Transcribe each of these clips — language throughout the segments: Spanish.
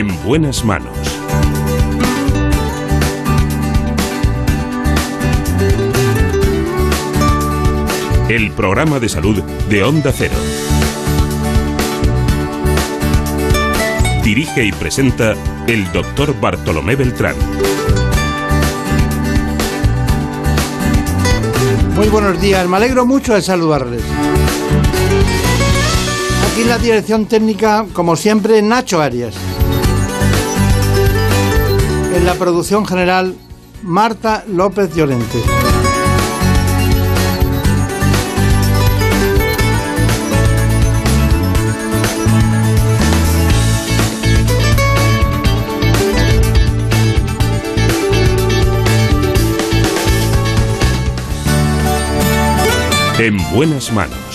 En buenas manos. El programa de salud de Onda Cero. Dirige y presenta el doctor Bartolomé Beltrán. Muy buenos días, me alegro mucho de saludarles. Aquí en la dirección técnica, como siempre, Nacho Arias. En la producción general, Marta López Llorente. En buenas manos.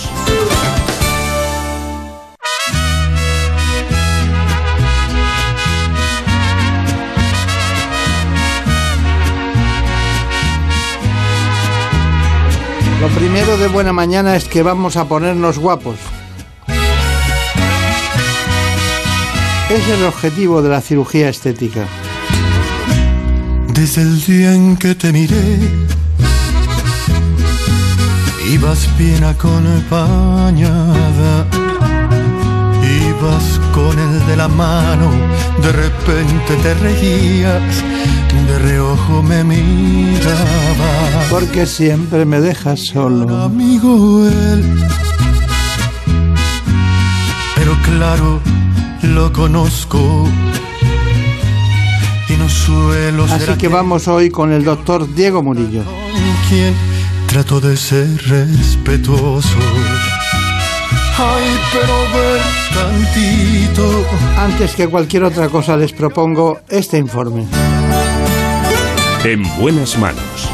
Lo primero de buena mañana es que vamos a ponernos guapos. Es el objetivo de la cirugía estética. Desde el día en que te miré, ibas bien acompañada. Ibas con el de la mano, de repente te reías, de reojo me miraba. Porque siempre me dejas solo. Amigo él, pero claro, lo conozco. Y no suelo ser Así que vamos hoy con el doctor Diego Murillo. quien trato de ser respetuoso. Ay, pero ver tantito. Antes que cualquier otra cosa les propongo este informe. En buenas manos.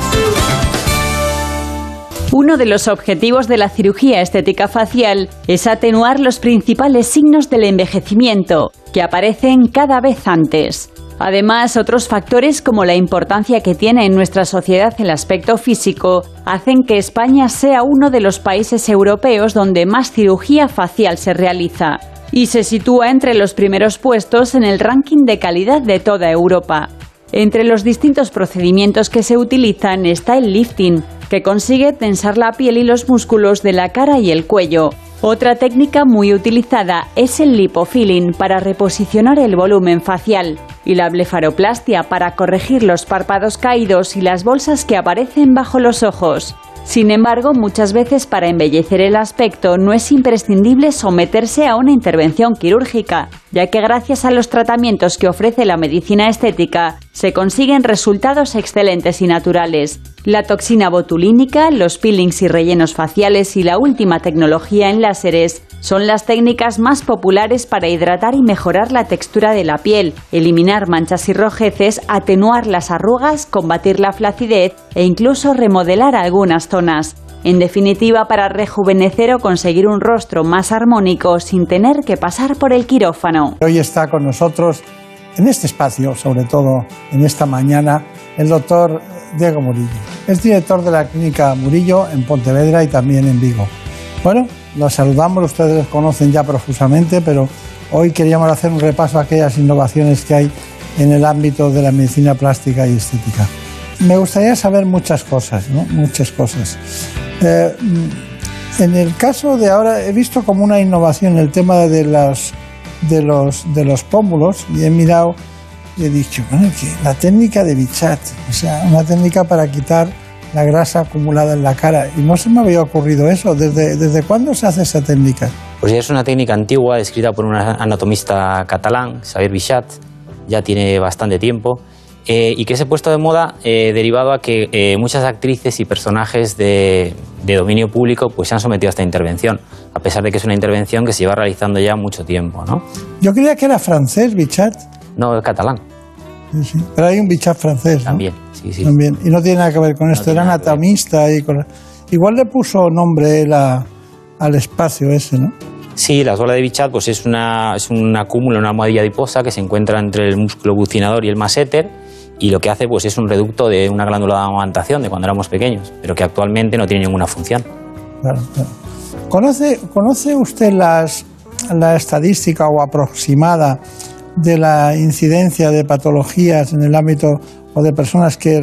Uno de los objetivos de la cirugía estética facial es atenuar los principales signos del envejecimiento, que aparecen cada vez antes. Además, otros factores como la importancia que tiene en nuestra sociedad el aspecto físico hacen que España sea uno de los países europeos donde más cirugía facial se realiza y se sitúa entre los primeros puestos en el ranking de calidad de toda Europa. Entre los distintos procedimientos que se utilizan está el lifting, que consigue tensar la piel y los músculos de la cara y el cuello. Otra técnica muy utilizada es el lipofilling para reposicionar el volumen facial y la blefaroplastia para corregir los párpados caídos y las bolsas que aparecen bajo los ojos. Sin embargo, muchas veces para embellecer el aspecto no es imprescindible someterse a una intervención quirúrgica, ya que gracias a los tratamientos que ofrece la medicina estética se consiguen resultados excelentes y naturales. La toxina botulínica, los peelings y rellenos faciales y la última tecnología en láseres son las técnicas más populares para hidratar y mejorar la textura de la piel, eliminar manchas y rojeces, atenuar las arrugas, combatir la flacidez e incluso remodelar algunas zonas. En definitiva, para rejuvenecer o conseguir un rostro más armónico sin tener que pasar por el quirófano. Hoy está con nosotros en este espacio, sobre todo en esta mañana, el doctor Diego Murillo. Es director de la clínica Murillo en Pontevedra y también en Vigo. Bueno, los saludamos, ustedes los conocen ya profusamente, pero hoy queríamos hacer un repaso a aquellas innovaciones que hay en el ámbito de la medicina plástica y estética. Me gustaría saber muchas cosas, ¿no? Muchas cosas. Eh, en el caso de ahora he visto como una innovación el tema de las de los de los pómulos y he mirado y he dicho, bueno, que la técnica de Bichat, o sea, una técnica para quitar la grasa acumulada en la cara y no se me había ocurrido eso. ¿Desde, desde cuándo se hace esa técnica? Pues ya es una técnica antigua, escrita por un anatomista catalán, Xavier Bichat, ya tiene bastante tiempo, eh, y que se ha puesto de moda eh, derivado a que eh, muchas actrices y personajes de, de dominio público pues, se han sometido a esta intervención, a pesar de que es una intervención que se lleva realizando ya mucho tiempo. ¿no? Yo creía que era francés, Bichat. No, es catalán. Sí, sí. Pero hay un Bichat francés. ¿no? También, sí, sí. También. Y no tiene nada que ver con esto, tiene era anatomista. Y con... Igual le puso nombre al espacio ese, ¿no? Sí, la suela de Bichat pues es, una, es un acúmulo, una almohadilla adiposa que se encuentra entre el músculo bucinador y el masseter y lo que hace pues es un reducto de una glándula de amamantación de cuando éramos pequeños, pero que actualmente no tiene ninguna función. ¿Conoce, ¿Conoce usted las, la estadística o aproximada de la incidencia de patologías en el ámbito o de personas que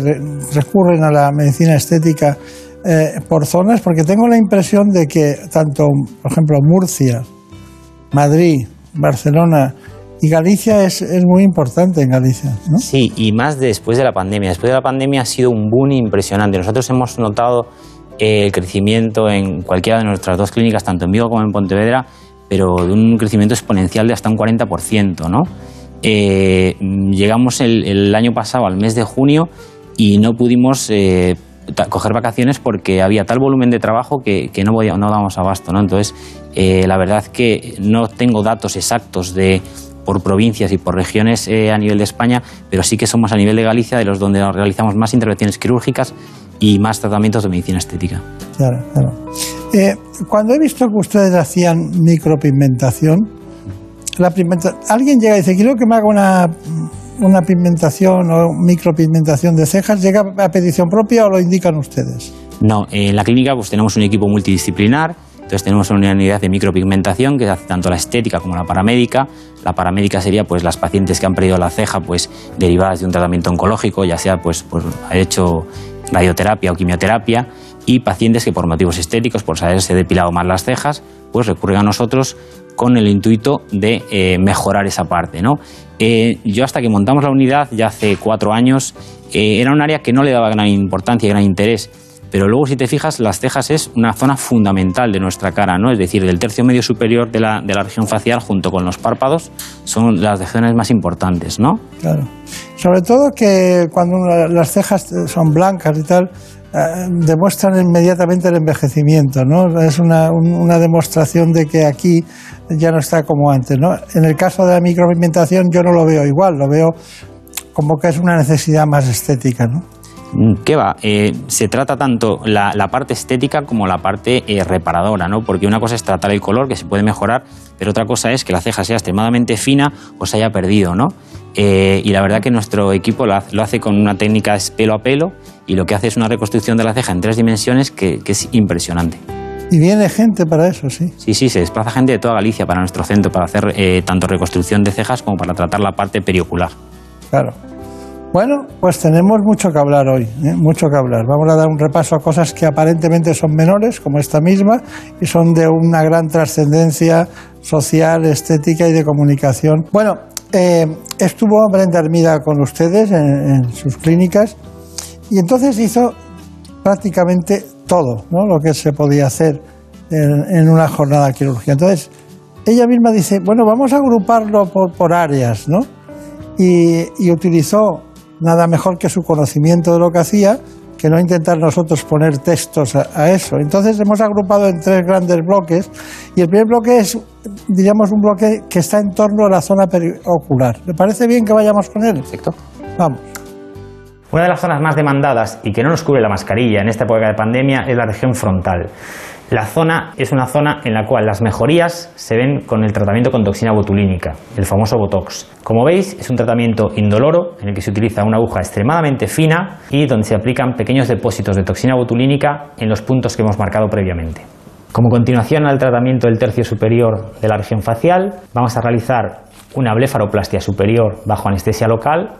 recurren a la medicina estética eh, por zonas? Porque tengo la impresión de que tanto, por ejemplo, Murcia, Madrid, Barcelona y Galicia es, es muy importante en Galicia. ¿no? Sí, y más después de la pandemia. Después de la pandemia ha sido un boom impresionante. Nosotros hemos notado eh, el crecimiento en cualquiera de nuestras dos clínicas, tanto en Vigo como en Pontevedra, pero de un crecimiento exponencial de hasta un 40%. ¿no? Eh, llegamos el, año pasado al mes de junio y no pudimos eh, coger vacaciones porque había tal volumen de trabajo que, no, podía, no dábamos abasto. ¿no? Entonces, eh, la verdad que no tengo datos exactos de por provincias y por regiones eh, a nivel de España, pero sí que somos a nivel de Galicia de los donde realizamos más intervenciones quirúrgicas y más tratamientos de medicina estética. Claro, claro. Eh, cuando he visto que ustedes hacían micropigmentación, la pigmenta... alguien llega y dice, quiero que me haga una, una pigmentación o micropigmentación de cejas, ¿llega a petición propia o lo indican ustedes? No, en la clínica pues tenemos un equipo multidisciplinar, entonces tenemos una unidad de micropigmentación que hace tanto la estética como la paramédica. La paramédica sería pues las pacientes que han perdido la ceja pues derivadas de un tratamiento oncológico, ya sea pues por hecho radioterapia o quimioterapia y pacientes que por motivos estéticos, por haberse depilado más las cejas, pues recurren a nosotros con el intuito de eh, mejorar esa parte. Eh, yo hasta que montamos la unidad, ya hace cuatro años, eh, era un área que no le daba gran importancia y gran interés. Pero luego, si te fijas, las cejas es una zona fundamental de nuestra cara, ¿no? Es decir, del tercio medio superior de la, de la región facial, junto con los párpados, son las regiones más importantes, ¿no? Claro. Sobre todo que cuando las cejas son blancas y tal, eh, demuestran inmediatamente el envejecimiento, ¿no? Es una, un, una, demostración de que aquí ya no está como antes, ¿no? En el caso de la micropigmentación yo no lo veo igual, lo veo como que es una necesidad más estética, ¿no? ¿Qué va? Eh, se trata tanto la, la, parte estética como la parte eh, reparadora, ¿no? Porque una cosa es tratar el color, que se puede mejorar, pero otra cosa es que la ceja sea extremadamente fina o se haya perdido, ¿no? Eh, y la verdad que nuestro equipo lo hace, lo hace, con una técnica pelo a pelo y lo que hace es una reconstrucción de la ceja en tres dimensiones que, que es impresionante. Y viene gente para eso, sí. Sí, sí, se desplaza gente de toda Galicia para nuestro centro para hacer tanto reconstrucción de cejas como para tratar la parte periocular. Claro. Bueno, pues tenemos mucho que hablar hoy, ¿eh? mucho que hablar. Vamos a dar un repaso a cosas que aparentemente son menores, como esta misma, y son de una gran trascendencia social, estética y de comunicación. Bueno, eh, estuvo Brenda Hermida con ustedes en, sus clínicas y entonces hizo prácticamente todo ¿no? lo que se podía hacer en, una jornada quirúrgica. Entonces, ella misma dice, bueno, vamos a agruparlo por, por áreas, ¿no? Y, y utilizó nada mejor que su conocimiento de lo que hacía, que no intentar nosotros poner textos a, a, eso. Entonces hemos agrupado en tres grandes bloques y el primer bloque es, diríamos, un bloque que está en torno a la zona ocular. ¿Le parece bien que vayamos con él? Perfecto. Vamos. Una de las zonas más demandadas y que no nos cubre la mascarilla en esta época de pandemia es la región frontal. La zona es una zona en la cual las mejorías se ven con el tratamiento con toxina botulínica, el famoso Botox. Como veis, es un tratamiento indoloro en el que se utiliza una aguja extremadamente fina y donde se aplican pequeños depósitos de toxina botulínica en los puntos que hemos marcado previamente. Como continuación al tratamiento del tercio superior de la región facial, vamos a realizar una blefaroplastia superior bajo anestesia local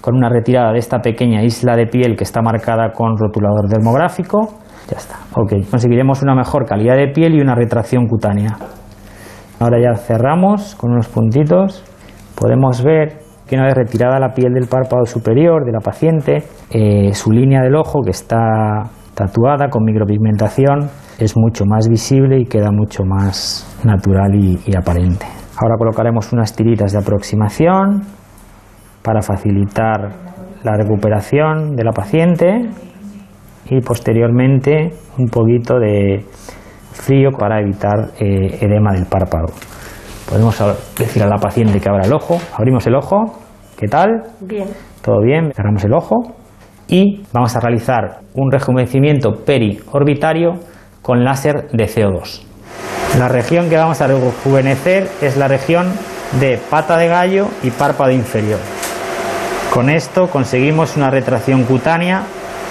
con una retirada de esta pequeña isla de piel que está marcada con rotulador dermográfico ya está. Ok, conseguiremos una mejor calidad de piel y una retracción cutánea. Ahora ya cerramos con unos puntitos. Podemos ver que una vez retirada la piel del párpado superior de la paciente, eh, su línea del ojo que está tatuada con micropigmentación es mucho más visible y queda mucho más natural y, y aparente. Ahora colocaremos unas tiritas de aproximación para facilitar la recuperación de la paciente y posteriormente un poquito de frío para evitar eh, edema del párpado. Podemos decir a la paciente que abra el ojo, abrimos el ojo, ¿qué tal? Bien. ¿Todo bien? Cerramos el ojo y vamos a realizar un rejuvenecimiento periorbitario con láser de CO2. La región que vamos a rejuvenecer es la región de pata de gallo y párpado inferior. Con esto conseguimos una retracción cutánea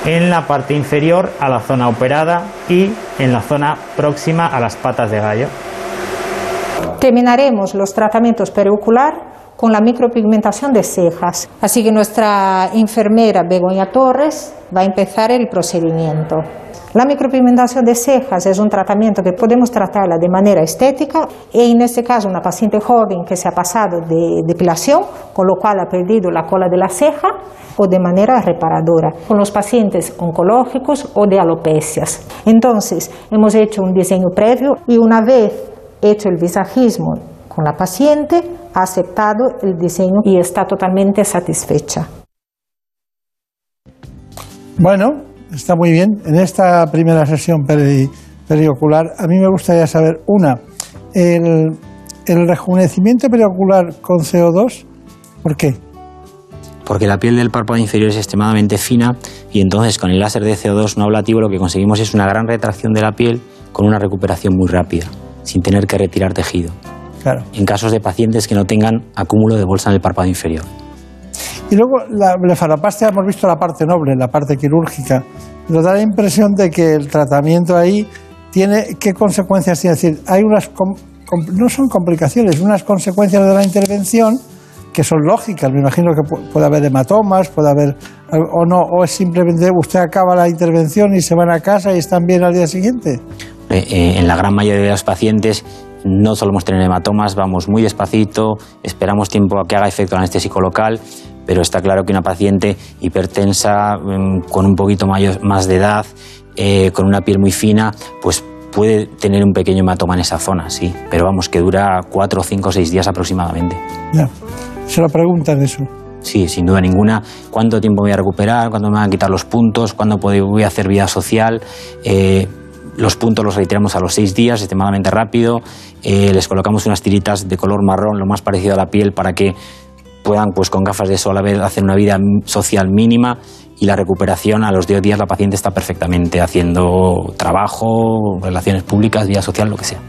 en la parte inferior a la zona operada y en la zona próxima a las patas de gallo. Terminaremos los tratamientos periocular con la micropigmentación de cejas. Así que nuestra enfermera Begoña Torres va a empezar el procedimiento. La micropigmentación de cejas es un tratamiento que podemos tratarla de manera estética y en este caso una paciente joven que se ha pasado de depilación, con lo cual ha perdido la cola de la ceja, o de manera reparadora, con los pacientes oncológicos o de alopecias. Entonces, hemos hecho un diseño previo y una vez hecho el visajismo con la paciente, ha aceptado el diseño y está totalmente satisfecha. Bueno, está muy bien. En esta primera sesión periocular, a mí me gustaría saber, una, el, el rejuvenecimiento periocular con CO2, ¿por qué? Porque la piel del párpado inferior es extremadamente fina y entonces con el láser de CO2 no ablativo lo que conseguimos es una gran retracción de la piel con una recuperación muy rápida, sin tener que retirar tejido. Claro. En casos de pacientes que no tengan acúmulo de bolsa en el párpado inferior. Y luego la blefaroplastia hemos visto la parte noble, la parte quirúrgica. Nos da la impresión de que el tratamiento ahí tiene qué consecuencias tiene. Es decir, hay unas no son complicaciones, unas consecuencias de la intervención que son lógicas. Me imagino que puede haber hematomas, puede haber o no, o es simplemente usted acaba la intervención y se van a casa y están bien al día siguiente. Eh, eh, en la gran mayoría de los pacientes no solemos tener hematomas, vamos muy despacito, esperamos tiempo a que haga efecto anestésico local, pero está claro que una paciente hipertensa, mm, con un poquito más de edad, eh, con una piel muy fina, pues puede tener un pequeño hematoma en esa zona, sí, pero vamos, que dura cuatro, cinco, seis días aproximadamente. Ya, se lo preguntan eso. Sí, sin duda ninguna. ¿Cuánto tiempo voy a recuperar? ¿Cuándo me van a quitar los puntos? ¿Cuándo voy a hacer vida social? Eh, los puntos los retiramos a los seis días, extremadamente rápido. Eh, les colocamos unas tiritas de color marrón, lo más parecido a la piel, para que puedan, pues con gafas de sol, a vez hacer una vida social mínima y la recuperación a los 10 días la paciente está perfectamente haciendo trabajo, relaciones públicas, vida social, lo que sea.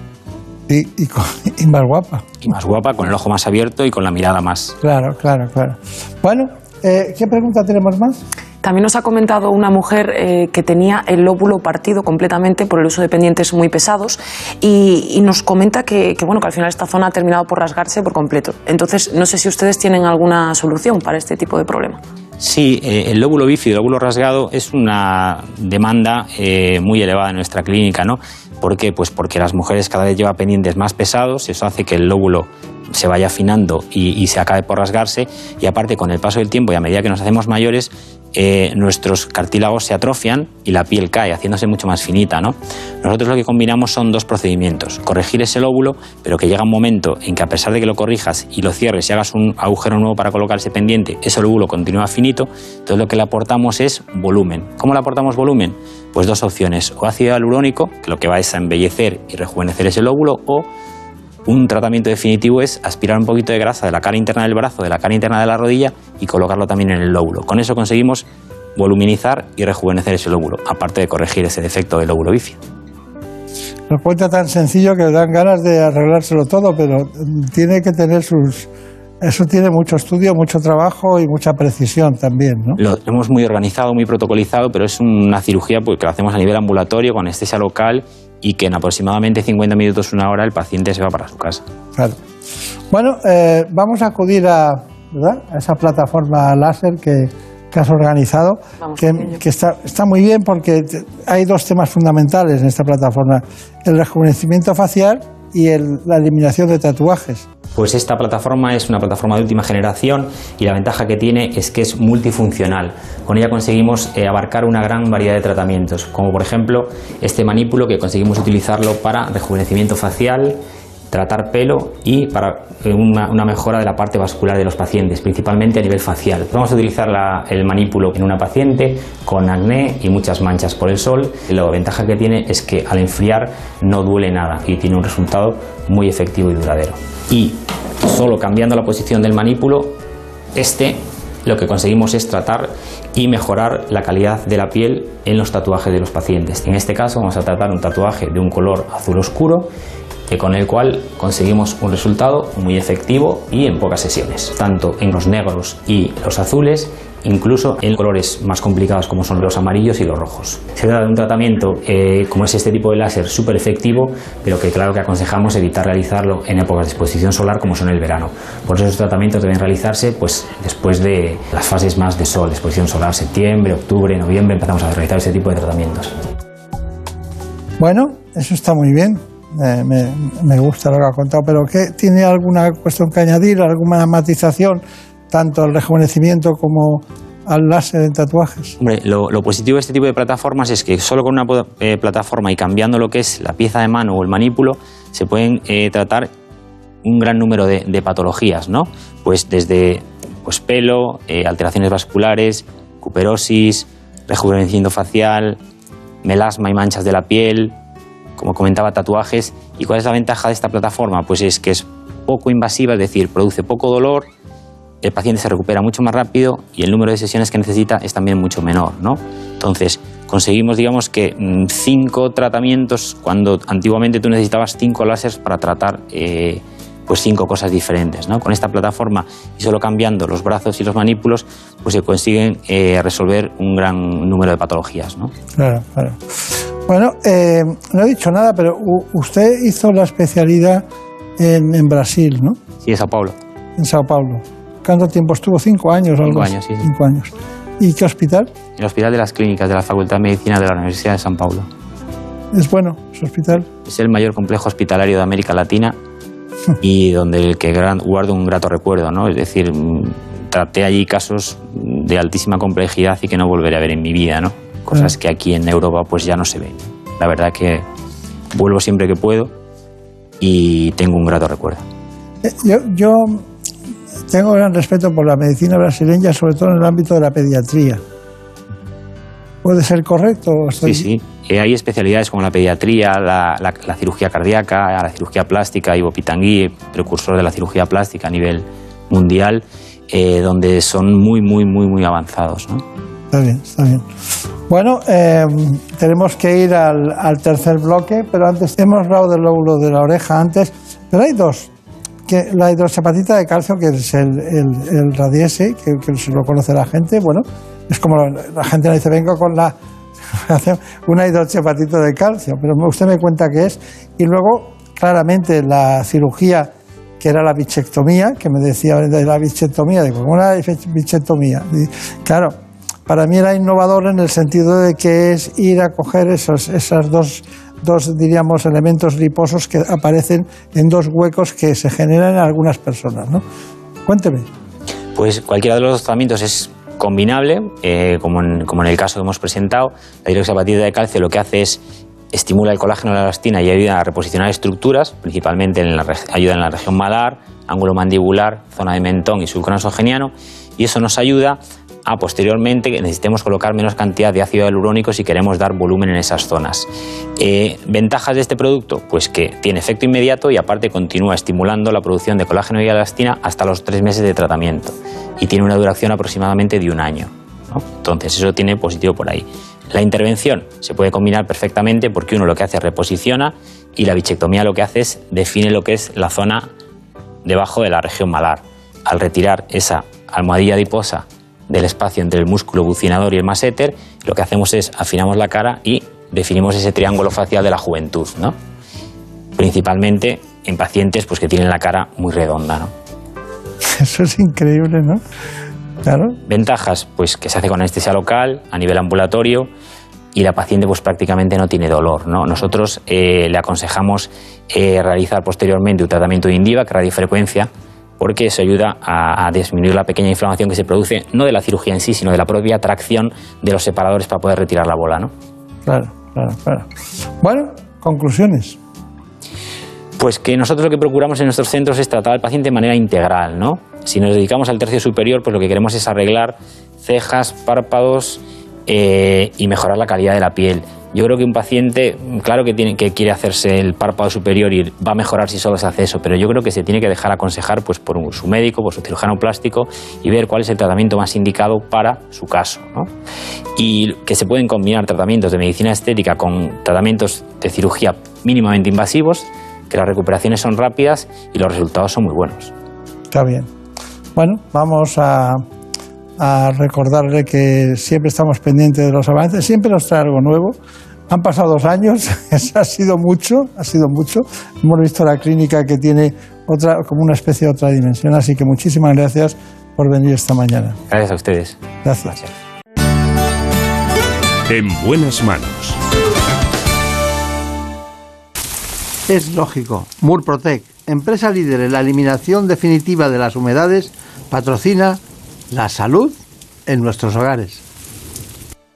Y, y, más guapa. Y más guapa, con el ojo más abierto y con la mirada más. Claro, claro, claro. Bueno, eh, ¿qué pregunta tenemos más? También nos ha comentado una mujer eh, que tenía el lóbulo partido completamente por el uso de pendientes muy pesados y, nos comenta que, bueno, que al final esta zona ha terminado por rasgarse por completo. Entonces, no sé si ustedes tienen alguna solución para este tipo de problema. Sí, eh, el lóbulo bífido, el lóbulo rasgado, es una demanda eh, muy elevada en nuestra clínica, ¿no? ¿Por qué? Pues porque las mujeres cada vez llevan pendientes más pesados, eso hace que el lóbulo se vaya afinando y, se acabe por rasgarse, y aparte con el paso del tiempo y a medida que nos hacemos mayores, eh, nuestros cartílagos se atrofian y la piel cae, haciéndose mucho más finita. ¿no? Nosotros lo que combinamos son dos procedimientos. Corregir ese lóbulo, pero que llega un momento en que a pesar de que lo corrijas y lo cierres y hagas un agujero nuevo para colocar ese pendiente, ese lóbulo continúa finito. Entonces lo que le aportamos es volumen. ¿Cómo le aportamos volumen? Pues dos opciones. O ácido hialurónico, que lo que va es a embellecer y rejuvenecer ese lóbulo, o un tratamiento definitivo es aspirar un poquito de grasa de la cara interna del brazo, de la cara interna de la rodilla y colocarlo también en el lóbulo. Con eso conseguimos voluminizar y rejuvenecer ese lóbulo, aparte de corregir ese defecto del lóbulo bífido. Lo cuenta tan sencillo que dan ganas de arreglárselo todo, pero tiene que tener sus, eso tiene mucho estudio, mucho trabajo y mucha precisión también, ¿no? Lo hemos muy organizado, muy protocolizado, pero es una cirugía pues, que lo hacemos a nivel ambulatorio, con anestesia local y que en aproximadamente 50 minutos, una hora, el paciente se va para su casa. Claro. Bueno, eh, vamos a acudir a, a esa plataforma láser que, que has organizado, que, que está, está, muy bien porque hay dos temas fundamentales en esta plataforma, el rejuvenecimiento facial y la eliminación de tatuajes. Pues esta plataforma es una plataforma de última generación y la ventaja que tiene es que es multifuncional. Con ella conseguimos eh, abarcar una gran variedad de tratamientos, como por ejemplo este manípulo que conseguimos utilizarlo para rejuvenecimiento facial, tratar pelo y para una, mejora de la parte vascular de los pacientes, principalmente a nivel facial. Vamos a utilizar el manípulo en una paciente con acné y muchas manchas por el sol. La ventaja que tiene es que al enfriar no duele nada y tiene un resultado muy efectivo y duradero. Y solo cambiando la posición del manípulo, este lo que conseguimos es tratar y mejorar la calidad de la piel en los tatuajes de los pacientes. En este caso vamos a tratar un tatuaje de un color azul oscuro con el cual conseguimos un resultado muy efectivo y en pocas sesiones, tanto en los negros y los azules, incluso en colores más complicados como son los amarillos y los rojos. Se trata de un tratamiento eh, como es este tipo de láser súper efectivo, pero que claro que aconsejamos evitar realizarlo en épocas de exposición solar como son el verano. Por eso esos tratamientos deben realizarse pues, después de las fases más de sol, exposición solar, septiembre, octubre, noviembre, empezamos a realizar ese tipo de tratamientos. Bueno, eso está muy bien. Me, gusta lo que ha contado, pero ¿qué, ¿tiene alguna cuestión que añadir, alguna matización, tanto al rejuvenecimiento como al láser en tatuajes? Lo, positivo de este tipo de plataformas es que solo con una eh, plataforma y cambiando lo que es la pieza de mano o el manípulo, se pueden eh, tratar un gran número de, de, patologías, ¿no? Pues desde pues, pelo, eh, alteraciones vasculares, cuperosis, rejuvenecimiento facial, melasma y manchas de la piel, como comentaba, tatuajes. ¿Y cuál es la ventaja de esta plataforma? Pues es que es poco invasiva, es decir, produce poco dolor, el paciente se recupera mucho más rápido y el número de sesiones que necesita es también mucho menor, ¿no? Entonces, conseguimos, digamos, que mm, cinco tratamientos, cuando antiguamente tú necesitabas cinco láseres para tratar eh, pues cinco cosas diferentes, ¿no? Con esta plataforma y solo cambiando los brazos y los manípulos, pues se consiguen eh, resolver un gran número de patologías, ¿no? Claro, claro. Bueno, eh, no he dicho nada, pero usted hizo la especialidad en, en, Brasil, ¿no? Sí, en Sao Paulo. En Sao Paulo. ¿Cuánto tiempo estuvo? ¿Cinco años? Cinco años, sí, sí. Cinco años. ¿Y qué hospital? El Hospital de las Clínicas de la Facultad de Medicina de la Universidad de San Paulo. ¿Es bueno su hospital? Es el mayor complejo hospitalario de América Latina y donde el que guardo un grato recuerdo, ¿no? Es decir, traté allí casos de altísima complejidad y que no volveré a ver en mi vida, ¿no? Cosas que aquí en Europa pues ya no se ven. La verdad que vuelvo siempre que puedo y tengo un grato recuerdo. Yo, yo tengo gran respeto por la medicina brasileña, sobre todo en el ámbito de la pediatría. ¿Puede ser correcto? Estoy... Sí, sí. hay especialidades como la pediatría, la, la, la cirugía cardíaca, la cirugía plástica, Ivo Pitangui, precursor de la cirugía plástica a nivel mundial, eh, donde son muy, muy, muy, muy avanzados. ¿no? Está bien, está bien. Bueno, eh, tenemos que ir al, al, tercer bloque, pero antes hemos hablado del lóbulo de la oreja antes, pero hay dos. Que la hidroxapatita de calcio, que es el, radiese, que, se lo conoce la gente, bueno, es como la gente le dice, vengo con la una hidroxapatita de calcio, pero usted me cuenta qué es. Y luego, claramente, la cirugía que era la bichectomía, que me decía de la bichectomía, digo, ¿cómo era la bichectomía? Claro, para mí era innovador en el sentido de que es ir a coger esos, esas dos, dos, diríamos, elementos liposos que aparecen en dos huecos que se generan en algunas personas, ¿no? Cuénteme. Pues cualquiera de los tratamientos es combinable, eh, como, en, como, en, el caso que hemos presentado. La hidroxapatita de calcio lo que hace es estimula el colágeno de la elastina y ayuda a reposicionar estructuras, principalmente en la, ayuda en la región malar, ángulo mandibular, zona de mentón y sulco nasogeniano, y eso nos ayuda posteriormente que necesitemos colocar menos cantidad de ácido hialurónico si queremos dar volumen en esas zonas. Eh, ¿Ventajas de este producto? Pues que tiene efecto inmediato y aparte continúa estimulando la producción de colágeno y elastina hasta los tres meses de tratamiento y tiene una duración aproximadamente de un año. Entonces eso tiene positivo por ahí. La intervención se puede combinar perfectamente porque uno lo que hace es reposiciona y la bichectomía lo que hace es define lo que es la zona debajo de la región malar. Al retirar esa almohadilla adiposa del espacio entre el músculo bucinador y el masseter, lo que hacemos es afinamos la cara y definimos ese triángulo facial de la juventud, ¿no? Principalmente en pacientes pues, que tienen la cara muy redonda, ¿no? Eso es increíble, ¿no? Claro. Ventajas, pues que se hace con anestesia local, a nivel ambulatorio, y la paciente pues prácticamente no tiene dolor. ¿no? Nosotros eh, le aconsejamos eh, realizar posteriormente un tratamiento de Indiva, que radiofrecuencia, porque eso ayuda a, a, disminuir la pequeña inflamación que se produce, no de la cirugía en sí, sino de la propia tracción de los separadores para poder retirar la bola. ¿no? Claro, claro, claro. Bueno, conclusiones. Pues que nosotros lo que procuramos en nuestros centros es tratar al paciente de manera integral, ¿no? Si nos dedicamos al tercio superior, pues lo que queremos es arreglar cejas, párpados eh, y mejorar la calidad de la piel. Yo creo que un paciente, claro que, tiene, que quiere hacerse el párpado superior y va a mejorar si solo se hace eso, pero yo creo que se tiene que dejar aconsejar pues, por su médico, por su cirujano plástico y ver cuál es el tratamiento más indicado para su caso. ¿no? Y que se pueden combinar tratamientos de medicina estética con tratamientos de cirugía mínimamente invasivos, que las recuperaciones son rápidas y los resultados son muy buenos. Está bien. Bueno, vamos a, a recordarle que siempre estamos pendientes de los avances, siempre nos trae algo nuevo. Han pasado dos años, ha sido mucho, ha sido mucho. Hemos visto la clínica que tiene otra, como una especie de otra dimensión, así que muchísimas gracias por venir esta mañana. Gracias a ustedes. Gracias. En buenas manos. Es lógico. Murprotec, empresa líder en la eliminación definitiva de las humedades, patrocina la salud en nuestros hogares.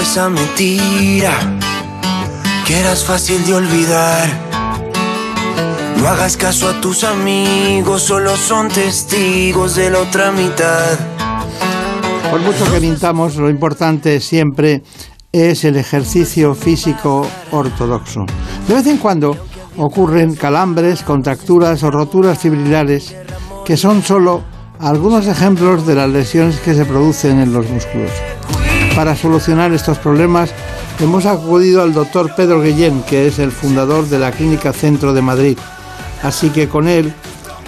Esa mentira? Que eras fácil de olvidar. No hagas caso a tus amigos, solo son testigos de la otra mitad. Por mucho que mintamos, lo importante siempre es el ejercicio físico ortodoxo. De vez en cuando ocurren calambres, contracturas o roturas fibrilares que son solo algunos ejemplos de las lesiones que se producen en los músculos. Para solucionar estos problemas hemos acudido al doctor Pedro Guillén, que es el fundador de la Clínica Centro de Madrid. Así que con él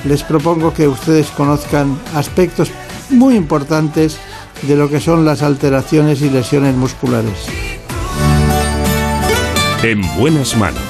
les propongo que ustedes conozcan aspectos muy importantes de lo que son las alteraciones y lesiones musculares. En buenas manos.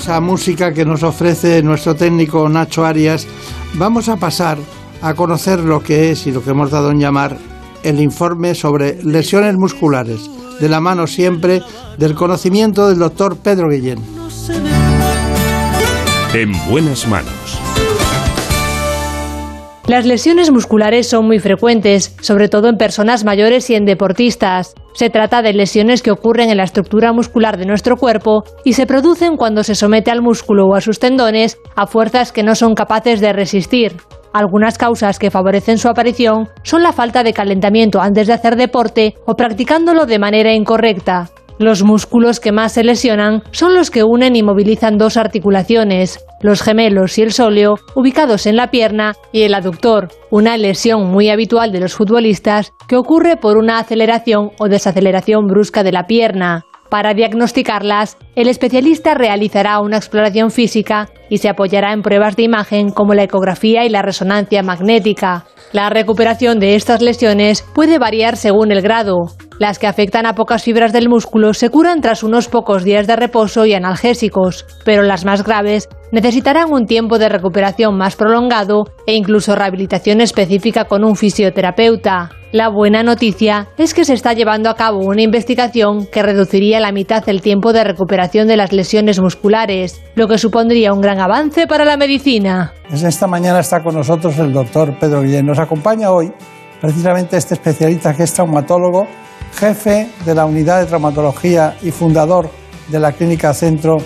Maravillosa música que nos ofrece nuestro técnico Nacho Arias, vamos a pasar a conocer lo que es y lo que hemos dado en llamar el informe sobre lesiones musculares, de la mano siempre del conocimiento del doctor Pedro Guillén. En buenas manos. Las lesiones musculares son muy frecuentes, sobre todo en personas mayores y en deportistas. Se trata de lesiones que ocurren en la estructura muscular de nuestro cuerpo y se producen cuando se somete al músculo o a sus tendones a fuerzas que no son capaces de resistir. Algunas causas que favorecen su aparición son la falta de calentamiento antes de hacer deporte o practicándolo de manera incorrecta. Los músculos que más se lesionan son los que unen y movilizan dos articulaciones, los gemelos y el sóleo, ubicados en la pierna, y el aductor, una lesión muy habitual de los futbolistas que ocurre por una aceleración o desaceleración brusca de la pierna. Para diagnosticarlas, el especialista realizará una exploración física y se apoyará en pruebas de imagen como la ecografía y la resonancia magnética. La recuperación de estas lesiones puede variar según el grado. Las que afectan a pocas fibras del músculo se curan tras unos pocos días de reposo y analgésicos, pero las más graves necesitarán un tiempo de recuperación más prolongado e incluso rehabilitación específica con un fisioterapeuta. La buena noticia es que se está llevando a cabo una investigación que reduciría la mitad el tiempo de recuperación de las lesiones musculares, lo que supondría un gran avance para la medicina. Esta mañana está con nosotros el doctor Pedro Guillén. Nos acompaña hoy precisamente este especialista que es traumatólogo, jefe de la unidad de traumatología y fundador de la Clínica Centro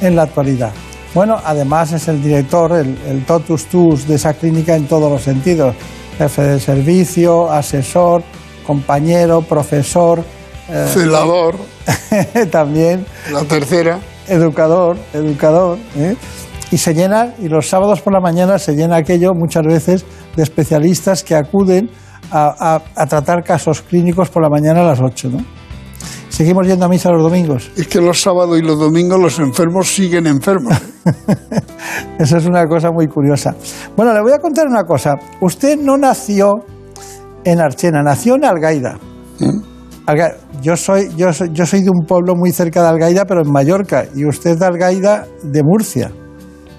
en la actualidad. Bueno, además es el director, el, el totus tuus de esa clínica en todos los sentidos. Jefe de servicio, asesor, compañero, profesor. Eh, Celador. también. La tercera. Educador, educador. ¿eh? Y se llena, y los sábados por la mañana se llena aquello muchas veces de especialistas que acuden a, a, a tratar casos clínicos por la mañana a las 8, ¿no? Seguimos yendo a misa los domingos. Es que los sábados y los domingos los enfermos siguen enfermos. Eso es una cosa muy curiosa. Bueno, le voy a contar una cosa. Usted no nació en Archena, nació en Algaida. ¿Eh? Alga yo, soy, yo, soy, yo soy de un pueblo muy cerca de Algaida, pero en Mallorca, y usted de Algaida, de Murcia.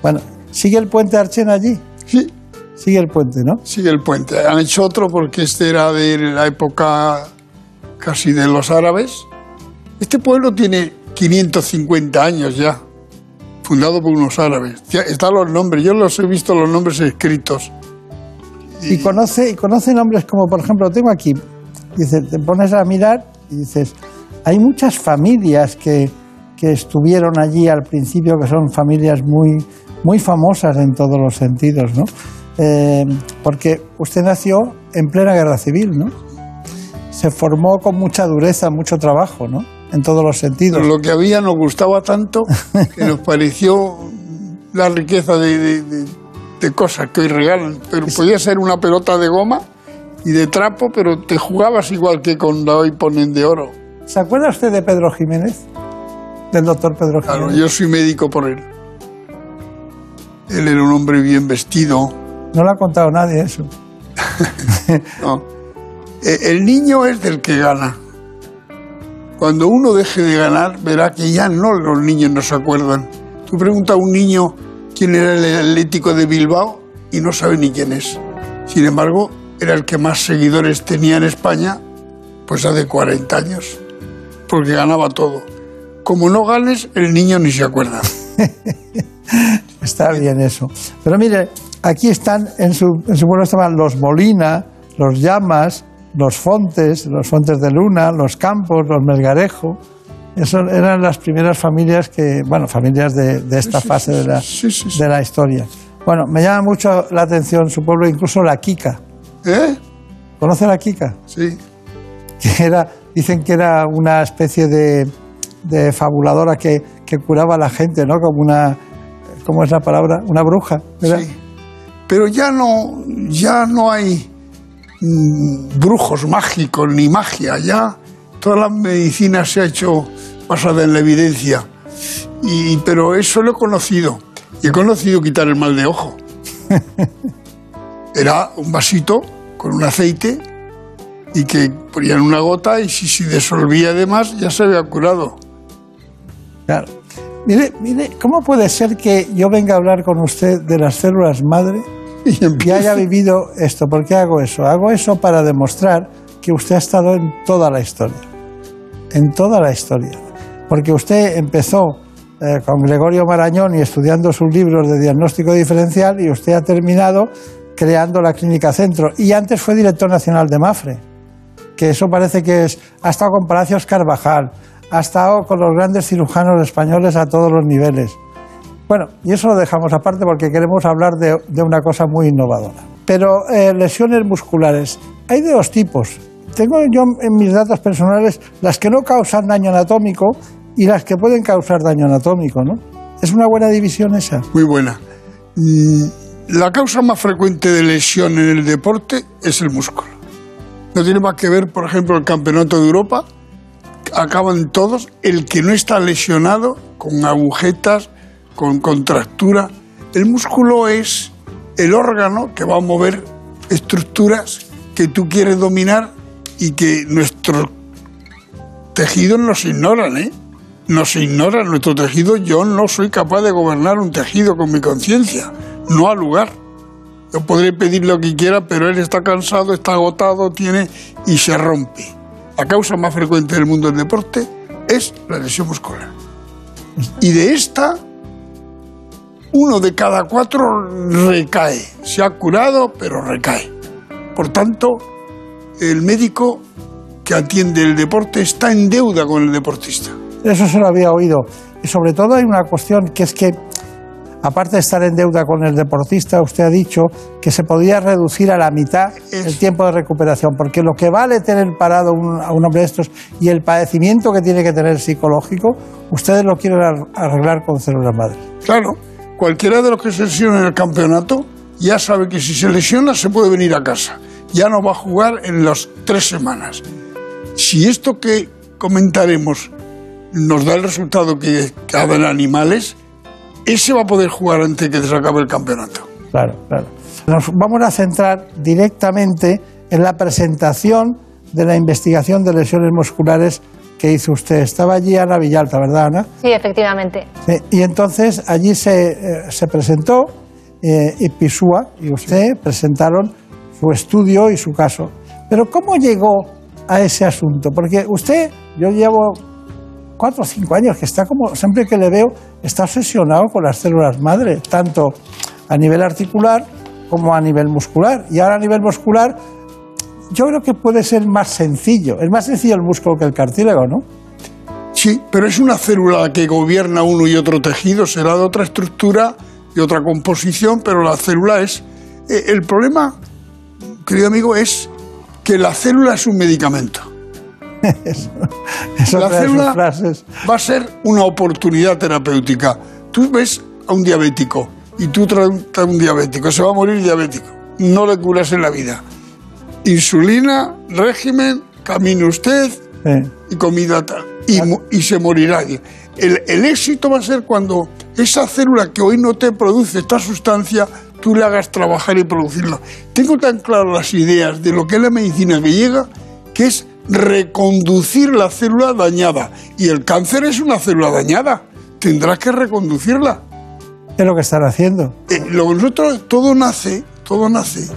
Bueno, ¿sigue el puente de Archena allí? Sí. Sigue el puente, ¿no? Sigue el puente. Han hecho otro porque este era de la época casi de los árabes. Este pueblo tiene 550 años ya. fundado por unos árabes. Ya Están los nombres, yo los he visto los nombres escritos. Y conoce, y conoce nombres como, por ejemplo, tengo aquí, dice, te pones a mirar y dices, hay muchas familias que, que estuvieron allí al principio, que son familias muy, muy famosas en todos los sentidos, ¿no? Eh, porque usted nació en plena guerra civil, ¿no? Se formó con mucha dureza, mucho trabajo, ¿no? En todos los sentidos. Pero lo que había nos gustaba tanto que nos pareció la riqueza de, de- de- de cosas que hoy regalan. Pero podía ser una pelota de goma y de trapo, pero te jugabas igual que con la hoy ponen de oro. ¿Se acuerda usted de Pedro Jiménez? Del doctor Pedro Claro, Jiménez. yo soy médico por él. Él era un hombre bien vestido. No lo ha contado nadie eso. No. Eh, El niño es del que gana. Cuando uno deje de ganar, verá que ya no los niños no se acuerdan. Tú preguntas a un niño quién era el Atlético de Bilbao y no sabe ni quién es. Sin embargo, era el que más seguidores tenía en España, pues hace 40 años, porque ganaba todo. Como no ganes, el niño ni se acuerda. Está bien eso. Pero mire, aquí están, en su, en su estaban los Molina, los Llamas, los Fontes, los Fontes de Luna, los Campos, los Melgarejo. Esas eran las primeras familias que, bueno, familias de, de esta fase de la, de la historia. Bueno, me llama mucho la atención su pueblo, incluso la Kika. ¿Eh? ¿Conoce la Kika? Sí. Que era, dicen que era una especie de, de fabuladora que, que curaba a la gente, ¿no? Como una, ¿cómo es la palabra? Una bruja, ¿verdad? Sí. Pero ya no, ya no hay brujos mágicos ni magia. Ya toda la medicina se ha hecho basada en la evidencia. Y, pero eso lo he conocido. Y he conocido quitar el mal de ojo. Era un vasito con un aceite y que ponían una gota y si se disolvía además ya se había curado. Claro. Mire, mire, ¿cómo puede ser que yo venga a hablar con usted de las células madre y, haya vivido esto? ¿Por qué hago eso? Hago eso para demostrar que usted ha estado en toda la historia. En toda la historia. Porque usted empezó eh, con Gregorio Marañón y estudiando sus libros de diagnóstico diferencial y usted ha terminado creando la Clínica Centro. Y antes fue director nacional de Mafre que eso parece que es, ha estado con Palacios Carvajal, ha estado con los grandes cirujanos españoles a todos los niveles. Bueno, y eso lo dejamos aparte porque queremos hablar de, una cosa muy innovadora. Pero eh, lesiones musculares, hay de dos tipos. Tengo yo en mis datos personales las que no causan daño anatómico y las que pueden causar daño anatómico, ¿no? ¿Es una buena división esa? Muy buena. Mm, La causa más frecuente de lesión en el deporte es el músculo. No tiene más que ver, por ejemplo, el campeonato de Europa. Acaban todos, el que no está lesionado, con agujetas, con contractura. El músculo es el órgano que va a mover estructuras que tú quieres dominar y que nuestros tejidos nos ignoran, ¿eh? Nos ignoran nuestro tejido. Yo no soy capaz de gobernar un tejido con mi conciencia, no al lugar. Yo podré pedir lo que quiera, pero él está cansado, está agotado, tiene y se rompe. La causa más frecuente del mundo del deporte es la lesión muscular. Y de esta, uno de cada cuatro recae. Se ha curado, pero recae. Por tanto, el médico que atiende el deporte está en deuda con el deportista. Eso se lo había oído. Y sobre todo hay una cuestión que es que, aparte de estar en deuda con el deportista, usted ha dicho que se podía reducir a la mitad el tiempo de recuperación, porque lo que vale tener parado un- a un hombre de estos y el padecimiento que tiene que tener psicológico, ustedes lo quieren ar- arreglar con células madre. Claro, cualquiera de los que se lesiona en el campeonato ya sabe que si se lesiona se puede venir a casa. Ya no va a jugar en las tres semanas. Si esto que comentaremos nos da el resultado que, que en animales, ese va a poder jugar antes que se acabe el campeonato. Claro, claro. Nos vamos a centrar directamente en la presentación de la investigación de lesiones musculares que hizo usted. Estaba allí Ana Villalta, ¿verdad, Ana? Sí, efectivamente. Sí, y entonces allí se, eh, se presentó eh, y Pisúa y usted presentaron su estudio y su caso. Pero ¿cómo llegó a ese asunto? Porque usted, yo llevo cuatro o cinco años, que está como, siempre que le veo, está obsesionado con las células madre, tanto a nivel articular como a nivel muscular. Y ahora a nivel muscular, yo creo que puede ser más sencillo. Es más sencillo el músculo que el cartílago, ¿no? Sí, pero es una célula que gobierna uno y otro tejido, será de otra estructura y otra composición, pero la célula es... eh, el problema, querido amigo, es que la célula es un medicamento. Es la otra de sus célula frases. va a ser una oportunidad terapéutica. Tú ves a un diabético y tú traes a un diabético, se va a morir diabético. No le curas en la vida. Insulina, régimen, camine usted Sí. y comida tal. Y se morirá. El, el éxito va a ser cuando esa célula que hoy no te produce esta sustancia, tú le hagas trabajar y producirla. Tengo tan claras las ideas de lo que es la medicina que llega, que es reconducir la célula dañada. Y el cáncer es una célula dañada. Tendrás que reconducirla. Es lo que están haciendo. Eh, lo que nosotros, todo nace, todo nace,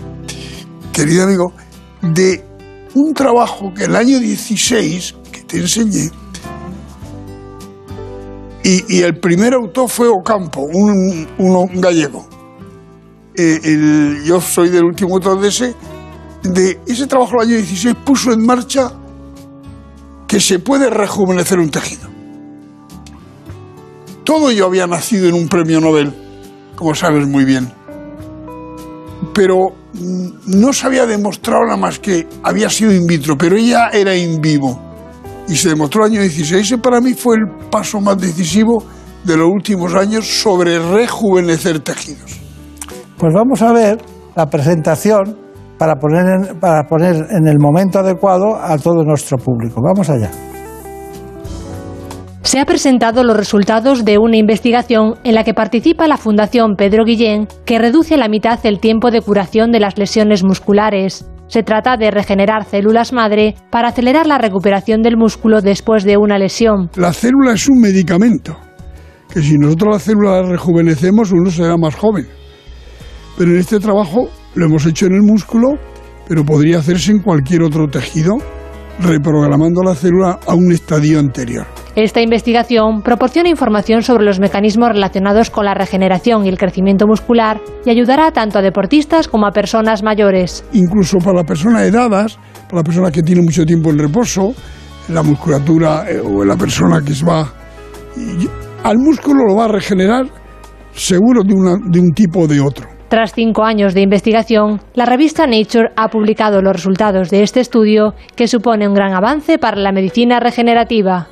querido amigo, de un trabajo que el año 16, que te enseñé, y, el primer autor fue Ocampo, un, gallego. Eh, yo soy del último autor de ese. Ese trabajo del año 16 puso en marcha que se puede rejuvenecer un tejido. Todo yo había nacido en un premio Nobel, como sabes muy bien. Pero no se había demostrado nada más que había sido in vitro, pero ella era in vivo. Y se demostró el año 16. Ese para mí fue el paso más decisivo de los últimos años sobre rejuvenecer tejidos. Pues vamos a ver la presentación para poner en, para poner en el momento adecuado a todo nuestro público. Vamos allá. Se han presentado los resultados de una investigación en la que participa la Fundación Pedro Guillén, que reduce a la mitad el tiempo de curación de las lesiones musculares. Se trata de regenerar células madre para acelerar la recuperación del músculo después de una lesión. La célula es un medicamento, que si nosotros la célula la rejuvenecemos, uno será más joven. Pero en este trabajo lo hemos hecho en el músculo, pero podría hacerse en cualquier otro tejido, reprogramando la célula a un estadio anterior. Esta investigación proporciona información sobre los mecanismos relacionados con la regeneración y el crecimiento muscular y ayudará tanto a deportistas como a personas mayores. Incluso para las personas edades, para las personas que tienen mucho tiempo en reposo, la musculatura eh, o la persona que se va... al músculo lo va a regenerar seguro de, una- de un tipo o de otro. Tras cinco años de investigación, la revista Nature ha publicado los resultados de este estudio que supone un gran avance para la medicina regenerativa.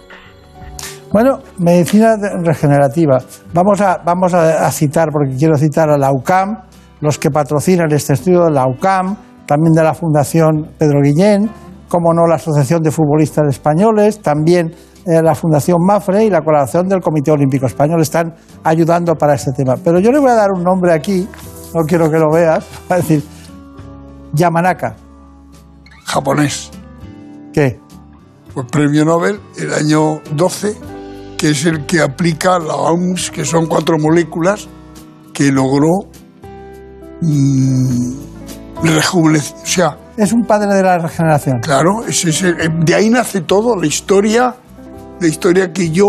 Bueno, medicina regenerativa. Vamos a, vamos a, citar, porque quiero citar a la UCAM, los que patrocinan este estudio de la UCAM, también de la Fundación Pedro Guillén, como no la Asociación de Futbolistas Españoles, también eh, la Fundación Mafre y la colaboración del Comité Olímpico Español están ayudando para este tema. Pero yo le voy a dar un nombre aquí, no quiero que lo veas, va a decir Yamanaka. Japonés. ¿Qué? Pues premio Nobel el año 12, que es el que aplica la OMS, que son cuatro moléculas que logró mm, rejuvenecer. O sea, Es un padre de la regeneración. claro, es eh, de ahí nace todo. La historia, la historia que yo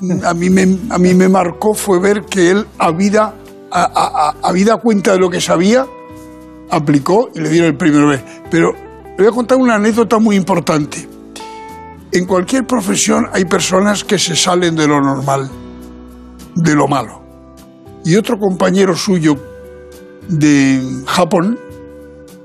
mm, a mí me, a mí me marcó fue ver que él, habida, a, a- a- habida cuenta de lo que sabía, aplicó y le dieron el premio Nobel. Pero le voy a contar una anécdota muy importante. En cualquier profesión hay personas que se salen de lo normal, de lo malo. Y otro compañero suyo de Japón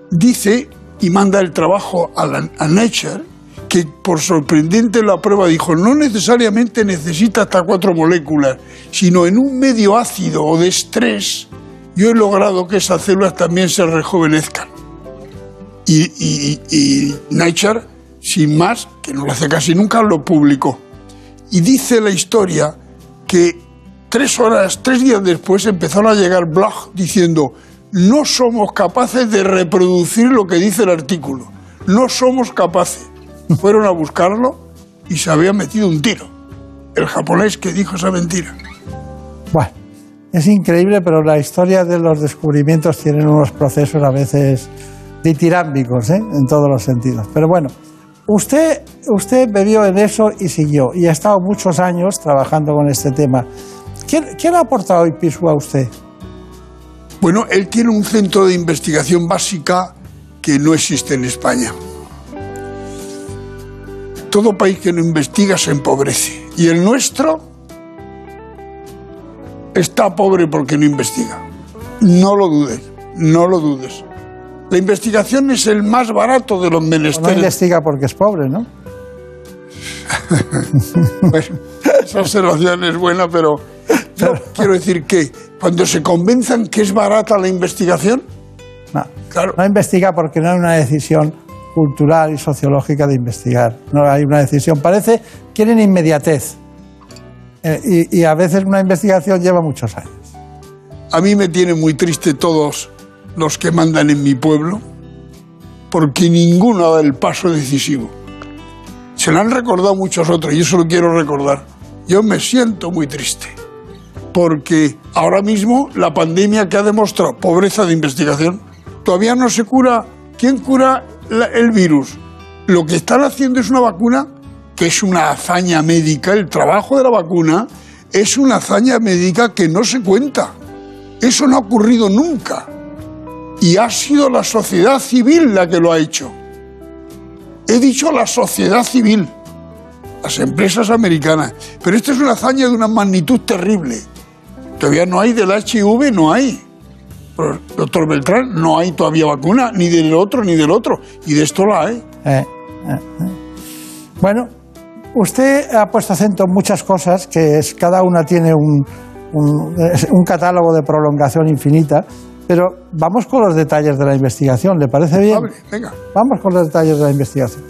dice y manda el trabajo a, la, Nature que por sorprendente la prueba dijo no necesariamente necesita hasta cuatro moléculas, sino en un medio ácido o de estrés yo he logrado que esas células también se rejuvenezcan. Y, y Nature, sin más, que no lo hace casi nunca, lo publicó. Y dice la historia que tres horas, tres días después empezaron a llegar blogs diciendo no somos capaces de reproducir lo que dice el artículo. No somos capaces. Fueron a buscarlo y se había metido un tiro. El japonés que dijo esa mentira. Bueno, es increíble, pero la historia de los descubrimientos tienen unos procesos a veces ditirámbicos, ¿eh? en todos los sentidos. Pero bueno, usted, usted bebió en eso y siguió, y ha estado muchos años trabajando con este tema. ¿Quién, quién ha aportado IPISU a usted? Bueno, él tiene un centro de investigación básica que no existe en España. Todo país que no investiga se empobrece. Y el nuestro está pobre porque no investiga. No lo dudes, no lo dudes. La investigación es el más barato de los No menesteres. investiga porque es pobre, ¿no? Bueno, esa observación es buena, pero quiero decir que cuando se convenzan que es barata la investigación, No, no investiga porque no hay una decisión cultural y sociológica de investigar. No hay una decisión. Parece, quieren inmediatez. Eh, y, y a veces una investigación lleva muchos años. a mí me tiene muy triste todos los que mandan en mi pueblo, porque ninguno da el paso decisivo. Se lo han recordado muchos otros y eso lo quiero recordar. Yo me siento muy triste, porque ahora mismo la pandemia que ha demostrado pobreza de investigación, todavía no se cura. ¿Quién cura el virus? Lo que están haciendo es una vacuna que es una hazaña médica. El trabajo de la vacuna es una hazaña médica que no se cuenta. Eso no ha ocurrido nunca. Y ha sido la sociedad civil la que lo ha hecho. He dicho la sociedad civil, las empresas americanas. Pero esta es una hazaña de una magnitud terrible. Todavía no hay del HIV, no hay. Doctor Beltrán, no hay todavía vacuna, ni del otro, ni del otro. Y de esto la hay. Eh, eh, eh. Bueno, usted ha puesto acento en muchas cosas, que es, cada una tiene un, un catálogo de prolongación infinita, pero vamos con los detalles de la investigación, ¿le parece bien? venga. Vamos con los detalles de la investigación.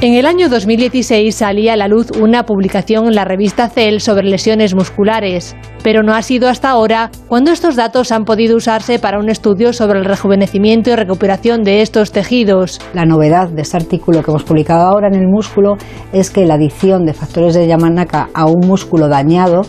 En el año 2016 salía a la luz una publicación en la revista Cell sobre lesiones musculares, pero no ha sido hasta ahora cuando estos datos han podido usarse para un estudio sobre el rejuvenecimiento y recuperación de estos tejidos. La novedad de este artículo que hemos publicado ahora en el músculo es que la adición de factores de Yamanaka a un músculo dañado,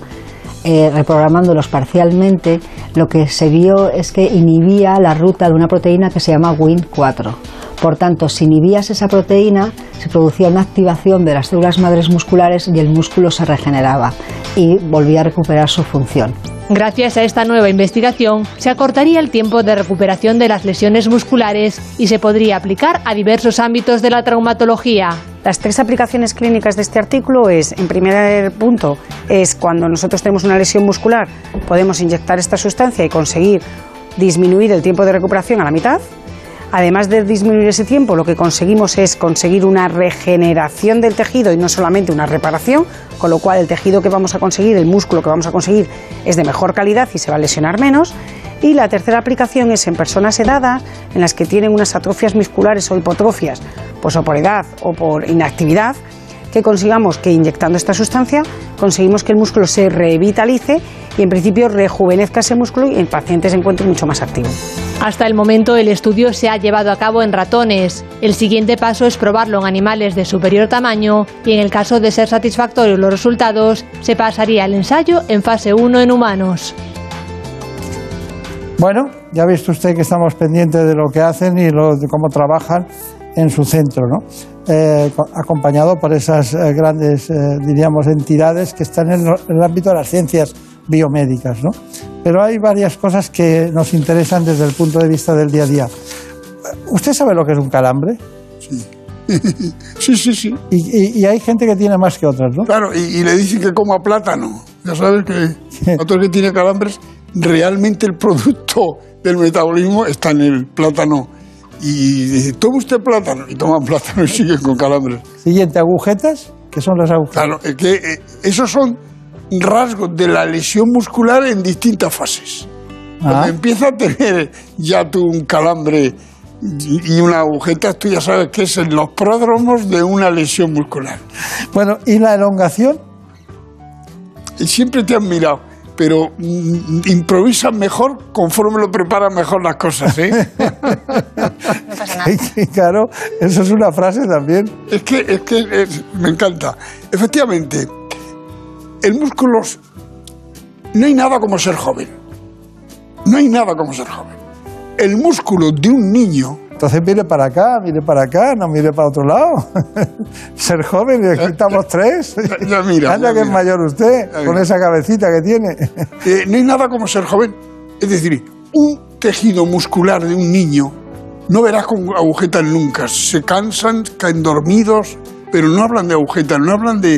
eh, reprogramándolos parcialmente, lo que se vio es que inhibía la ruta de una proteína que se llama Win4. Por tanto, si inhibías esa proteína, se producía una activación de las células madres musculares y el músculo se regeneraba y volvía a recuperar su función. Gracias a esta nueva investigación, se acortaría el tiempo de recuperación de las lesiones musculares y se podría aplicar a diversos ámbitos de la traumatología. Las tres aplicaciones clínicas de este artículo es, en primer punto, es cuando nosotros tenemos una lesión muscular, podemos inyectar esta sustancia y conseguir disminuir el tiempo de recuperación a la mitad. Además de disminuir ese tiempo, lo que conseguimos es conseguir una regeneración del tejido y no solamente una reparación, con lo cual el tejido que vamos a conseguir, el músculo que vamos a conseguir, es de mejor calidad y se va a lesionar menos. Y la tercera aplicación es en personas edadas, en las que tienen unas atrofias musculares o hipotrofias, pues o por edad o por inactividad, que consigamos que inyectando esta sustancia conseguimos que el músculo se revitalice y en principio rejuvenezca ese músculo y el paciente se encuentre mucho más activo. Hasta el momento el estudio se ha llevado a cabo en ratones. El siguiente paso es probarlo en animales de superior tamaño y en el caso de ser satisfactorios los resultados, se pasaría al ensayo en fase 1 en humanos. Bueno, ya ha visto usted que estamos pendientes de lo que hacen y lo- de cómo trabajan en su centro, ¿no? Eh, co- acompañado por esas eh, grandes, eh, diríamos, entidades que están en, el ámbito de las ciencias biomédicas, ¿no? Pero hay varias cosas que nos interesan desde el punto de vista del día a día. ¿Usted sabe lo que es un calambre? Sí, sí, sí. Y, y- y hay gente que tiene más que otras, ¿no? Claro, y, y le dicen que coma plátano. Ya sabes que otro que tiene calambres, realmente el producto del metabolismo está en el plátano. Y dice, toma usted plátano. Y toma plátano y siguen con calambres. Siguiente, agujetas. ¿Qué son las agujetas? Claro, es que eh, esos son rasgos de la lesión muscular en distintas fases. Cuando Ah. empieza a tener ya tú un calambre y y una agujeta, tú ya sabes que es en los pródromos de una lesión muscular. Bueno, ¿y la elongación? Siempre te han mirado, pero mm, improvisas mejor conforme lo preparas mejor las cosas, ¿eh? Sí, claro, eso es una frase también. Es que, es que es- me encanta. Efectivamente, el músculo. No hay nada como ser joven. No hay nada como ser joven. El músculo de un niño Entonces mire para acá, mire para acá, no mire para otro lado. Ser joven, y aquí estamos tres. Ya mira, Anda que es mayor usted, Ya con mira. esa cabecita que tiene. Eh, no hay nada como ser joven. Es decir, un tejido muscular de un niño no verás con agujetas nunca. Se cansan, caen dormidos, pero no hablan de agujetas, no hablan de...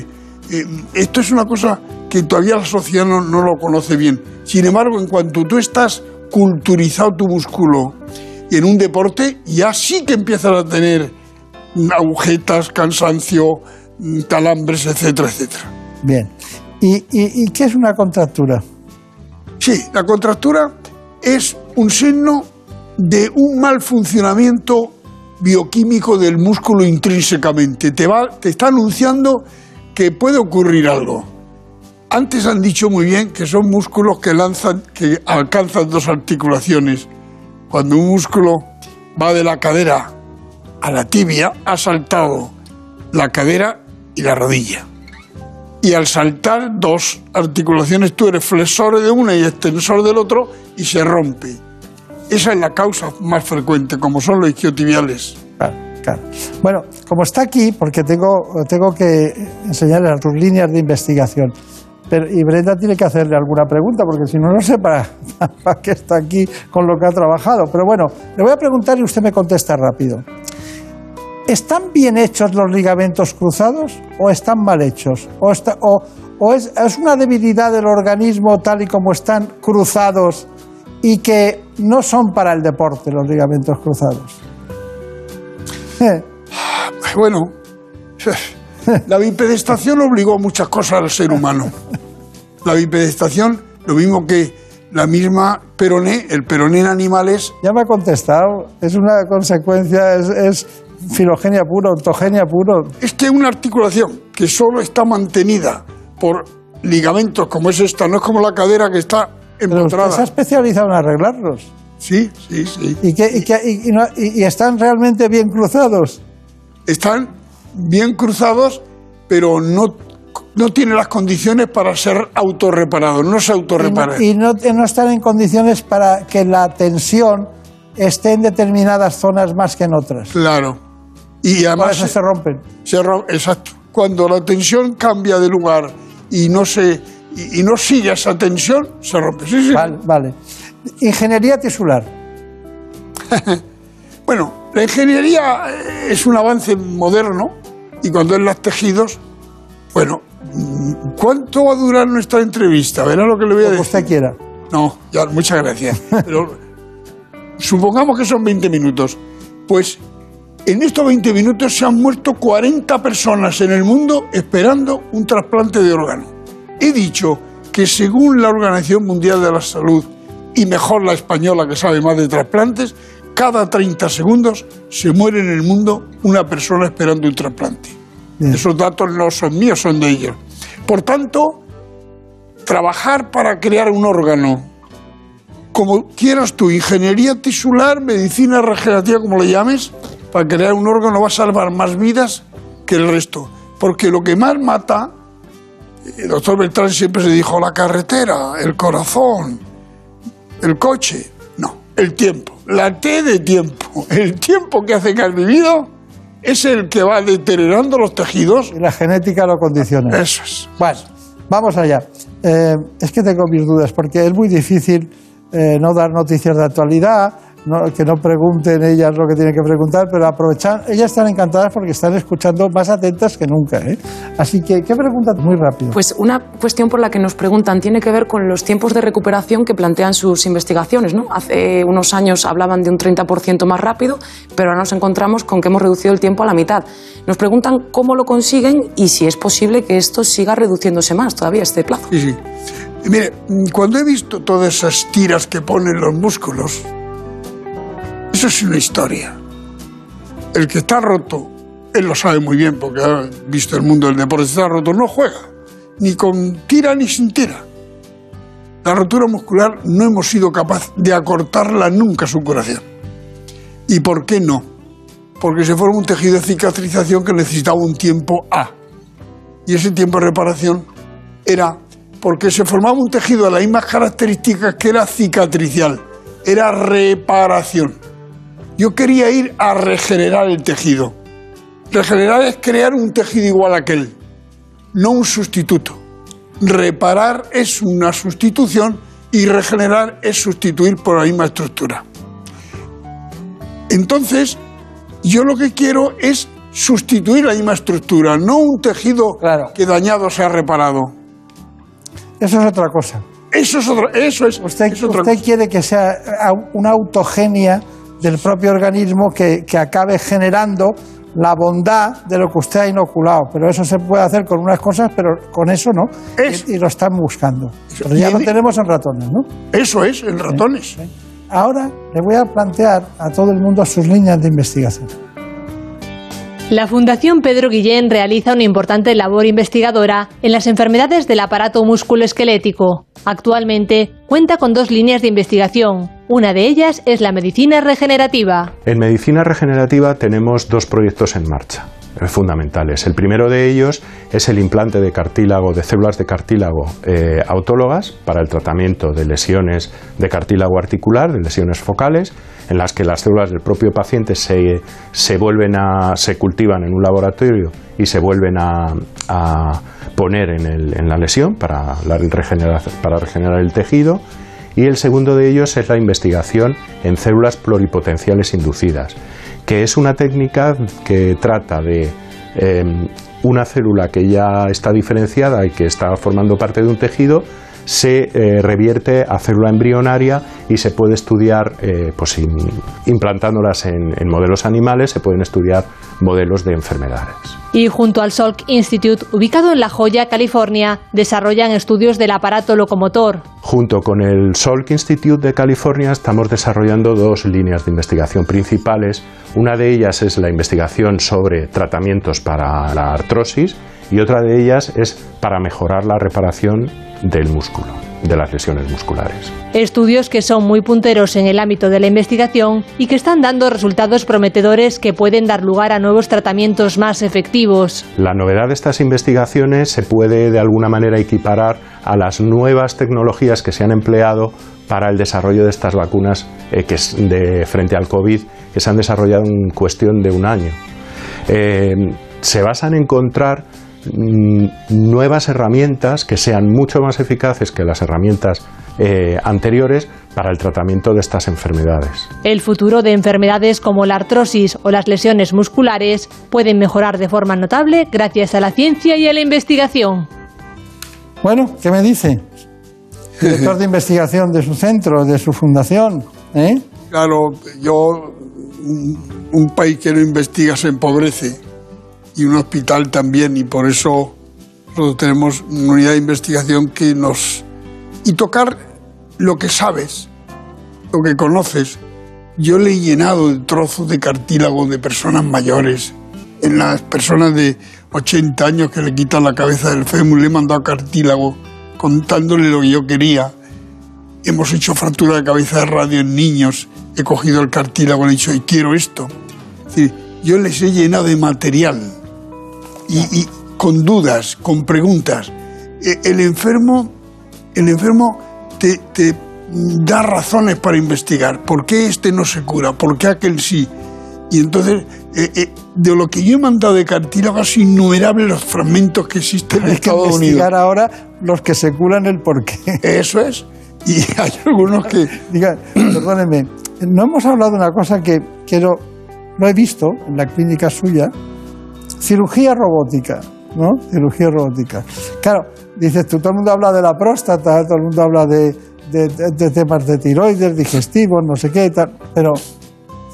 eh, esto es una cosa que todavía la sociedad no, no lo conoce bien. Sin embargo, en cuanto tú estás culturizado tu músculo y en un deporte, ya sí que empiezas a tener agujetas, cansancio, mm, calambres, etcétera, etcétera. Bien. ¿Y, y, y qué es una contractura? Sí, la contractura es un signo de un mal funcionamiento bioquímico del músculo intrínsecamente. Te, va, te está anunciando que puede ocurrir algo. Antes han dicho muy bien que son músculos que lanzan, que alcanzan dos articulaciones. Cuando un músculo va de la cadera a la tibia, ha saltado la cadera y la rodilla. Y al saltar dos articulaciones, tú eres flexor de una y extensor del otro y se rompe. Esa es la causa más frecuente, como son los isquiotibiales. Claro, claro. Bueno, como está aquí, porque tengo, tengo que enseñarle tus líneas de investigación. Pero, y Brenda tiene que hacerle alguna pregunta, porque si no, no sé para, para qué está aquí con lo que ha trabajado. Pero bueno, le voy a preguntar y usted me contesta rápido. ¿Están bien hechos los ligamentos cruzados o están mal hechos? ¿O, está- o- o es, es una debilidad del organismo tal y como están cruzados y que no son para el deporte los ligamentos cruzados? Eh, Bueno, la bipedestación obligó a muchas cosas al ser humano. La bipedestación, lo mismo que la misma peroné, el peroné en animales, Ya me ha contestado. Es una consecuencia, es, es filogenia pura, ontogenia puro. es que una articulación que solo está mantenida por ligamentos como es esta, no es como la cadera que está Pero usted se ha empotrada. especializado en arreglarlos. Sí, sí, sí. ¿Y, que, y, que- y- y no- y- y están realmente bien cruzados? Están bien cruzados, pero no, no tienen las condiciones para ser autorreparados, no se Y, no, y no- no están en condiciones para que la tensión esté en determinadas zonas más que en otras. Claro. Y Por además eso se rompen. se exacto. Cuando la tensión cambia de lugar y no se y, y no sigue esa tensión, se rompe. Sí, sí. Vale, vale. Ingeniería tisular. Bueno, la ingeniería eh, es un avance moderno y cuando es los tejidos, bueno, ¿cuánto va a durar nuestra entrevista? Verá lo que le voy a Como decir. usted quiera. No, ya, muchas gracias. Pero supongamos que son 20 minutos. Pues en estos 20 minutos se han muerto 40 personas en el mundo esperando un trasplante de órgano. He dicho que según la Organización Mundial de la Salud, y mejor la española que sabe más de trasplantes, cada 30 segundos se muere en el mundo una persona esperando un trasplante. Bien. Esos datos no son míos, son de ellos. Por tanto, trabajar para crear un órgano, como quieras tú, ingeniería tisular, medicina regenerativa, como le llames, para crear un órgano va a salvar más vidas que el resto. Porque lo que más mata, el doctor Beltrán siempre se dijo la carretera, el corazón, el coche. El tiempo. La T de tiempo. El tiempo que hace que has vivido es el que va deteriorando los tejidos. Y la genética lo condiciona. Eso es. Bueno, vamos allá. Eh, es que tengo mis dudas, porque es muy difícil eh, no dar noticias de actualidad, no- que no pregunten ellas lo que tienen que preguntar, pero aprovechan, ellas están encantadas porque están escuchando más atentas que nunca. ¿eh? Así que, ¿qué preguntas? Muy rápido. Pues una cuestión por la que nos preguntan tiene que ver con los tiempos de recuperación que plantean sus investigaciones. ¿no? Hace unos años hablaban de un 30% más rápido, pero ahora nos encontramos con que hemos reducido el tiempo a la mitad. Nos preguntan cómo lo consiguen y si es posible que esto siga reduciéndose más todavía este plazo. Sí, sí. Mire, cuando he visto todas esas tiras que ponen los músculos, eso es una historia. El que está roto, él lo sabe muy bien porque ha visto el mundo del deporte, está roto, no juega, ni con tira ni sin tira. La rotura muscular no hemos sido capaz de acortarla nunca su curación. ¿Y por qué no? Porque se forma un tejido de cicatrización que necesitaba un tiempo A. Y ese tiempo de reparación era porque se formaba un tejido de las mismas características que era cicatricial, era reparación. Yo quería ir a regenerar el tejido. Regenerar es crear un tejido igual a aquel, no un sustituto. Reparar es una sustitución y regenerar es sustituir por la misma estructura. Entonces, yo lo que quiero es sustituir la misma estructura, no un tejido que dañado se ha reparado. Eso es otra cosa. Eso es otro, eso es. Usted, es otra usted cosa. quiere que sea una autogenia del propio organismo que, que acabe generando la bondad de lo que usted ha inoculado. Pero eso se puede hacer con unas cosas, pero con eso no. Y, y lo están buscando. Pero ya lo tenemos en ratones, ¿no? Eso es, en ratones. Ahora le voy a plantear a todo el mundo sus líneas de investigación. La Fundación Pedro Guillén realiza una importante labor investigadora en las enfermedades del aparato musculoesquelético. Actualmente cuenta con dos líneas de investigación. Una de ellas es la medicina regenerativa. En medicina regenerativa tenemos dos proyectos en marcha eh, fundamentales. El primero de ellos es el implante de cartílago, de células de cartílago eh, autólogas para el tratamiento de lesiones de cartílago articular, de lesiones focales, en las que las células del propio paciente se, se vuelven a, se cultivan en un laboratorio y se vuelven a, a poner en, el- en la lesión para, la regenera- para regenerar el tejido. Y el segundo de ellos es la investigación en células pluripotenciales inducidas, que es una técnica que trata de eh, una célula que ya está diferenciada y que está formando parte de un tejido, se eh, revierte a célula embrionaria y se puede estudiar, eh, pues in- implantándolas en, en modelos animales, se pueden estudiar modelos de enfermedades. Y junto al Salk Institute, ubicado en La Joya, California, desarrollan estudios del aparato locomotor. Junto con el Salk Institute de California estamos desarrollando dos líneas de investigación principales. Una de ellas es la investigación sobre tratamientos para la artrosis y otra de ellas es para mejorar la reparación del músculo, de las lesiones musculares. Estudios que son muy punteros en el ámbito de la investigación y que están dando resultados prometedores que pueden dar lugar a nuevos tratamientos más efectivos. La novedad de estas investigaciones se puede de alguna manera equiparar a las nuevas tecnologías que se han empleado para el desarrollo de estas vacunas eh, que es de frente al COVID que se han desarrollado en cuestión de un año. Eh, se basan en encontrar nuevas herramientas que sean mucho más eficaces que las herramientas eh, anteriores para el tratamiento de estas enfermedades. El futuro de enfermedades como la artrosis o las lesiones musculares pueden mejorar de forma notable gracias a la ciencia y a la investigación. Bueno, ¿qué me dice? Director de investigación de su centro, de su fundación. ¿eh? Claro, yo, un, un país que no investiga se empobrece y un hospital también, y por eso nosotros tenemos una unidad de investigación que nos... y tocar lo que sabes, lo que conoces. Yo le he llenado de trozos de cartílago de personas mayores, en las personas de 80 años que le quitan la cabeza del fémur, le he mandado cartílago contándole lo que yo quería. Hemos hecho fractura de cabeza de radio en niños, he cogido el cartílago y he dicho, y quiero esto. Es decir, yo les he llenado de material y, y con dudas, con preguntas. E- El enfermo, el enfermo te, te da razones para investigar. ¿Por qué este no se cura? ¿Por qué aquel sí? Y entonces, eh, eh, de lo que yo he mandado de cartílago, es innumerables los fragmentos que existen en Hay que Estados Unidos. investigar ahora los que se curan el porqué. Eso es. Y hay algunos que... Diga, perdóneme, no hemos hablado de una cosa que quiero, lo he visto en la clínica suya, cirugía robótica, ¿no? Cirugía robótica. Claro, dices tú, todo el mundo habla de la próstata, todo el mundo habla de, temas de tiroides, digestivos, no sé qué y tal, pero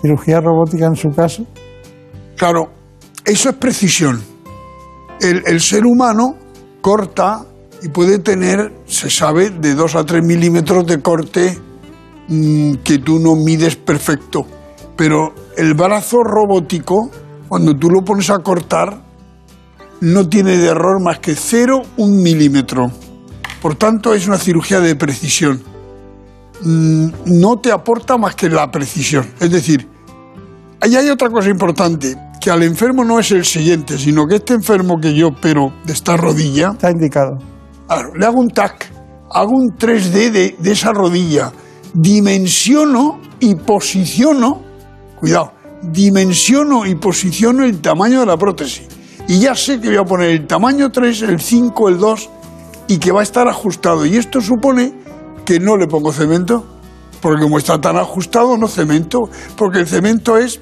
cirugía robótica en su caso. Claro, eso es precisión. El, el ser humano corta y puede tener, se sabe, de 2 a 3 milímetros de corte mm, que tú no mides perfecto. Pero el brazo robótico, cuando tú lo pones a cortar, no tiene de error más que 0, un milímetro. Por tanto, es una cirugía de precisión. Mm, No te aporta más que la precisión. Es decir, Ahí hay otra cosa importante, que al enfermo no es el siguiente, sino que este enfermo que yo opero de esta rodilla... Está indicado. Claro, le hago un TAC, hago un 3D de, de esa rodilla, dimensiono y posiciono cuidado, dimensiono y posiciono el tamaño de la prótesis. Y ya sé que voy a poner el tamaño 3, el 5, el 2 y que va a estar ajustado. Y esto supone que no le pongo cemento, porque como está tan ajustado, no cemento, porque el cemento es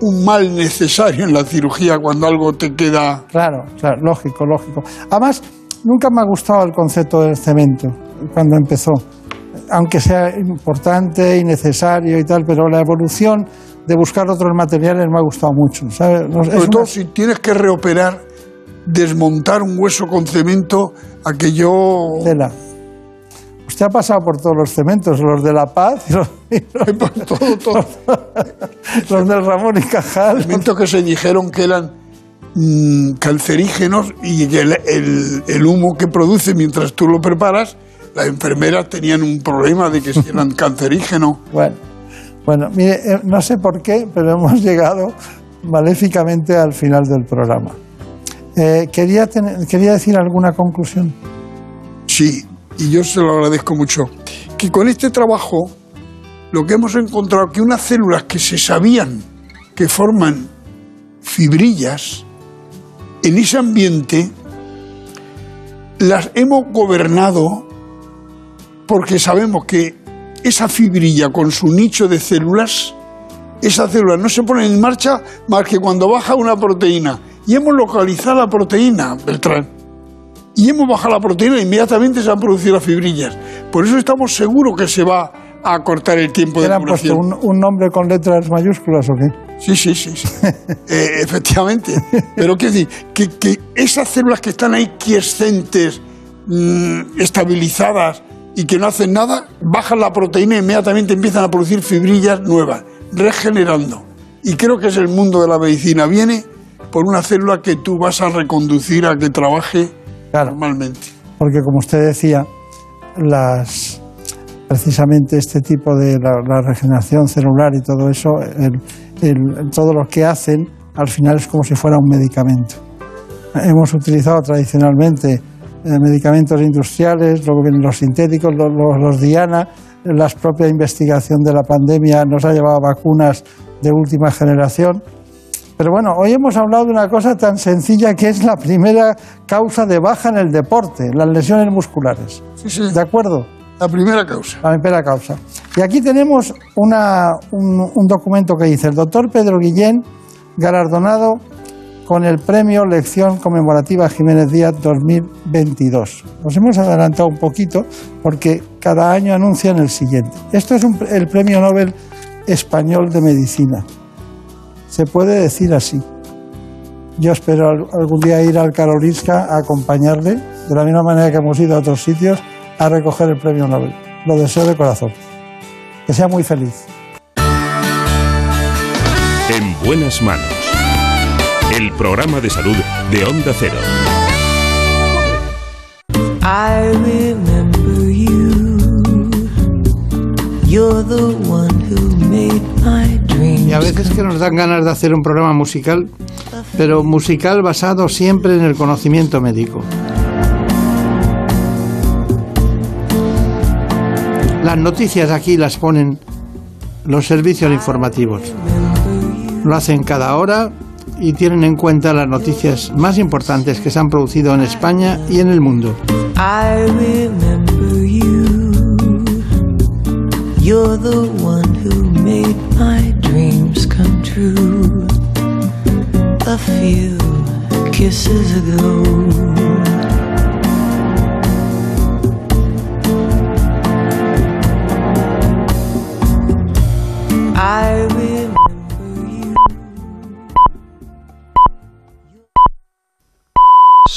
un mal necesario en la cirugía cuando algo te queda... Claro, claro, lógico, lógico. Además, nunca me ha gustado el concepto del cemento cuando empezó, aunque sea importante y necesario y tal, pero la evolución de buscar otros materiales me ha gustado mucho. ¿sabes? No- Sobre una- todo si tienes que reoperar, desmontar un hueso con cemento, aquello... Tela. Usted ha pasado por todos los cementos, los de La Paz y los, y los- todo, todo. los del Ramón y Cajal. Cementos que se dijeron que eran mm, cancerígenos y que el, el- el humo que produce mientras tú lo preparas, las enfermeras tenían un problema de que si eran cancerígenos. Bueno, bueno, mire, eh, no sé por qué, pero hemos llegado maléficamente al final del programa. Eh, quería, quería decir alguna conclusión. Sí, y yo se lo agradezco mucho. Que con este trabajo lo que hemos encontrado que unas células que se sabían que forman fibrillas en ese ambiente las hemos gobernado porque sabemos que esa fibrilla con su nicho de células, esas células no se ponen en marcha más que cuando baja una proteína. Y hemos localizado la proteína, Beltrán y hemos bajado la proteína e inmediatamente se han producido las fibrillas. Por eso estamos seguros que se va a acortar el tiempo ¿Le de han puesto curación. un, un nombre con letras mayúsculas o qué? Sí, sí, sí. sí. Eh, efectivamente. Pero quiero decir, que, que esas células que están ahí quiescentes, mm, estabilizadas y que no hacen nada, bajan la proteína e inmediatamente empiezan a producir fibrillas nuevas, regenerando. Y creo que es el mundo de la medicina. Viene por una célula que tú vas a reconducir a que trabaje normalmente. Porque como usted decía, las precisamente este tipo de la, la regeneración celular y todo eso, el- el- todo lo que hacen, al final es como si fuera un medicamento. Hemos utilizado tradicionalmente eh, medicamentos industriales, luego vienen los sintéticos, los, los- los Diana, la propia investigación de la pandemia nos ha llevado a vacunas de última generación. Pero bueno, hoy hemos hablado de una cosa tan sencilla que es la primera causa de baja en el deporte, las lesiones musculares. ¿De acuerdo? La primera causa. La primera causa. Y aquí tenemos una- un, un documento que dice el doctor Pedro Guillén, galardonado con el premio Lección Conmemorativa Jiménez Díaz 2022. Nos hemos adelantado un poquito porque cada año anuncian el siguiente. Esto es el Premio Nobel Español de Medicina. Se puede decir así. Yo espero al- algún día ir al Karolinska a acompañarle, de la misma manera que hemos ido a otros sitios, a recoger el premio Nobel. Lo deseo de corazón. Que sea muy feliz. En buenas manos. El programa de salud de Onda Cero. I remember you. You're the one who made my dreams. Y a veces que nos dan ganas de hacer un programa musical, pero musical basado siempre en el conocimiento médico. Las noticias aquí las ponen los servicios informativos. Lo hacen cada hora y tienen en cuenta las noticias más importantes que se han producido en España y en el mundo.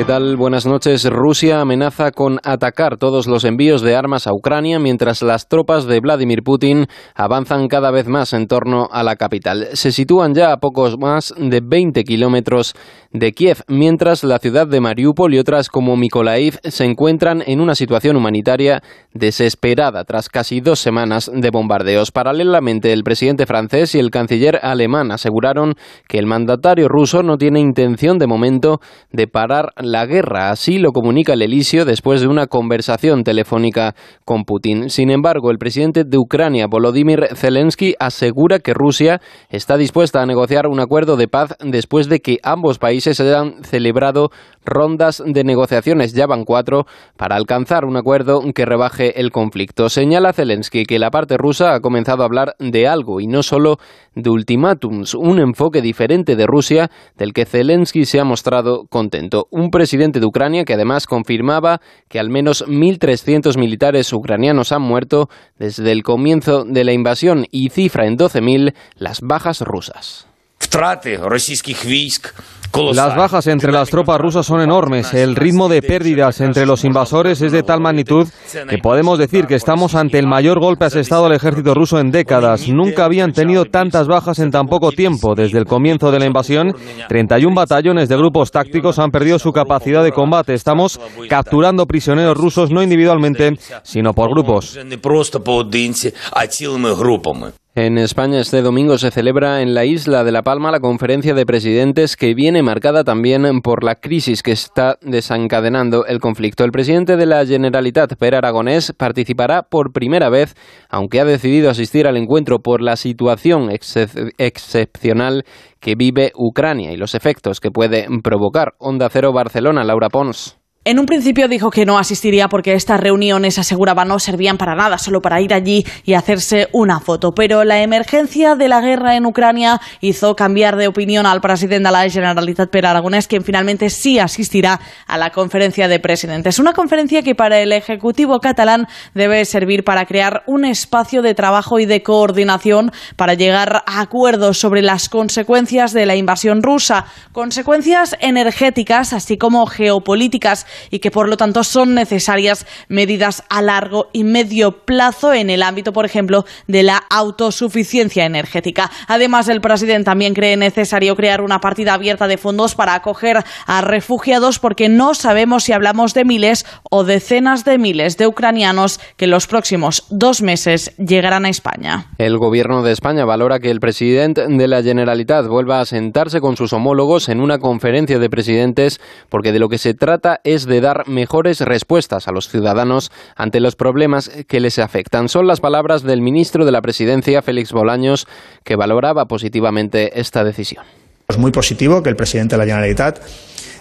¿Qué tal? Buenas noches. Rusia amenaza con atacar todos los envíos de armas a Ucrania mientras las tropas de Vladimir Putin avanzan cada vez más en torno a la capital. Se sitúan ya a pocos más de 20 kilómetros de Kiev, mientras la ciudad de Mariupol y otras como Mykolaiv se encuentran en una situación humanitaria desesperada tras casi dos semanas de bombardeos. Paralelamente, el presidente francés y el canciller alemán aseguraron que el mandatario ruso no tiene intención de momento de parar la guerra. Así lo comunica el Elisio después de una conversación telefónica con Putin. Sin embargo, el presidente de Ucrania, Volodymyr Zelensky, asegura que Rusia está dispuesta a negociar un acuerdo de paz después de que ambos países hayan celebrado rondas de negociaciones, ya van cuatro, para alcanzar un acuerdo que rebaje el conflicto. Señala Zelensky que la parte rusa ha comenzado a hablar de algo y no solo de ultimátums, un enfoque diferente de Rusia del que Zelensky se ha mostrado contento. Presidente de Ucrania que además confirmaba que al menos 1.300 militares ucranianos han muerto desde el comienzo de la invasión y cifra en 12.000 las bajas rusas. Las bajas entre las tropas rusas son enormes. El ritmo de pérdidas entre los invasores es de tal magnitud que podemos decir que estamos ante el mayor golpe asestado al ejército ruso en décadas. Nunca habían tenido tantas bajas en tan poco tiempo. Desde el comienzo de la invasión, 31 batallones de grupos tácticos han perdido su capacidad de combate. Estamos capturando prisioneros rusos no individualmente, sino por grupos. En España este domingo se celebra en la isla de La Palma la conferencia de presidentes que viene marcada también por la crisis que está desencadenando el conflicto. El presidente de la Generalitat, Per Aragonés, participará por primera vez, aunque ha decidido asistir al encuentro por la situación excep excepcional que vive Ucrania y los efectos que puede provocar. Onda Cero Barcelona, Laura Pons. En un principio dijo que no asistiría porque estas reuniones, aseguraba, no servían para nada, solo para ir allí y hacerse una foto. Pero la emergencia de la guerra en Ucrania hizo cambiar de opinión al presidente de la Generalitat, Per Aragonés, quien finalmente sí asistirá a la conferencia de presidentes. Una conferencia que para el Ejecutivo catalán debe servir para crear un espacio de trabajo y de coordinación para llegar a acuerdos sobre las consecuencias de la invasión rusa, consecuencias energéticas, así como geopolíticas y que por lo tanto son necesarias medidas a largo y medio plazo en el ámbito, por ejemplo, de la autosuficiencia energética. Además, el presidente también cree necesario crear una partida abierta de fondos para acoger a refugiados porque no sabemos si hablamos de miles o decenas de miles de ucranianos que en los próximos dos meses llegarán a España. El gobierno de España valora que el presidente de la Generalitat vuelva a sentarse con sus homólogos en una conferencia de presidentes porque de lo que se trata es de dar mejores respuestas a los ciudadanos ante los problemas que les afectan. Son las palabras del ministro de la Presidencia, Félix Bolaños, que valoraba positivamente esta decisión. Es muy positivo que el presidente de la Generalitat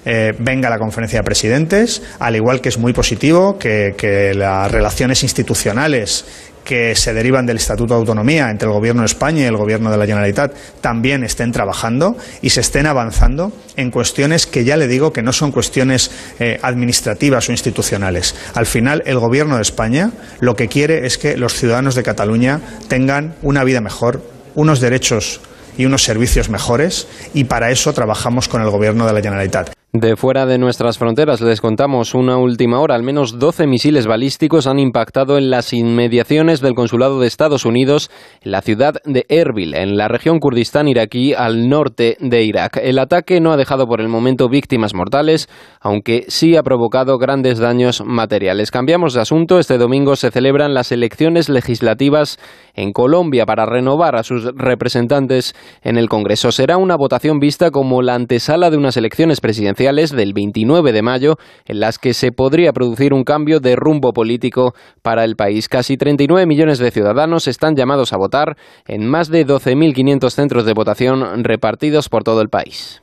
eh, venga a la conferencia de presidentes, al igual que es muy positivo que, que las relaciones institucionales que se derivan del Estatuto de Autonomía entre el Gobierno de España y el Gobierno de la Generalitat también estén trabajando y se estén avanzando en cuestiones que ya le digo que no son cuestiones eh, administrativas o institucionales. Al final, el Gobierno de España lo que quiere es que los ciudadanos de Cataluña tengan una vida mejor, unos derechos y unos servicios mejores y para eso trabajamos con el Gobierno de la Generalitat. De fuera de nuestras fronteras les contamos una última hora. Al menos 12 misiles balísticos han impactado en las inmediaciones del consulado de Estados Unidos en la ciudad de Erbil, en la región Kurdistán iraquí al norte de Irak. El ataque no ha dejado por el momento víctimas mortales, aunque sí ha provocado grandes daños materiales. Cambiamos de asunto. Este domingo se celebran las elecciones legislativas en Colombia para renovar a sus representantes en el Congreso. Será una votación vista como la antesala de unas elecciones presidenciales del 29 de mayo en las que se podría producir un cambio de rumbo político para el país. Casi 39 millones de ciudadanos están llamados a votar en más de 12.500 centros de votación repartidos por todo el país.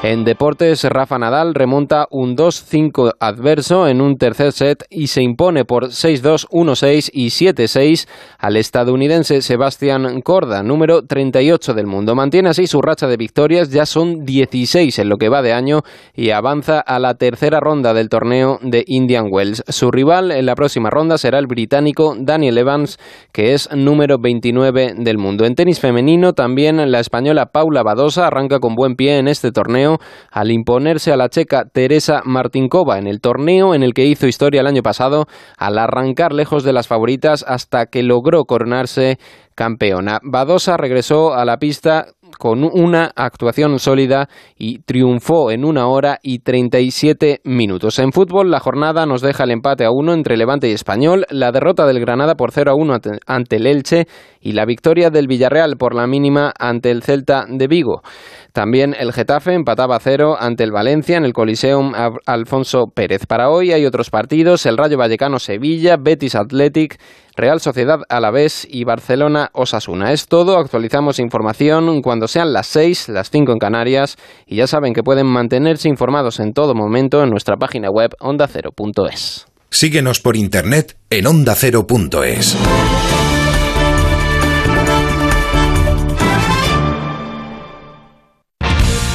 En deportes, Rafa Nadal remonta un 2-5 adverso en un tercer set y se impone por 6-2, 1-6 y 7-6 al estadounidense Sebastián Corda, número 38 del mundo. Mantiene así su racha de victorias, ya son 16 en lo que va de año y avanza a la tercera ronda del torneo de Indian Wells. Su rival en la próxima ronda será el británico Daniel Evans, que es número 29 del mundo. En tenis femenino, también la española Paula Badosa arranca con buen pie en este torneo al imponerse a la checa Teresa Martinkova en el torneo en el que hizo historia el año pasado al arrancar lejos de las favoritas hasta que logró coronarse campeona. Badosa regresó a la pista con una actuación sólida y triunfó en una hora y 37 minutos. En fútbol, la jornada nos deja el empate a uno entre Levante y Español, la derrota del Granada por 0 a 1 ante el Elche y la victoria del Villarreal por la mínima ante el Celta de Vigo. También el Getafe empataba a cero ante el Valencia en el Coliseum Alfonso Pérez. Para hoy hay otros partidos, el Rayo Vallecano Sevilla, Betis Athletic, Real Sociedad Alavés y Barcelona Osasuna. Es todo, actualizamos información cuando sean las 6, las 5 en Canarias y ya saben que pueden mantenerse informados en todo momento en nuestra página web ondacero.es. Síguenos por internet en ondacero.es.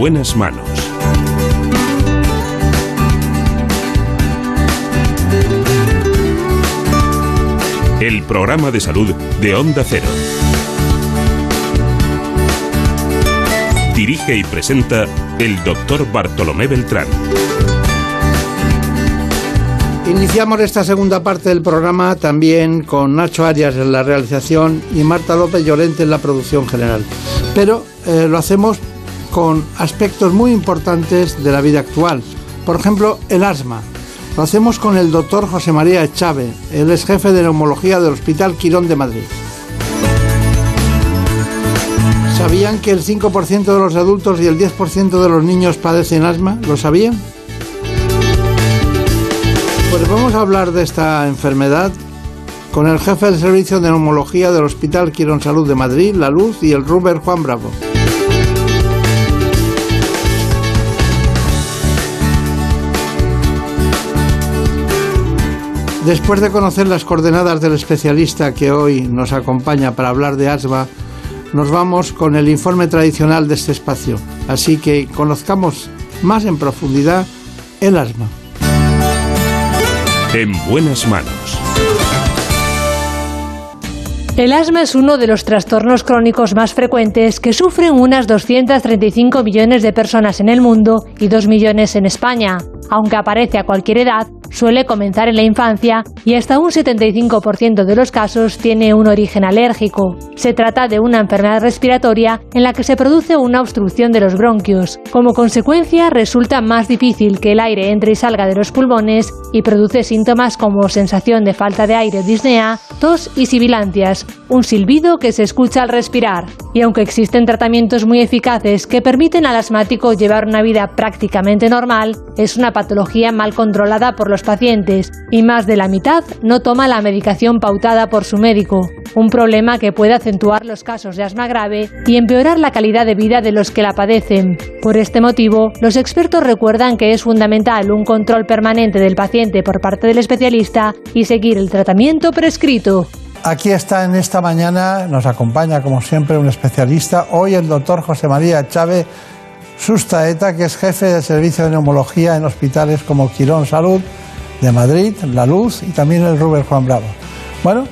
Buenas manos. El programa de salud de Onda Cero. Dirige y presenta el doctor Bartolomé Beltrán. Iniciamos esta segunda parte del programa también con Nacho Arias en la realización y Marta López Llorente en la producción general. Pero eh, lo hacemos con aspectos muy importantes de la vida actual. Por ejemplo, el asma. Lo hacemos con el doctor José María Echave, él es jefe de neumología del Hospital Quirón de Madrid. ¿Sabían que el 5% de los adultos y el 10% de los niños padecen asma? ¿Lo sabían? Pues vamos a hablar de esta enfermedad con el jefe del servicio de neumología del Hospital Quirón Salud de Madrid, La Luz y el Ruber Juan Bravo. Después de conocer las coordenadas del especialista que hoy nos acompaña para hablar de asma, nos vamos con el informe tradicional de este espacio. Así que conozcamos más en profundidad el asma. En buenas manos. El asma es uno de los trastornos crónicos más frecuentes que sufren unas 235 millones de personas en el mundo y 2 millones en España. Aunque aparece a cualquier edad, suele comenzar en la infancia y hasta un 75% de los casos tiene un origen alérgico. Se trata de una enfermedad respiratoria en la que se produce una obstrucción de los bronquios. Como consecuencia, resulta más difícil que el aire entre y salga de los pulmones y produce síntomas como sensación de falta de aire disnea, tos y sibilancias, un silbido que se escucha al respirar. Y aunque existen tratamientos muy eficaces que permiten al asmático llevar una vida prácticamente normal, es una mal controlada por los pacientes y más de la mitad no toma la medicación pautada por su médico, un problema que puede acentuar los casos de asma grave y empeorar la calidad de vida de los que la padecen. Por este motivo, los expertos recuerdan que es fundamental un control permanente del paciente por parte del especialista y seguir el tratamiento prescrito. Aquí está en esta mañana, nos acompaña como siempre un especialista, hoy el doctor José María Chávez Sustaeta, que es jefe del servicio de neumología en hospitales como Quirón Salud de Madrid, La Luz y también el Ruber Juan Bravo. Bueno,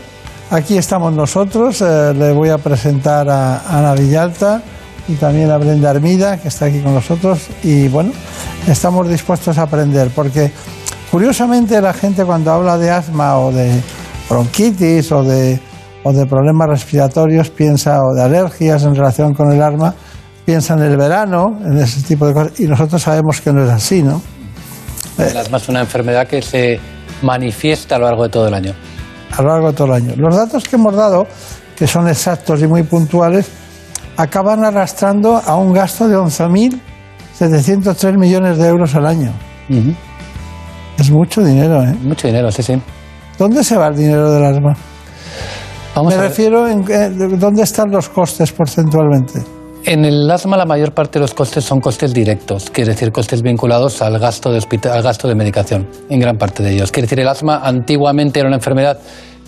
aquí estamos nosotros, eh, le voy a presentar a Ana Villalta, y también a Brenda Hermida, que está aquí con nosotros. Y bueno, estamos dispuestos a aprender, porque curiosamente la gente cuando habla de asma o de bronquitis o de, o de problemas respiratorios piensa, o de alergias en relación con el asma, piensa en el verano, en ese tipo de cosas, y nosotros sabemos que no es así, ¿no? El asma es una enfermedad que se manifiesta a lo largo de todo el año. a lo largo de todo el año. Los datos que hemos dado, que son exactos y muy puntuales, acaban arrastrando a un gasto de 11.703 millones de euros al año. Es mucho dinero, ¿eh? Mucho dinero, sí, sí. ¿Dónde se va el dinero del asma? Vamos Me a refiero en eh, dónde están los costes porcentualmente. En el asma la mayor parte de los costes son costes directos, quiere decir costes vinculados al gasto de hospital, al gasto de medicación, en gran parte de ellos. Quiere decir, el asma antiguamente era una enfermedad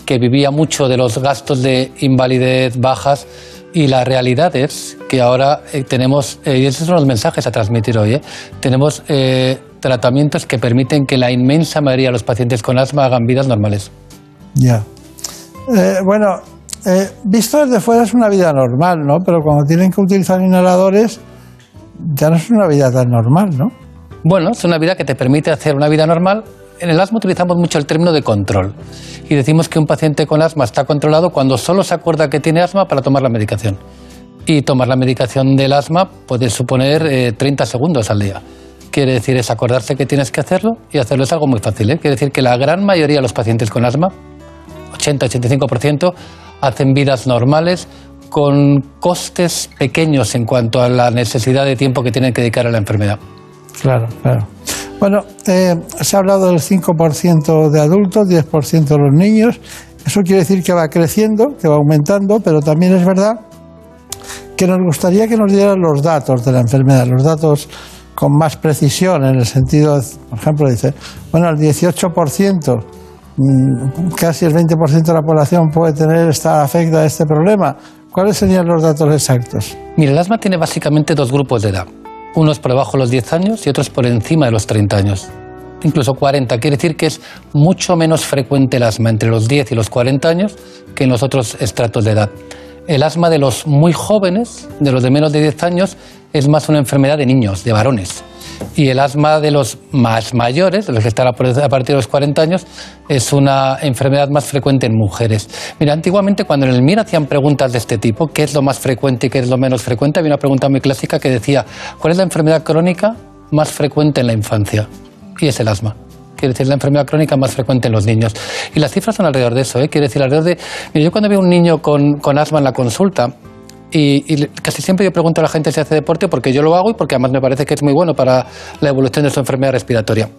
que vivía mucho de los gastos de invalidez bajas y la realidad es que ahora eh, tenemos, eh, y esos son los mensajes a transmitir hoy, eh, tenemos eh, tratamientos que permiten que la inmensa mayoría de los pacientes con asma hagan vidas normales. Ya. Eh, bueno, eh, visto desde fuera es una vida normal, ¿no? Pero cuando tienen que utilizar inhaladores, ya no es una vida tan normal, ¿no? Bueno, es una vida que te permite hacer una vida normal. En el asma utilizamos mucho el término de control y decimos que un paciente con asma está controlado cuando solo se acuerda que tiene asma para tomar la medicación. Y tomar la medicación del asma puede suponer eh, 30 segundos al día. Quiere decir, es acordarse que tienes que hacerlo y hacerlo es algo muy fácil. ¿eh? Quiere decir que la gran mayoría de los pacientes con asma, 80-85%, hacen vidas normales con costes pequeños en cuanto a la necesidad de tiempo que tienen que dedicar a la enfermedad. Claro, claro. Bueno, eh, se ha hablado del 5% de adultos, 10% de los niños. Eso quiere decir que va creciendo, que va aumentando, pero también es verdad que nos gustaría que nos dieran los datos de la enfermedad, los datos con más precisión, en el sentido, por ejemplo, dice, bueno, el 18%, mm, casi el 20% de la población puede tener esta afecta a este problema. ¿Cuáles serían los datos exactos? Mira, el asma tiene básicamente dos grupos de edad. Unos por debajo de los 10 años y otros por encima de los 30 años. Incluso 40. Quiere decir que es mucho menos frecuente el asma entre los 10 y los 40 años que en los otros estratos de edad. El asma de los muy jóvenes, de los de menos de 10 años, es más una enfermedad de niños, de varones. Y el asma de los más mayores, de los que están a partir de los 40 años, es una enfermedad más frecuente en mujeres. Mira, antiguamente cuando en el MIR hacían preguntas de este tipo, ¿qué es lo más frecuente y qué es lo menos frecuente? Había una pregunta muy clásica que decía, ¿cuál es la enfermedad crónica más frecuente en la infancia? Y es el asma. Quiere decir, la enfermedad crónica más frecuente en los niños. Y las cifras son alrededor de eso, ¿eh? Quiere decir, alrededor de... Mira, yo cuando veo un niño con, con asma en la consulta, y, casi siempre yo pregunto a la gente si hace deporte porque yo lo hago y porque además me parece que es muy bueno para la evolución de su enfermedad respiratoria.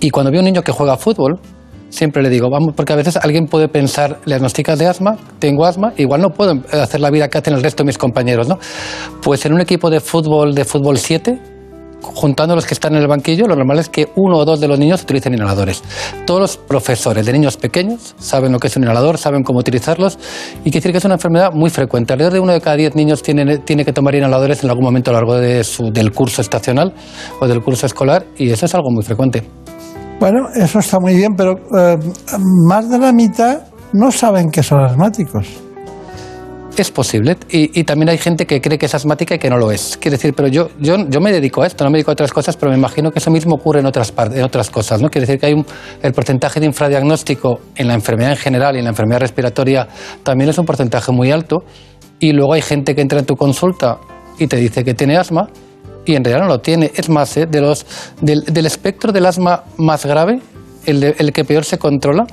Y cuando veo un niño que juega fútbol, siempre le digo, vamos, porque a veces alguien puede pensar, le diagnosticas de asma, tengo asma, igual no puedo hacer la vida que hacen el resto de mis compañeros, ¿no? Pues en un equipo de fútbol, de fútbol 7, juntando los que están en el banquillo, lo normal es que uno o dos de los niños utilicen inhaladores. Todos los profesores de niños pequeños saben lo que es un inhalador, saben cómo utilizarlos y quiere decir que es una enfermedad muy frecuente. Alrededor de uno de cada diez niños tiene, tiene que tomar inhaladores en algún momento a lo largo de su- del curso estacional o del curso escolar y eso es algo muy frecuente. Bueno, eso está muy bien, pero eh, más de la mitad no saben que son asmáticos. Es posible. Y, también hay gente que cree que es asmática y que no lo es. Quiere decir, pero yo, yo, yo me dedico a esto, no me dedico a otras cosas, pero me imagino que eso mismo ocurre en otras, en otras cosas. ¿no? Quiere decir que hay un, el porcentaje de infradiagnóstico en la enfermedad en general y en la enfermedad respiratoria también es un porcentaje muy alto. Y luego hay gente que entra en tu consulta y te dice que tiene asma y en realidad no lo tiene. Es más, ¿eh? de los, del, espectro del asma más grave, el, de- el que peor se controla,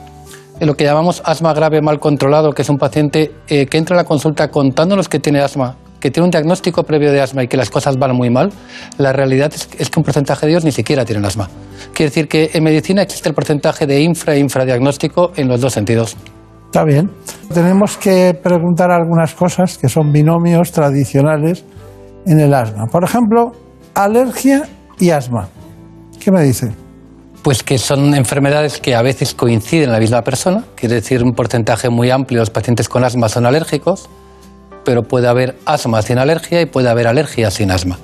lo que llamamos asma grave mal controlado, que es un paciente eh, que entra a la consulta contándonos que tiene asma, que tiene un diagnóstico previo de asma y que las cosas van muy mal, la realidad es, es que un porcentaje de ellos ni siquiera tienen asma. Quiere decir que en medicina existe el porcentaje de infra e infradiagnóstico en los dos sentidos. Está bien. Tenemos que preguntar algunas cosas que son binomios tradicionales en el asma. Por ejemplo, alergia y asma. ¿Qué me dice? Pues que son enfermedades que a veces coinciden en la misma persona, quiere decir un porcentaje muy amplio de los pacientes con asma son alérgicos, pero puede haber asma sin alergia y puede haber alergia sin asma.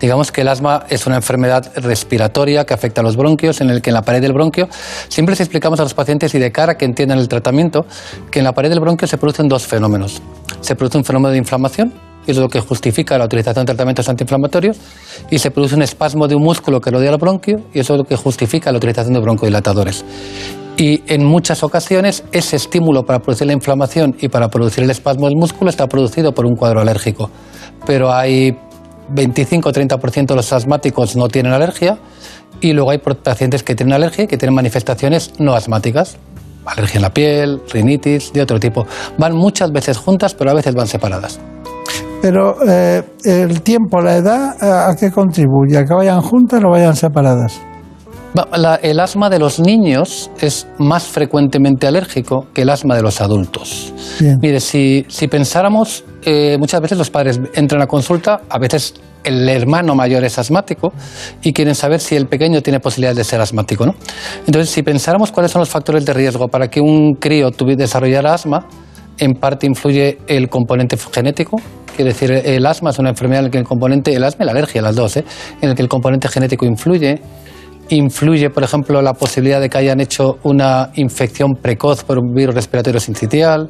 Digamos que el asma es una enfermedad respiratoria que afecta a los bronquios, en el que en la pared del bronquio siempre les explicamos a los pacientes y de cara que entiendan el tratamiento, que en la pared del bronquio se producen dos fenómenos. Se produce un fenómeno de inflamación, es lo que justifica la utilización de tratamientos antiinflamatorios, y se produce un espasmo de un músculo que rodea el bronquio, y eso es lo que justifica la utilización de broncodilatadores. Y en muchas ocasiones ese estímulo para producir la inflamación y para producir el espasmo del músculo está producido por un cuadro alérgico. Pero hay 25-30% de los asmáticos no tienen alergia y luego hay pacientes que tienen alergia y que tienen manifestaciones no asmáticas. Alergia en la piel, rinitis, de otro tipo. Van muchas veces juntas, pero a veces van separadas. Pero eh, el tiempo, la edad, ¿a qué contribuye? ¿A que vayan juntas o vayan separadas? La- el asma de los niños es más frecuentemente alérgico que el asma de los adultos. Bien. Mire, si, si pensáramos, eh, muchas veces los padres entran a consulta, a veces el hermano mayor es asmático y quieren saber si el pequeño tiene posibilidades de ser asmático. ¿no? Entonces, si pensáramos cuáles son los factores de riesgo para que un crío desarrollara asma, en parte influye el componente genético. Quiere decir, el asma es una enfermedad en la que el componente, el asma y la alergia, las dos, ¿eh? en el que el componente genético influye. Influye, por ejemplo, la posibilidad de que hayan hecho una infección precoz por un virus respiratorio sincitial.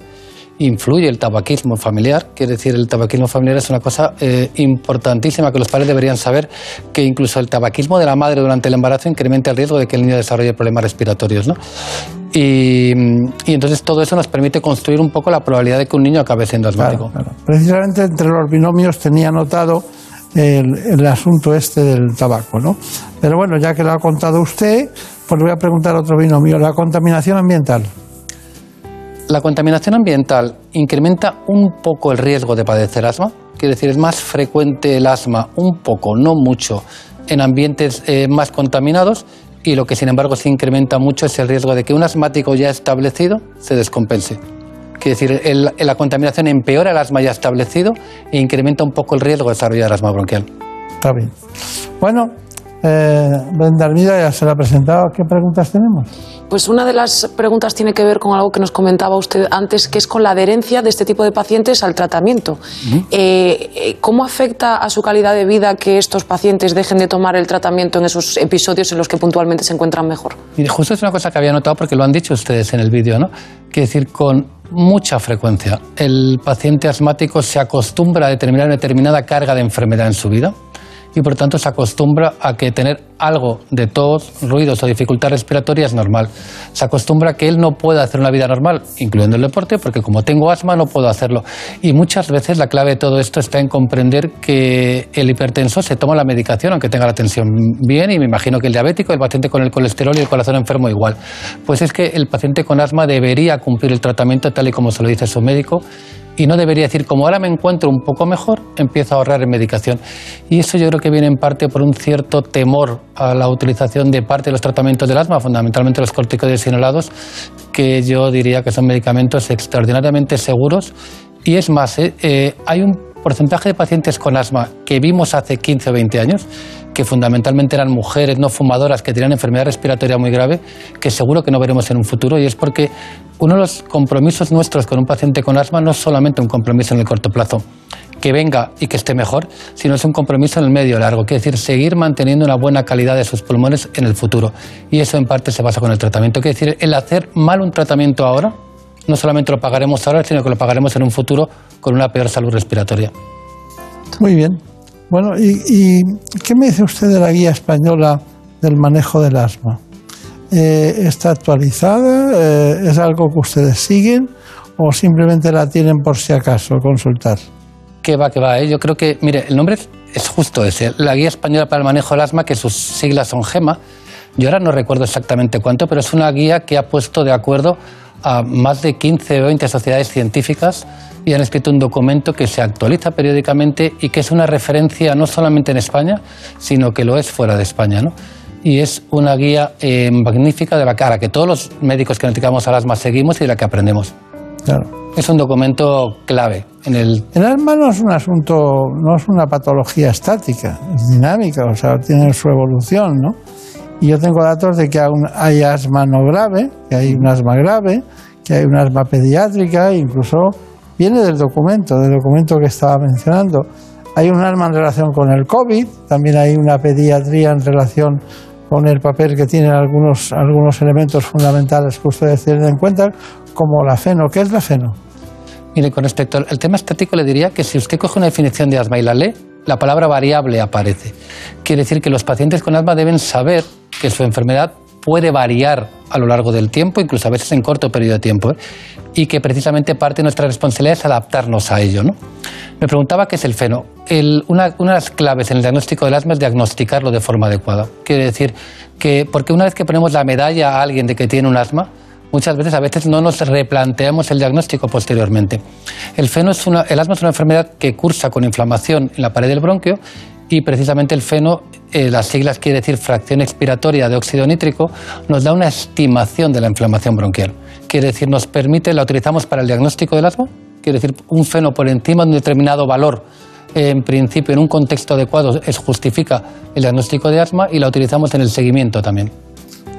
Influye el tabaquismo familiar, quiere decir, el tabaquismo familiar es una cosa eh, importantísima que los padres deberían saber, que incluso el tabaquismo de la madre durante el embarazo incrementa el riesgo de que el niño desarrolle problemas respiratorios. ¿no? Y, y entonces todo eso nos permite construir un poco la probabilidad de que un niño acabe siendo asmático. Precisamente entre los binomios tenía anotado el, el asunto este del tabaco, ¿no? Pero bueno, ya que lo ha contado usted, pues le voy a preguntar otro binomio, la contaminación ambiental. La contaminación ambiental incrementa un poco el riesgo de padecer asma. Quiere decir, es más frecuente el asma, un poco, no mucho, en ambientes eh, más contaminados y lo que sin embargo se incrementa mucho es el riesgo de que un asmático ya establecido se descompense. Quiere decir, la contaminación empeora el asma ya establecido e incrementa un poco el riesgo de desarrollar asma bronquial. Está bien. Bueno, eh, Brenda Armida ya se la ha presentado. ¿Qué preguntas tenemos? Pues una de las preguntas tiene que ver con algo que nos comentaba usted antes, que es con la adherencia de este tipo de pacientes al tratamiento. Eh, eh, ¿Cómo afecta a su calidad de vida que estos pacientes dejen de tomar el tratamiento en esos episodios en los que puntualmente se encuentran mejor? Y justo es una cosa que había notado porque lo han dicho ustedes en el vídeo, ¿no? Quiere decir, con mucha frecuencia el paciente asmático se acostumbra a determinar una determinada carga de enfermedad en su vida y por tanto se acostumbra a que tener algo de tos, ruidos o dificultad respiratoria es normal. Se acostumbra a que él no puede hacer una vida normal, incluyendo el deporte, porque como tengo asma no puedo hacerlo. Y muchas veces la clave de todo esto está en comprender que el hipertenso se toma la medicación aunque tenga la tensión bien y me imagino que el diabético, el paciente con el colesterol y el corazón enfermo igual. Pues es que el paciente con asma debería cumplir el tratamiento tal y como se lo dice su médico y no debería decir, como ahora me encuentro un poco mejor, empiezo a ahorrar en medicación. Y eso yo creo que viene en parte por un cierto temor a la utilización de parte de los tratamientos del asma, fundamentalmente los corticoides inhalados, que yo diría que son medicamentos extraordinariamente seguros. Y es más, eh, eh, hay un porcentaje de pacientes con asma que vimos hace 15 o 20 años, que fundamentalmente eran mujeres no fumadoras que tenían enfermedad respiratoria muy grave, que seguro que no veremos en un futuro, y es porque uno de los compromisos nuestros con un paciente con asma no es solamente un compromiso en el corto plazo, que venga y que esté mejor, sino es un compromiso en el medio largo, quiere decir seguir manteniendo una buena calidad de sus pulmones en el futuro. Y eso en parte se basa con el tratamiento, quiere decir el hacer mal un tratamiento ahora, no solamente lo pagaremos ahora, sino que lo pagaremos en un futuro con una peor salud respiratoria. Muy bien. Bueno, ¿y, qué me dice usted de la guía española del manejo del asma? Eh, ¿Está actualizada? Eh, ¿Es algo que ustedes siguen? ¿O simplemente la tienen por si acaso consultar? Que va, que va. ¿eh? Yo creo que, mire, el nombre es, es justo ese, la Guía Española para el Manejo del Asma, que sus siglas son GEMA. Yo ahora no recuerdo exactamente cuánto, pero es una guía que ha puesto de acuerdo a más de 15 o 20 sociedades científicas y han escrito un documento que se actualiza periódicamente y que es una referencia no solamente en España, sino que lo es fuera de España. ¿no? Y es una guía eh, magnífica de la cara que todos los médicos que nos dedicamos al asma seguimos y de la que aprendemos. Claro. Es un documento clave en el El asma no es un asunto, no es una patología estática, es dinámica, o sea, tiene su evolución, ¿no? Y yo tengo datos de que aún hay asma no grave, que hay un asma grave, que hay un asma pediátrica, incluso viene del documento, del documento que estaba mencionando. Hay un arma en relación con el COVID, también hay una pediatría en relación con el papel que tienen algunos, algunos elementos fundamentales que ustedes tienen en cuenta, como la feno. ¿Qué es la feno? Mire, con respecto al tema estático, le diría que si usted coge una definición de asma y la lee, la palabra variable aparece. Quiere decir que los pacientes con asma deben saber que su enfermedad puede variar a lo largo del tiempo, incluso a veces en corto periodo de tiempo, ¿eh? y que precisamente parte de nuestra responsabilidad es adaptarnos a ello. ¿no? Me preguntaba qué es el feno. Una de las claves en el diagnóstico del asma es diagnosticarlo de forma adecuada. Quiere decir que, porque una vez que ponemos la medalla a alguien de que tiene un asma, muchas veces a veces no nos replanteamos el diagnóstico posteriormente. El, feno es una, el asma es una enfermedad que cursa con inflamación en la pared del bronquio y precisamente el feno, eh, las siglas quiere decir fracción expiratoria de óxido nítrico, nos da una estimación de la inflamación bronquial. Quiere decir, nos permite, la utilizamos para el diagnóstico del asma, quiere decir, un feno por encima de un determinado valor, eh, en principio, en un contexto adecuado, es, justifica el diagnóstico de asma y la utilizamos en el seguimiento también.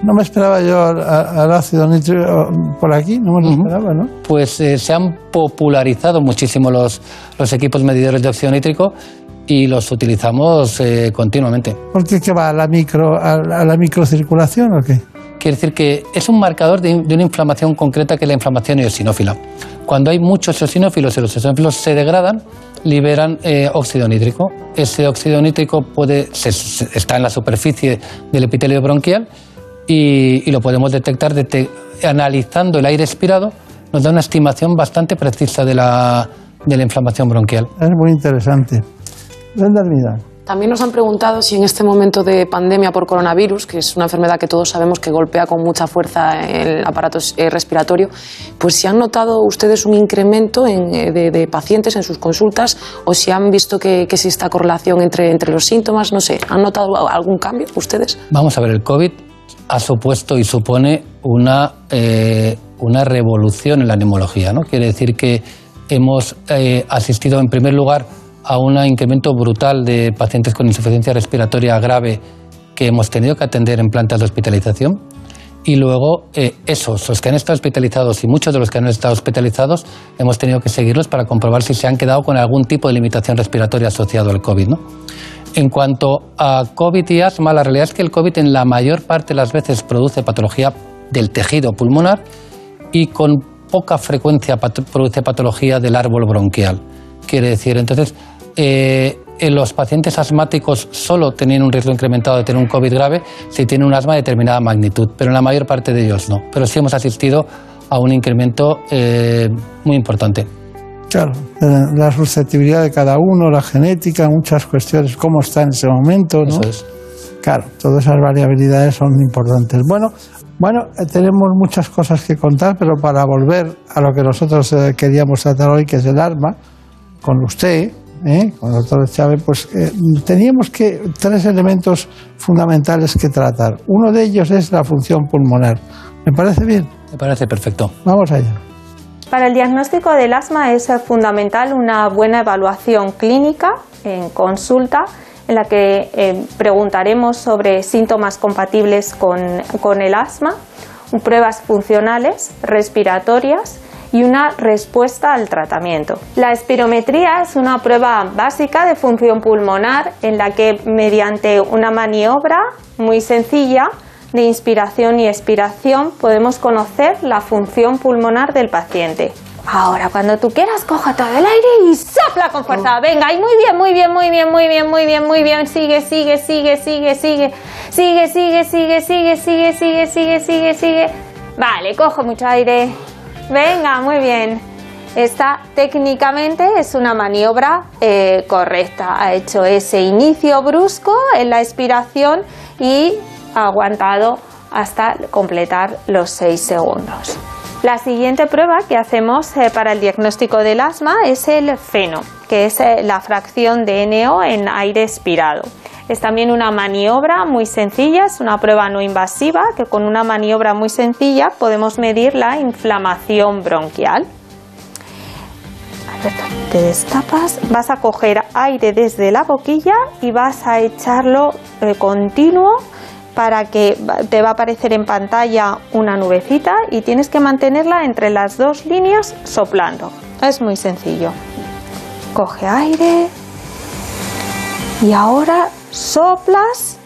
No me esperaba yo al, al ácido nítrico por aquí, no me lo esperaba, ¿no? Pues eh, se han popularizado muchísimo los, los equipos medidores de óxido nítrico y los utilizamos eh, continuamente. ¿Por qué que va a la, micro, a, a la microcirculación o qué? Quiere decir que es un marcador de, de una inflamación concreta que es la inflamación eosinófila. Cuando hay muchos eosinófilos y los eosinófilos se degradan, liberan eh, óxido nítrico. Ese óxido nítrico puede, se- se- está en la superficie del epitelio bronquial y, y lo podemos detectar dete- analizando el aire expirado. Nos da una estimación bastante precisa de la, de la inflamación bronquial. Es muy interesante. Brenda. También nos han preguntado si en este momento de pandemia por coronavirus, que es una enfermedad que todos sabemos que golpea con mucha fuerza el aparato eh, respiratorio, pues si han notado ustedes un incremento en, eh, de, de pacientes en sus consultas o si han visto que, que existe esta correlación entre, entre los síntomas, no sé, ¿han notado algún cambio ustedes? Vamos a ver, el COVID ha supuesto y supone una, eh, una revolución en la neumología. ¿no? Quiere decir que hemos eh, asistido, en primer lugar, a un incremento brutal de pacientes con insuficiencia respiratoria grave que hemos tenido que atender en plantas de hospitalización. Y luego, eh, esos, los que han estado hospitalizados y muchos de los que han estado hospitalizados, hemos tenido que seguirlos para comprobar si se han quedado con algún tipo de limitación respiratoria asociado al COVID. ¿no? En cuanto a COVID y asma, la realidad es que el COVID en la mayor parte de las veces produce patología del tejido pulmonar y con poca frecuencia produce patología del árbol bronquial. Quiere decir, entonces, eh, en los pacientes asmáticos solo tenían un riesgo incrementado de tener un COVID grave si tienen un asma de determinada magnitud, pero en la mayor parte de ellos no. Pero sí hemos asistido a un incremento eh, muy importante. Claro, eh, la susceptibilidad de cada uno, la genética, muchas cuestiones, cómo está en ese momento, ¿no? Eso es. Claro, todas esas variabilidades son importantes. Bueno, bueno, eh, tenemos muchas cosas que contar, pero para volver a lo que nosotros eh, queríamos tratar hoy, que es el arma, con usted, ¿eh? con el doctor Chávez, pues eh, teníamos que tres elementos fundamentales que tratar. Uno de ellos es la función pulmonar. ¿Me parece bien? Me parece perfecto. Vamos allá. Para el diagnóstico del asma es fundamental una buena evaluación clínica en consulta en la que eh, preguntaremos sobre síntomas compatibles con, con el asma, pruebas funcionales, respiratorias y una respuesta al tratamiento. La espirometría es una prueba básica de función pulmonar en la que mediante una maniobra muy sencilla de inspiración y expiración podemos conocer la función pulmonar del paciente. Ahora, cuando tú quieras, coja todo el aire y sopla con fuerza. Venga, y muy bien, muy bien, muy bien, muy bien, muy bien, muy bien. Sigue, sigue, sigue, sigue, sigue. Sigue, sigue, sigue, sigue, sigue, sigue, sigue, sigue, sigue. Vale, cojo mucho aire. Venga, muy bien. Esta técnicamente es una maniobra eh, correcta. Ha hecho ese inicio brusco en la expiración y ha aguantado hasta completar los 6 segundos. La siguiente prueba que hacemos eh, para el diagnóstico del asma es el feno, que es eh, la fracción de NO en aire expirado. Es también una maniobra muy sencilla, es una prueba no invasiva que con una maniobra muy sencilla podemos medir la inflamación bronquial. Te destapas, vas a coger aire desde la boquilla y vas a echarlo eh, continuo para que te va a aparecer en pantalla una nubecita y tienes que mantenerla entre las dos líneas soplando. Es muy sencillo. Coge aire Y ahora soplas,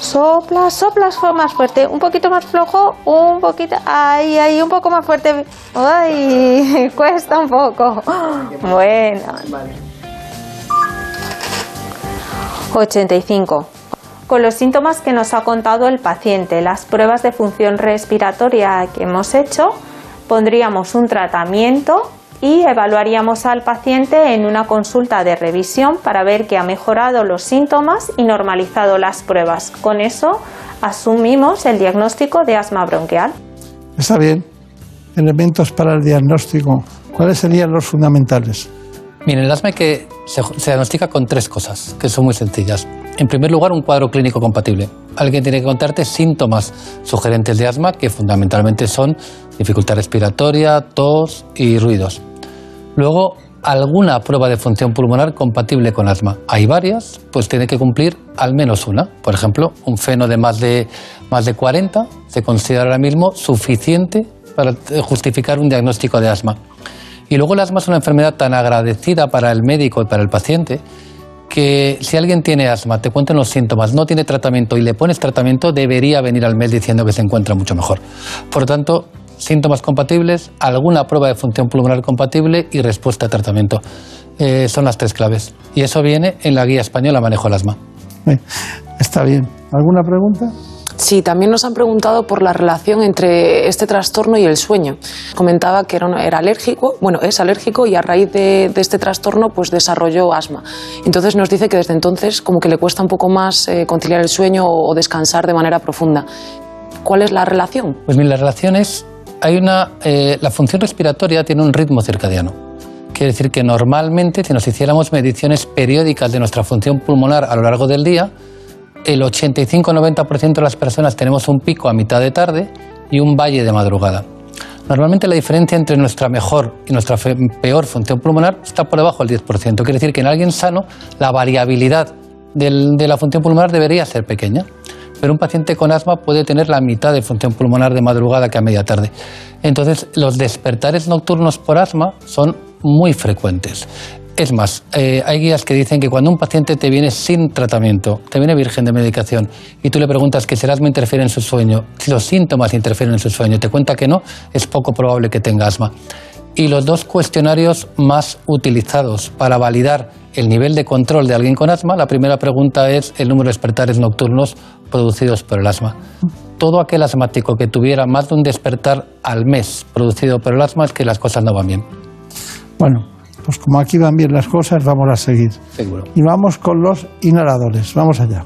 soplas, soplas más fuerte, un poquito más flojo, un poquito, ahí, ahí, un poco más fuerte. Ay, cuesta un poco. Bueno. 85. Con los síntomas que nos ha contado el paciente, las pruebas de función respiratoria que hemos hecho, pondríamos un tratamiento y evaluaríamos al paciente en una consulta de revisión para ver que ha mejorado los síntomas y normalizado las pruebas. Con eso asumimos el diagnóstico de asma bronquial. Está bien. Elementos para el diagnóstico. ¿Cuáles serían los fundamentales? Miren, el asma que se, se diagnostica con tres cosas, que son muy sencillas. En primer lugar, un cuadro clínico compatible. Alguien tiene que contarte síntomas sugerentes de asma, que fundamentalmente son dificultad respiratoria, tos y ruidos. Luego, alguna prueba de función pulmonar compatible con asma. Hay varias, pues tiene que cumplir al menos una. Por ejemplo, un feno de más de, más de 40 se considera ahora mismo suficiente para justificar un diagnóstico de asma. Y luego el asma es una enfermedad tan agradecida para el médico y para el paciente que si alguien tiene asma, te cuentan los síntomas, no tiene tratamiento y le pones tratamiento, debería venir al mes diciendo que se encuentra mucho mejor. Por lo tanto, síntomas compatibles, alguna prueba de función pulmonar compatible y respuesta a tratamiento. Eh, son las tres claves. Y eso viene en la guía española Manejo del Asma. Está bien. ¿Alguna pregunta? Sí, también nos han preguntado por la relación entre este trastorno y el sueño. Comentaba que era, era alérgico, bueno, es alérgico y a raíz de, de, este trastorno pues desarrolló asma. Entonces nos dice que desde entonces como que le cuesta un poco más eh, conciliar el sueño o, o, descansar de manera profunda. ¿Cuál es la relación? Pues mira, la relación es, hay una, eh, la función respiratoria tiene un ritmo circadiano. Quiere decir que normalmente si nos hiciéramos mediciones periódicas de nuestra función pulmonar a lo largo del día, el 85-90% de las personas tenemos un pico a mitad de tarde y un valle de madrugada. Normalmente la diferencia entre nuestra mejor y nuestra peor función pulmonar está por debajo del 10%. Quiere decir que en alguien sano la variabilidad de la función pulmonar debería ser pequeña. Pero un paciente con asma puede tener la mitad de función pulmonar de madrugada que a media tarde. Entonces, los despertares nocturnos por asma son muy frecuentes. Es más, eh, hay guías que dicen que cuando un paciente te viene sin tratamiento, te viene virgen de medicación, y tú le preguntas que si el asma interfiere en su sueño, si los síntomas interfieren en su sueño, te cuenta que no, es poco probable que tenga asma. Y los dos cuestionarios más utilizados para validar el nivel de control de alguien con asma, la primera pregunta es el número de despertares nocturnos producidos por el asma. Todo aquel asmático que tuviera más de un despertar al mes producido por el asma es que las cosas no van bien. Bueno, pues como aquí van bien las cosas, vamos a seguir. Seguro. Y vamos con los inhaladores. Vamos allá.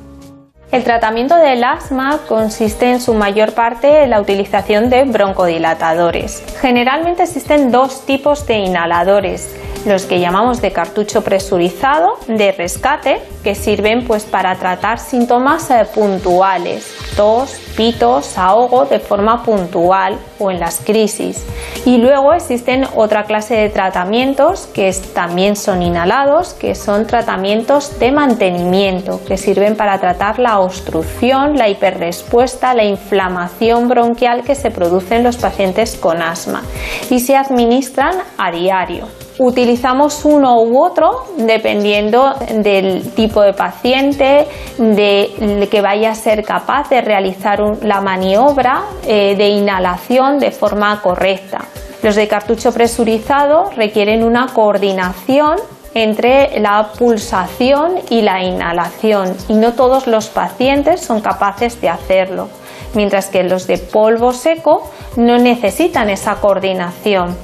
El tratamiento del asma consiste en su mayor parte en la utilización de broncodilatadores. Generalmente existen dos tipos de inhaladores, los que llamamos de cartucho presurizado, de rescate, que sirven pues para tratar síntomas eh, puntuales, tos, pitos, ahogo de forma puntual o en las crisis. Y luego existen otra clase de tratamientos que también son inhalados, que son tratamientos de mantenimiento, que sirven para tratar la obstrucción, la hiperrespuesta, la inflamación bronquial que se produce en los pacientes con asma y se administran a diario. Utilizamos uno u otro dependiendo del tipo de paciente, de que vaya a ser capaz de realizar la maniobra eh, de inhalación de forma correcta. Los de cartucho presurizado requieren una coordinación entre la pulsación y la inhalación y no todos los pacientes son capaces de hacerlo, mientras que los de polvo seco no necesitan esa coordinación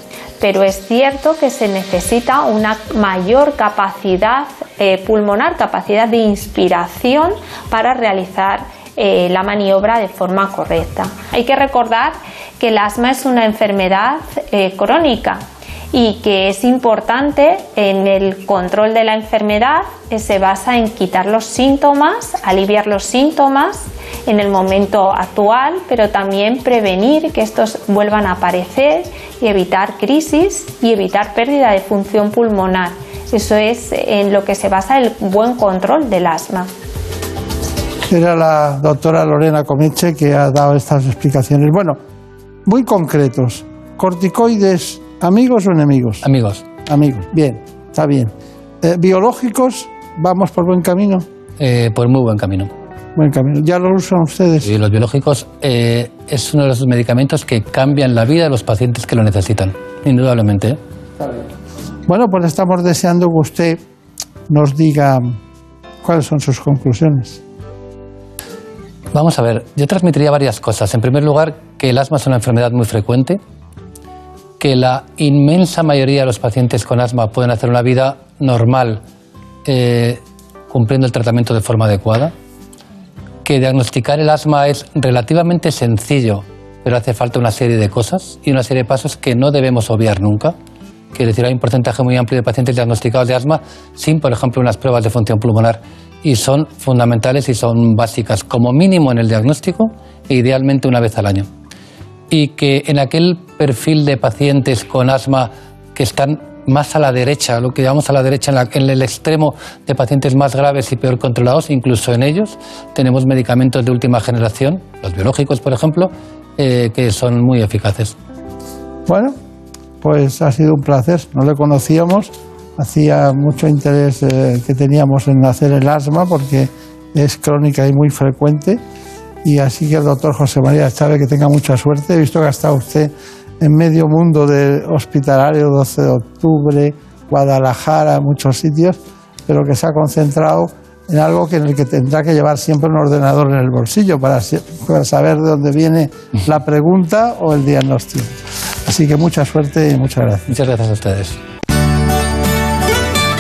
pero es cierto que se necesita una mayor capacidad eh, pulmonar, capacidad de inspiración para realizar eh, la maniobra de forma correcta. Hay que recordar que el asma es una enfermedad eh, crónica y que es importante en el control de la enfermedad se basa en quitar los síntomas, aliviar los síntomas en el momento actual, pero también prevenir que estos vuelvan a aparecer y evitar crisis y evitar pérdida de función pulmonar. Eso es en lo que se basa el buen control del asma. Era la doctora Lorena Comeche que ha dado estas explicaciones. Bueno, muy concretos. Corticoides, ¿amigos o enemigos? Amigos. Amigos, bien, está bien. Eh, ¿Biológicos, vamos por buen camino? eh, por muy buen camino. Buen camino. ¿Ya lo usan ustedes? Y los biológicos eh, es uno de los medicamentos que cambian la vida de los pacientes que lo necesitan, indudablemente. ¿eh? Bueno, pues estamos deseando que usted nos diga cuáles son sus conclusiones. Vamos a ver, yo transmitiría varias cosas. En primer lugar, que el asma es una enfermedad muy frecuente, que la inmensa mayoría de los pacientes con asma pueden hacer una vida normal eh, cumpliendo el tratamiento de forma adecuada, que diagnosticar el asma es relativamente sencillo, pero hace falta una serie de cosas y una serie de pasos que no debemos obviar nunca. Quiere decir, hay un porcentaje muy amplio de pacientes diagnosticados de asma sin, por ejemplo, unas pruebas de función pulmonar y son fundamentales y son básicas, como mínimo en el diagnóstico e idealmente una vez al año. Y que en aquel perfil de pacientes con asma que están más a la derecha, lo que llamamos a la derecha, en, la- en el extremo de pacientes más graves y peor controlados, incluso en ellos tenemos medicamentos de última generación, los biológicos, por ejemplo, eh, que son muy eficaces. Bueno, pues ha sido un placer. No le conocíamos. Hacía mucho interés eh, que teníamos en hacer el asma porque es crónica y muy frecuente. Y así que el doctor José María Chávez, que tenga mucha suerte. He visto que ha estado usted en medio mundo de hospitalario, 12 de octubre, Guadalajara, muchos sitios, pero que se ha concentrado en algo que en el que tendrá que llevar siempre un ordenador en el bolsillo para, para saber de dónde viene la pregunta o el diagnóstico. Así que mucha suerte y muchas gracias. Muchas gracias a ustedes.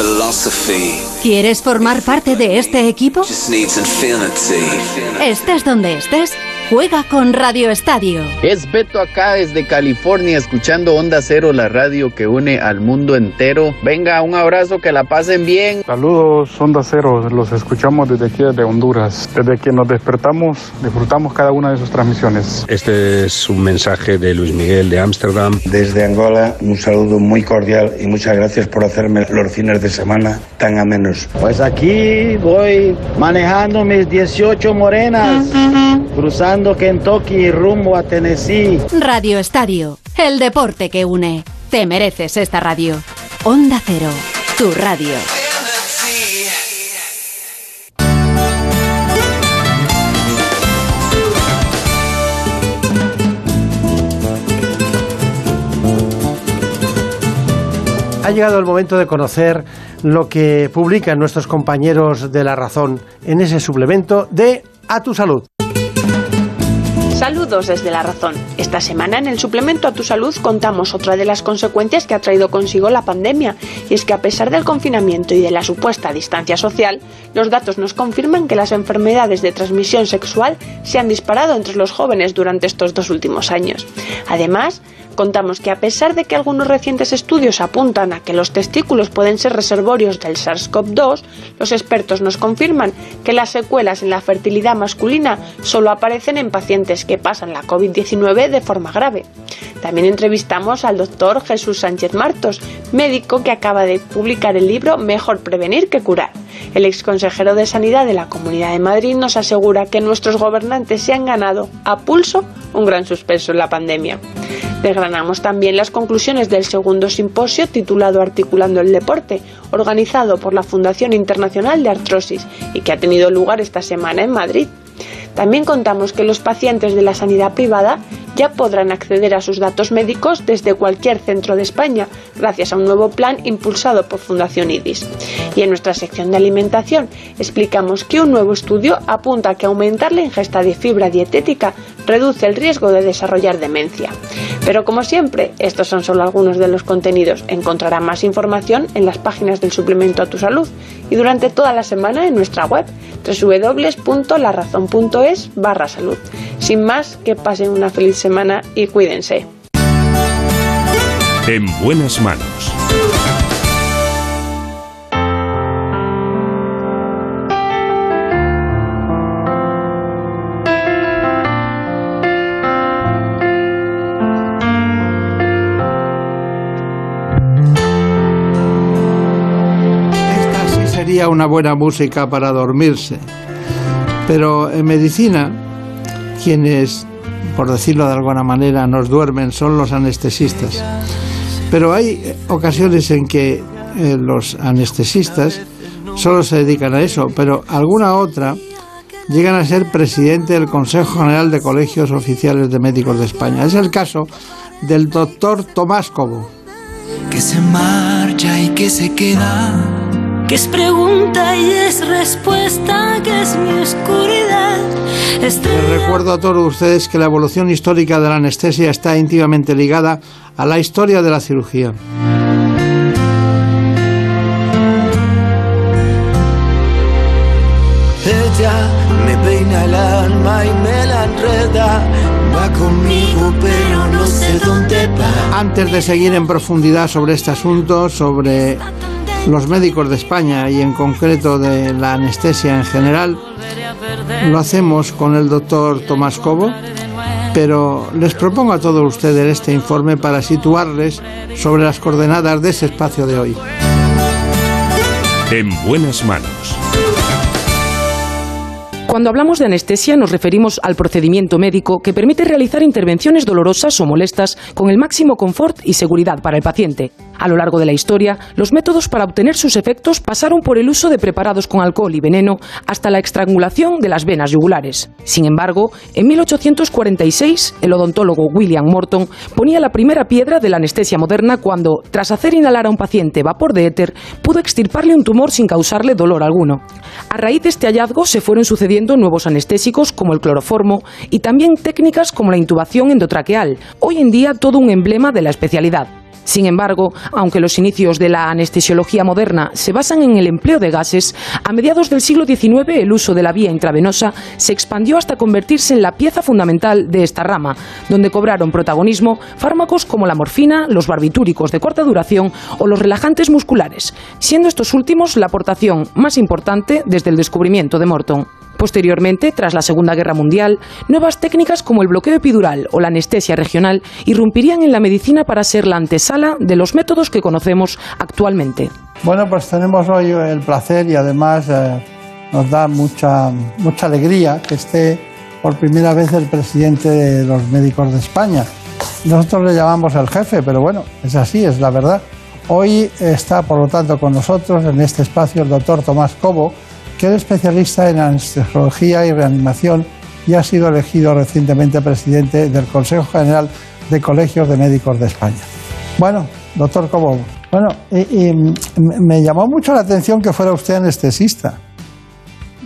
Philosophy ¿Quieres formar parte de este equipo? just needs infinity. Estés donde estés, juega con Radio Estadio. Es Beto acá desde California escuchando Onda Cero, la radio que une al mundo entero. Venga, un abrazo, que la pasen bien. Saludos, Onda Cero, los escuchamos desde aquí, desde Honduras. Desde que nos despertamos, disfrutamos cada una de sus transmisiones. Este es un mensaje de Luis Miguel de Ámsterdam. Desde Angola, un saludo muy cordial y muchas gracias por hacerme los fines de semana tan amenos. Pues aquí voy manejando mis 18 morenas, cruzando Kentucky rumbo a Tennessee. Radio Estadio, el deporte que une. Te mereces esta radio. Onda Cero, tu radio. Ha llegado el momento de conocer lo que publican nuestros compañeros de La Razón en ese suplemento de A tu Salud. Saludos desde La Razón. Esta semana en el suplemento a tu salud contamos otra de las consecuencias que ha traído consigo la pandemia, y es que a pesar del confinamiento y de la supuesta distancia social, los datos nos confirman que las enfermedades de transmisión sexual se han disparado entre los jóvenes durante estos dos últimos años. Además, contamos que a pesar de que algunos recientes estudios apuntan a que los testículos pueden ser reservorios del SARS-CoV-2, los expertos nos confirman que las secuelas en la fertilidad masculina solo aparecen en pacientes que pasan la COVID-19 de forma grave. También entrevistamos al doctor Jesús Sánchez Martos, médico que acaba de publicar el libro Mejor prevenir que curar. El exconsejero de Sanidad de la Comunidad de Madrid nos asegura que nuestros gobernantes se han ganado a pulso un gran suspenso en la pandemia. Desgranamos también las conclusiones del segundo simposio titulado Articulando el Deporte, organizado por la Fundación Internacional de Artrosis y que ha tenido lugar esta semana en Madrid. También contamos que los pacientes de la sanidad privada ya podrán acceder a sus datos médicos desde cualquier centro de España, gracias a un nuevo plan impulsado por Fundación IDIS. Y en nuestra sección de alimentación explicamos que un nuevo estudio apunta a que aumentar la ingesta de fibra dietética reduce el riesgo de desarrollar demencia. Pero como siempre, estos son solo algunos de los contenidos. Encontrará más información en las páginas del suplemento a tu salud y durante toda la semana en nuestra web es barra salud. Sin más, que pasen una feliz semana y cuídense. En buenas manos. esta sí sería una buena música para dormirse. Pero en medicina, quienes, por decirlo de alguna manera, nos duermen son los anestesistas. Pero hay ocasiones en que eh, los anestesistas solo se dedican a eso, pero alguna otra llegan a ser presidente del Consejo General de Colegios Oficiales de Médicos de España. Es el caso del doctor Tomás Cobo. Que se marcha y que se queda. Que es pregunta y es respuesta, que es mi oscuridad. Les recuerdo a todos ustedes que la evolución histórica de la anestesia está íntimamente ligada a la historia de la cirugía. Ella me peina el alma y me la enreda. Va conmigo, pero no sé dónde va. Antes de seguir en profundidad sobre este asunto, sobre los médicos de España y en concreto de la anestesia en general, lo hacemos con el doctor Tomás Cobo, pero les propongo a todos ustedes este informe para situarles sobre las coordenadas de ese espacio de hoy. En buenas manos. Cuando hablamos de anestesia nos referimos al procedimiento médico que permite realizar intervenciones dolorosas o molestas con el máximo confort y seguridad para el paciente. A lo largo de la historia, los métodos para obtener sus efectos pasaron por el uso de preparados con alcohol y veneno hasta la estrangulación de las venas yugulares. Sin embargo, en 1846, el odontólogo William Morton ponía la primera piedra de la anestesia moderna cuando, tras hacer inhalar a un paciente vapor de éter, pudo extirparle un tumor sin causarle dolor alguno. A raíz de este hallazgo se fueron sucediendo nuevos anestésicos como el cloroformo y también técnicas como la intubación endotraqueal, hoy en día todo un emblema de la especialidad. Sin embargo, aunque los inicios de la anestesiología moderna se basan en el empleo de gases, a mediados del siglo XIX el uso de la vía intravenosa se expandió hasta convertirse en la pieza fundamental de esta rama, donde cobraron protagonismo fármacos como la morfina, los barbitúricos de corta duración o los relajantes musculares, siendo estos últimos la aportación más importante desde el descubrimiento de Morton. Posteriormente, tras la Segunda Guerra Mundial, nuevas técnicas como el bloqueo epidural o la anestesia regional irrumpirían en la medicina para ser la antesala de los métodos que conocemos actualmente. Bueno, pues tenemos hoy el placer y además eh, nos da mucha, mucha alegría que esté por primera vez el presidente de los médicos de España. Nosotros le llamamos el jefe, pero bueno, es así, es la verdad. Hoy está, por lo tanto, con nosotros en este espacio el doctor Tomás Cobo, que es especialista en anestesiología y reanimación y ha sido elegido recientemente presidente del Consejo General de Colegios de Médicos de España. Bueno, doctor Cobo, bueno, y, y me llamó mucho la atención que fuera usted anestesista.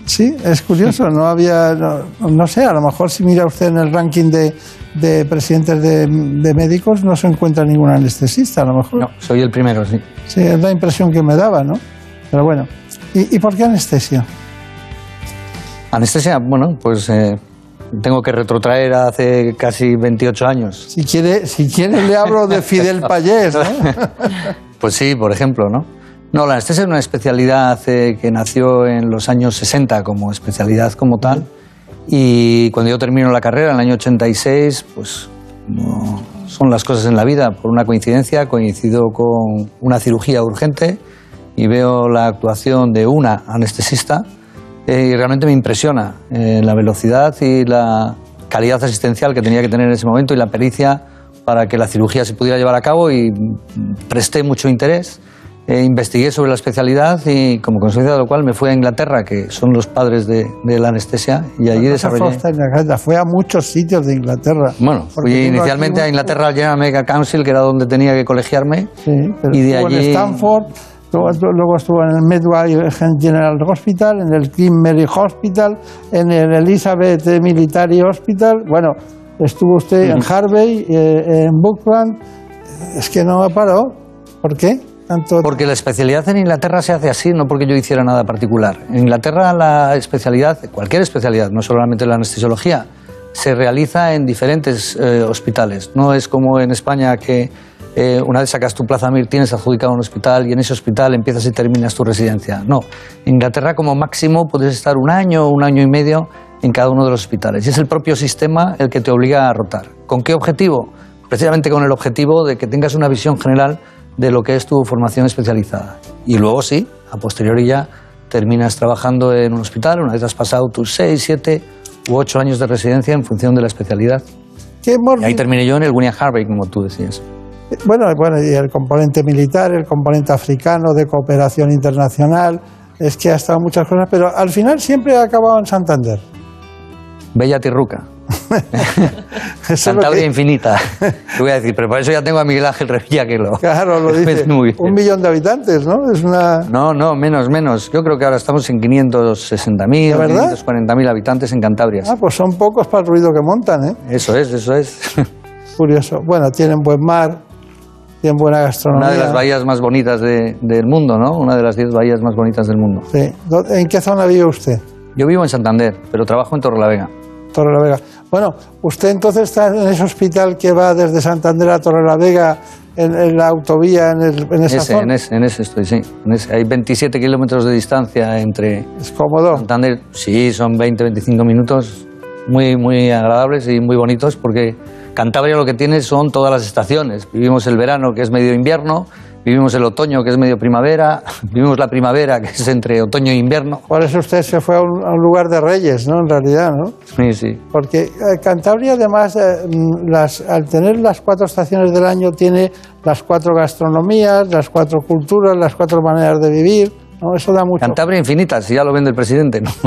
Sí, es curioso, no había, no, no sé, a lo mejor si mira usted en el ranking de, de presidentes de, de, médicos no se encuentra ningún anestesista, a lo mejor. No, soy el primero, sí. Sí, es la impresión que me daba, ¿no? Pero bueno, ¿y, y por qué anestesia? Anestesia, bueno, pues eh, tengo que retrotraer a hace casi 28 años. Si quiere, si quiere le hablo de Fidel Payés, ¿no? pues sí, por ejemplo, ¿no? No, la anestesia es una especialidad eh, que nació en los años 60 como especialidad como tal. Y cuando yo termino la carrera, en el año 86, pues no son las cosas en la vida. Por una coincidencia, coincido con una cirugía urgente y veo la actuación de una anestesista eh, y realmente me impresiona eh, la velocidad y la calidad asistencial que tenía que tener en ese momento y la pericia para que la cirugía se pudiera llevar a cabo y presté mucho interés. Eh, investigué sobre la especialidad y como consecuencia de lo cual me fui a Inglaterra, que son los padres de, de la anestesia, y allí desarrollé... Fue, a muchos sitios de Inglaterra. Bueno, fui inicialmente a Inglaterra al General Medical Council, que era donde tenía que colegiarme, sí, pero y de allí... en Stanford, luego, estuvo en el Medway General Hospital, en el King Mary Hospital, en el Elizabeth Military Hospital, bueno, estuvo usted en Harvey, eh, en Buckland, es que no ha parado, ¿por qué? Tanto... Porque la especialidad en Inglaterra se hace así, no porque yo hiciera nada particular. En Inglaterra la especialidad, cualquier especialidad, no solamente la anestesiología, se realiza en diferentes eh, hospitales. No es como en España que eh, una vez sacas tu plaza MIR tienes adjudicado un hospital y en ese hospital empiezas y terminas tu residencia. No, en Inglaterra como máximo puedes estar un año, un año y medio en cada uno de los hospitales. Y es el propio sistema el que te obliga a rotar. ¿Con qué objetivo? Precisamente con el objetivo de que tengas una visión general de lo que es tu formación especializada. Y luego sí, a posteriori ya terminas trabajando en un hospital, una vez has pasado tus 6, 7 u 8 años de residencia en función de la especialidad. ¿Qué Y ahí terminé yo en el William Harvey, como tú decías. Bueno, bueno, y el componente militar, el componente africano de cooperación internacional, es que ha estado muchas cosas, pero al final siempre ha acabado en Santander. Bella Tirruca. Cantabria infinita. Te voy a decir, pero por eso ya tengo a Miguel Ángel Revilla que lo. Claro, lo dice. Muy bien. Un millón de habitantes, ¿no? Es una... No, no, menos, menos. Yo creo que ahora estamos en 560.000 ¿De o verdad? 540.000 habitantes en Cantabria. Ah, pues son pocos para el ruido que montan, ¿eh? Eso es, eso es. Curioso. Bueno, tienen buen mar, tienen buena gastronomía. Una de las bahías más bonitas de- del mundo, ¿no? Una de las 10 bahías más bonitas del mundo. Sí. ¿Dó- ¿En qué zona vive usted? Yo vivo en Santander, pero trabajo en Torrelavega. Torrelavega. Bueno, usted entonces está en ese hospital que va desde Santander a Torrelavega en, en la autovía, en, el- en esa Ese, zona. en, ese, en ese estoy, sí. En ese. Hay 27 kilómetros de distancia entre... ¿Es cómodo? Santander, sí, son 20, 25 minutos muy, muy agradables y muy bonitos porque Cantabria lo que tiene son todas las estaciones. Vivimos el verano, que es medio invierno, vivimos el otoño, que es medio primavera, vivimos la primavera, que es entre otoño e invierno. Por eso usted se fue a un, a un lugar de reyes, ¿no? En realidad, ¿no? Sí, sí. Porque eh, Cantabria, además, eh, mm, las, al tener las cuatro estaciones del año, tiene las cuatro gastronomías, las cuatro culturas, las cuatro maneras de vivir. ¿no? Eso da mucho. Cantabria infinita, si ya lo vende el presidente, ¿no?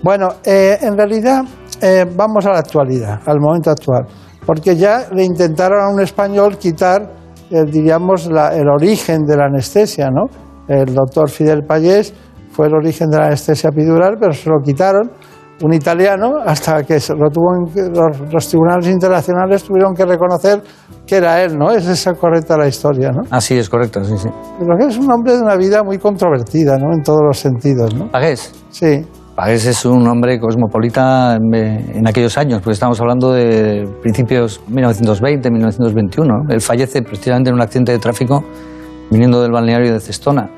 Bueno, eh, en realidad, eh, vamos a la actualidad, al momento actual. Porque ya le intentaron a un español quitar, eh, diríamos, la- el origen de la anestesia, ¿no? El doctor Fidel Payés fue el origen de la anestesia epidural, pero se lo quitaron un italiano hasta que se lo tuvo en- los, los tribunales internacionales tuvieron que reconocer que era él, ¿no? Es esa correcta la historia, ¿no? Así es, correcto, sí, sí. Que es un hombre de una vida muy controvertida, ¿no? En todos los sentidos, ¿no? Pagués. Sí. Pagués es un hombre cosmopolita en, en aquellos años, porque estamos hablando de principios 1920, 1921. ¿no? Él fallece precisamente en un accidente de tráfico viniendo del balneario de Cestona.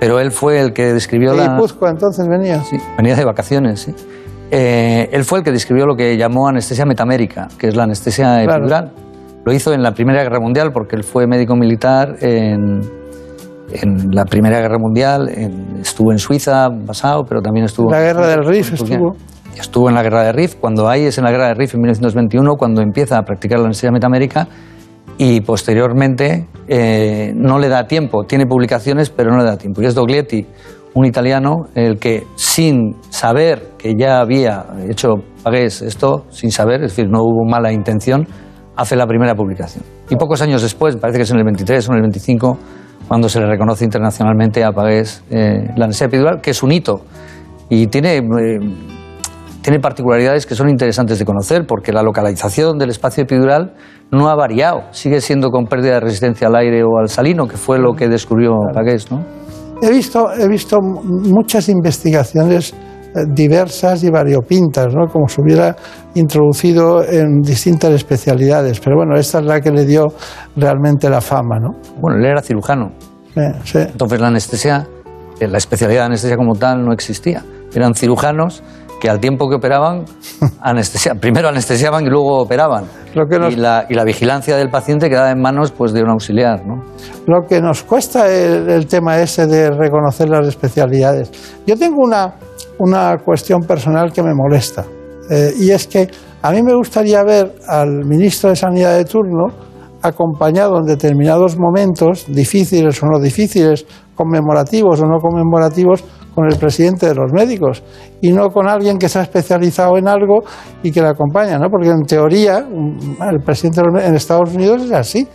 Pero él fue el que describió De la... Entonces venía. Sí, venía de vacaciones, sí. Eh, él fue el que describió lo que llamó anestesia metamérica, que es la anestesia Claro. epidural. Lo hizo en la Primera Guerra Mundial porque él fue médico militar en, en la Primera Guerra Mundial. en- estuvo en Suiza basado, pero también estuvo... La guerra del Rif estuvo. Estuvo en la guerra de Rif. Cuando hay es en la guerra de Rif en 1921, cuando empieza a practicar la anestesia metamérica y posteriormente eh, no le da tiempo. Tiene publicaciones, pero no le da tiempo. Y es Doglietti, un italiano, el que sin saber que ya había hecho Pagués esto, sin saber, es decir, no hubo mala intención, hace la primera publicación. Y pocos años después, parece que es en el 23 o en el 25, cuando se le reconoce internacionalmente a Pagués eh, la anestesia epidural, que es un hito. Y tiene eh, tiene particularidades que son interesantes de conocer porque la localización del espacio epidural no ha variado, sigue siendo con pérdida de resistencia al aire o al salino, que fue lo que descubrió Pagués, ¿no? He visto, he visto muchas investigaciones diversas y variopintas, ¿no? como se hubiera introducido en distintas especialidades, pero bueno, esta es la que le dio realmente la fama. ¿no? Bueno, él era cirujano, Eh, sí. entonces la anestesia, eh, la especialidad de anestesia como tal no existía. Eran cirujanos que al tiempo que operaban, anestesia, primero anestesiaban y luego operaban. Lo que nos- y, la, y la vigilancia del paciente quedaba en manos pues, de un auxiliar, ¿no? Lo que nos cuesta el, el tema ese de reconocer las especialidades. Yo tengo una, una cuestión personal que me molesta, eh, y es que a mí me gustaría ver al ministro de Sanidad de turno acompañado en determinados momentos, difíciles o no difíciles, conmemorativos o no conmemorativos, con el presidente de los médicos y no con alguien que se ha especializado en algo y que le acompaña, ¿no? Porque en teoría un- el presidente de los en Estados Unidos es así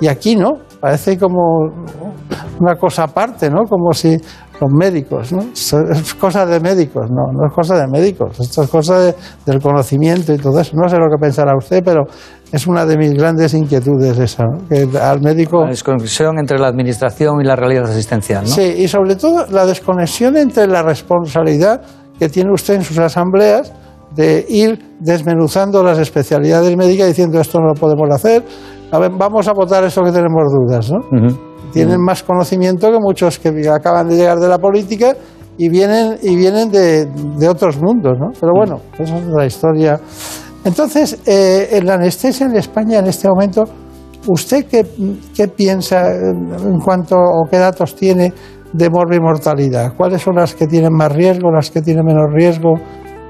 y aquí no, parece como una cosa aparte, ¿no? Como si los médicos, ¿no? Es cosa de médicos, no, no es cosa de médicos, esto es cosa de- del conocimiento y todo eso. No sé lo que pensará usted, pero es una de mis grandes inquietudes esa, ¿no? Que al médico... La desconexión entre la administración y la realidad asistencial, ¿no? Sí, y sobre todo la desconexión entre la responsabilidad que tiene usted en sus asambleas de ir desmenuzando las especialidades médicas diciendo esto no lo podemos hacer, a ver, vamos a votar eso que tenemos dudas, ¿no? Tienen más conocimiento que muchos que acaban de llegar de la política y vienen, y vienen de, de otros mundos, ¿no? Pero bueno, esa es la historia. Entonces, eh, en la anestesia en España en este momento, ¿usted qué, qué piensa en cuanto o qué datos tiene de morbimortalidad? ¿Cuáles son las que tienen más riesgo, las que tienen menos riesgo,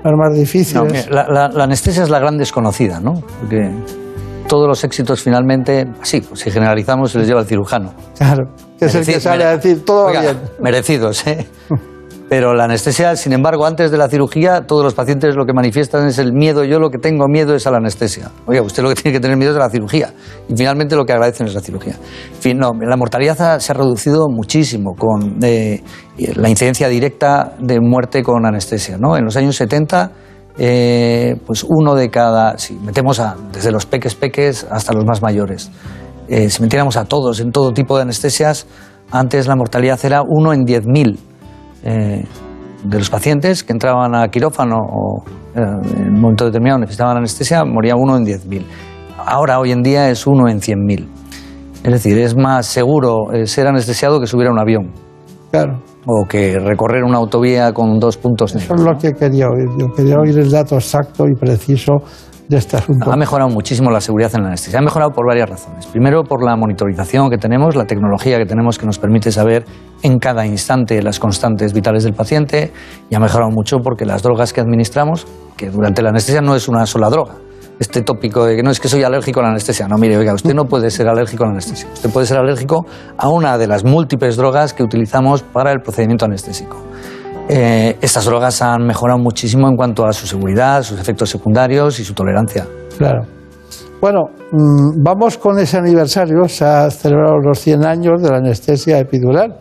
las más difíciles? la, la- la anestesia es la gran desconocida, ¿no? Porque todos los éxitos finalmente, sí, si generalizamos, se les lleva al cirujano. Claro, que es el que sale a decir todo va Oiga, bien. Merecidos, ¿eh? Pero la anestesia, sin embargo, antes de la cirugía, todos los pacientes lo que manifiestan es el miedo. Yo lo que tengo miedo es a la anestesia. Oiga, usted lo que tiene que tener miedo es a la cirugía. Y finalmente lo que agradecen es la cirugía. En fin, no, la mortalidad se ha reducido muchísimo con eh, la incidencia directa de muerte con anestesia. ¿no? En los años 70, eh, pues uno de cada, si metemos a, desde los peques peques hasta los más mayores, eh, si metiéramos a todos en todo tipo de anestesias, antes la mortalidad era uno en 10.000 eh, de los pacientes que entraban a quirófano o eh, en un momento determinado necesitaban anestesia, moría uno en 10.000. Ahora, hoy en día, es uno en 100.000. Es decir, es más seguro eh, ser anestesiado que subir a un avión Claro, o que recorrer una autovía con dos puntos eso negros. es lo que quería oír. Yo quería oír el dato exacto y preciso de este asunto. Ha mejorado muchísimo la seguridad en la anestesia. Ha mejorado por varias razones. Primero, por la monitorización que tenemos, la tecnología que tenemos que nos permite saber en cada instante las constantes vitales del paciente. Y ha mejorado mucho porque las drogas que administramos, que durante la anestesia no es una sola droga. Este tópico de que no es que soy alérgico a la anestesia. No, mire, oiga, usted no puede ser alérgico a la anestesia. Usted puede ser alérgico a una de las múltiples drogas que utilizamos para el procedimiento anestésico. Eh, estas drogas han mejorado muchísimo en cuanto a su seguridad, sus efectos secundarios y su tolerancia. Claro. Bueno, mm, vamos con ese aniversario. Se ha celebrado los 100 años de la anestesia epidural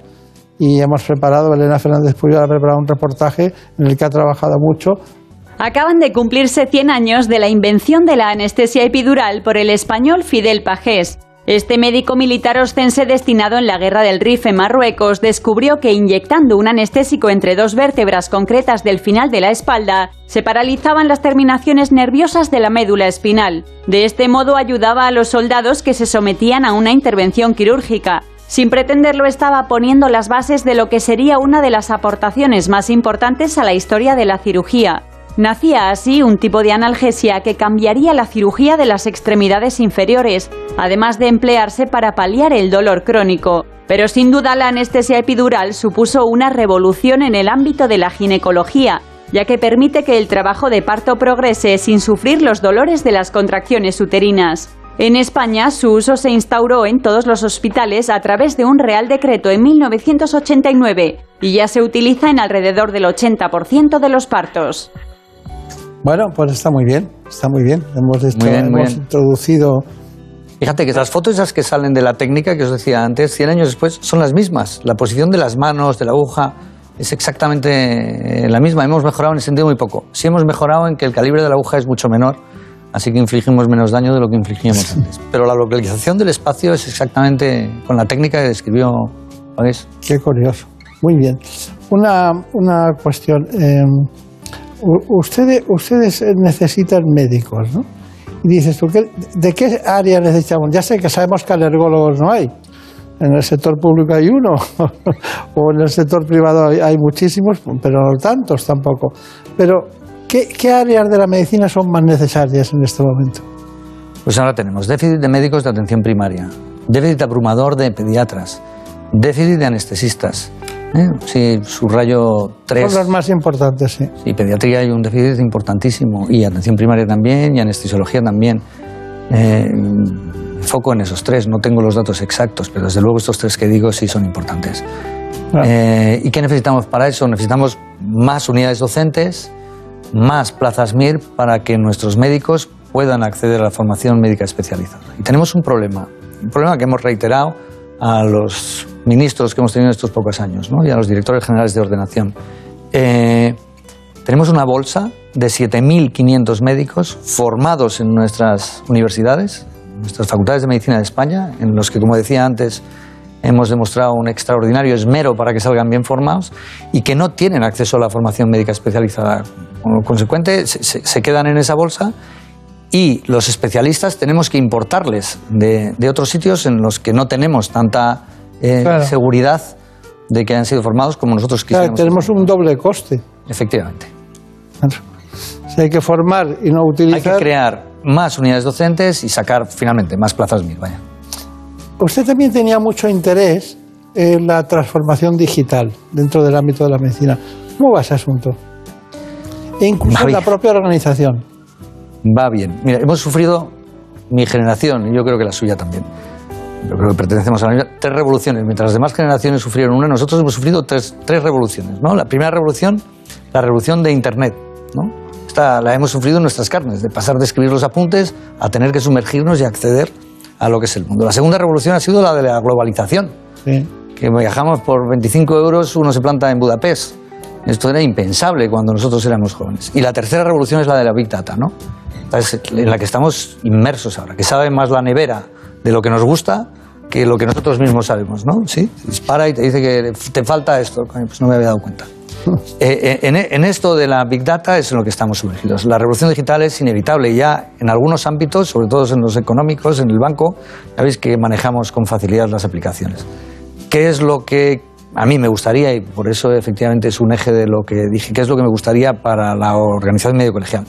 y hemos preparado, Elena Fernández Puyol ha preparado un reportaje en el que ha trabajado mucho. Acaban de cumplirse 100 años de la invención de la anestesia epidural por el español Fidel Pajés. Este médico militar oscense destinado en la guerra del Rif en Marruecos descubrió que inyectando un anestésico entre dos vértebras concretas del final de la espalda se paralizaban las terminaciones nerviosas de la médula espinal. De este modo ayudaba a los soldados que se sometían a una intervención quirúrgica. Sin pretenderlo estaba poniendo las bases de lo que sería una de las aportaciones más importantes a la historia de la cirugía. Nacía así un tipo de analgesia que cambiaría la cirugía de las extremidades inferiores, además de emplearse para paliar el dolor crónico. Pero sin duda la anestesia epidural supuso una revolución en el ámbito de la ginecología, ya que permite que el trabajo de parto progrese sin sufrir los dolores de las contracciones uterinas. En España, su uso se instauró en todos los hospitales a través de un Real Decreto en 1989 y ya se utiliza en alrededor del 80% de los partos. Bueno, pues está muy bien, está muy bien. Hemos, Muy bien, muy hemos bien. introducido Fíjate que las fotos esas que salen de la técnica que os decía antes, 100 años después, son las mismas. La posición de las manos, de la aguja, es exactamente eh, la misma. Hemos mejorado en ese sentido muy poco. Sí hemos mejorado en que el calibre de la aguja es mucho menor, así que infligimos menos daño de lo que infligíamos antes. Pero la localización del espacio es exactamente con la técnica que describió Pavés. Qué curioso. Muy bien. Una, una cuestión. eh, ustedes, ustedes necesitan médicos, ¿no? Y dices tú, ¿qué- ¿de qué área necesitamos? Ya sé que sabemos que alergólogos no hay. En el sector público hay uno, o en el sector privado hay, hay muchísimos, pero no tantos tampoco. Pero, ¿qué, ¿qué áreas de la medicina son más necesarias en este momento? Pues ahora tenemos déficit de médicos de atención primaria, déficit abrumador de pediatras, déficit de anestesistas. ¿Eh? Sí, subrayo tres. Son las más importantes, sí. Y pediatría hay un déficit importantísimo, y atención primaria también, y anestesiología también. Eh, foco en esos tres, no tengo los datos exactos, pero desde luego estos tres que digo sí son importantes. Eh, ¿Y qué necesitamos para eso? Necesitamos más unidades docentes, más plazas MIR para que nuestros médicos puedan acceder a la formación médica especializada. Y tenemos un problema, un problema que hemos reiterado a los ministros que hemos tenido en estos pocos años ¿no? y a los directores generales de ordenación. Eh, tenemos una bolsa de 7.500 médicos formados en nuestras universidades, en nuestras facultades de medicina de España, en los que, como decía antes, hemos demostrado un extraordinario esmero para que salgan bien formados y que no tienen acceso a la formación médica especializada. Como consecuente, se, quedan en esa bolsa y los especialistas tenemos que importarles de, de otros sitios en los que no tenemos tanta eh, Claro. seguridad de que han sido formados como nosotros Claro, quisiéramos. tenemos un doble coste. Efectivamente. Si hay que formar y no utilizar. Hay que crear más unidades docentes y sacar finalmente más plazas MIR. Vaya. Usted también tenía mucho interés eh, la transformación digital dentro del ámbito de la medicina? ¿Cómo va ese asunto? E incluso en la propia organización. Va bien. Mira, hemos sufrido mi generación y yo creo que la suya también. Yo creo que pertenecemos a la misma. Tres revoluciones. Mientras las demás generaciones sufrieron una, nosotros hemos sufrido tres, tres revoluciones. ¿no? La primera revolución, la revolución de Internet. ¿no? Esta la hemos sufrido en nuestras carnes, de pasar de escribir los apuntes a tener que sumergirnos y acceder a lo que es el mundo. La segunda revolución ha sido la de la globalización. Que viajamos por 25 euros, uno se planta en Budapest. Esto era impensable cuando nosotros éramos jóvenes. Y la tercera revolución es la de la Big Data, ¿no? En la que estamos inmersos ahora, que sabe más la nevera de lo que nos gusta que lo que nosotros mismos sabemos, ¿no? Sí, dispara y te dice que te falta esto, pues no me había dado cuenta. Eh, eh, en, en esto de la Big Data es en lo que estamos sumergidos. La revolución digital es inevitable y ya en algunos ámbitos, sobre todo en los económicos, en el banco, ya veis que manejamos con facilidad las aplicaciones. ¿Qué es lo que a mí me gustaría, y por eso efectivamente es un eje de lo que dije, qué es lo que me gustaría para la organización medio colegial?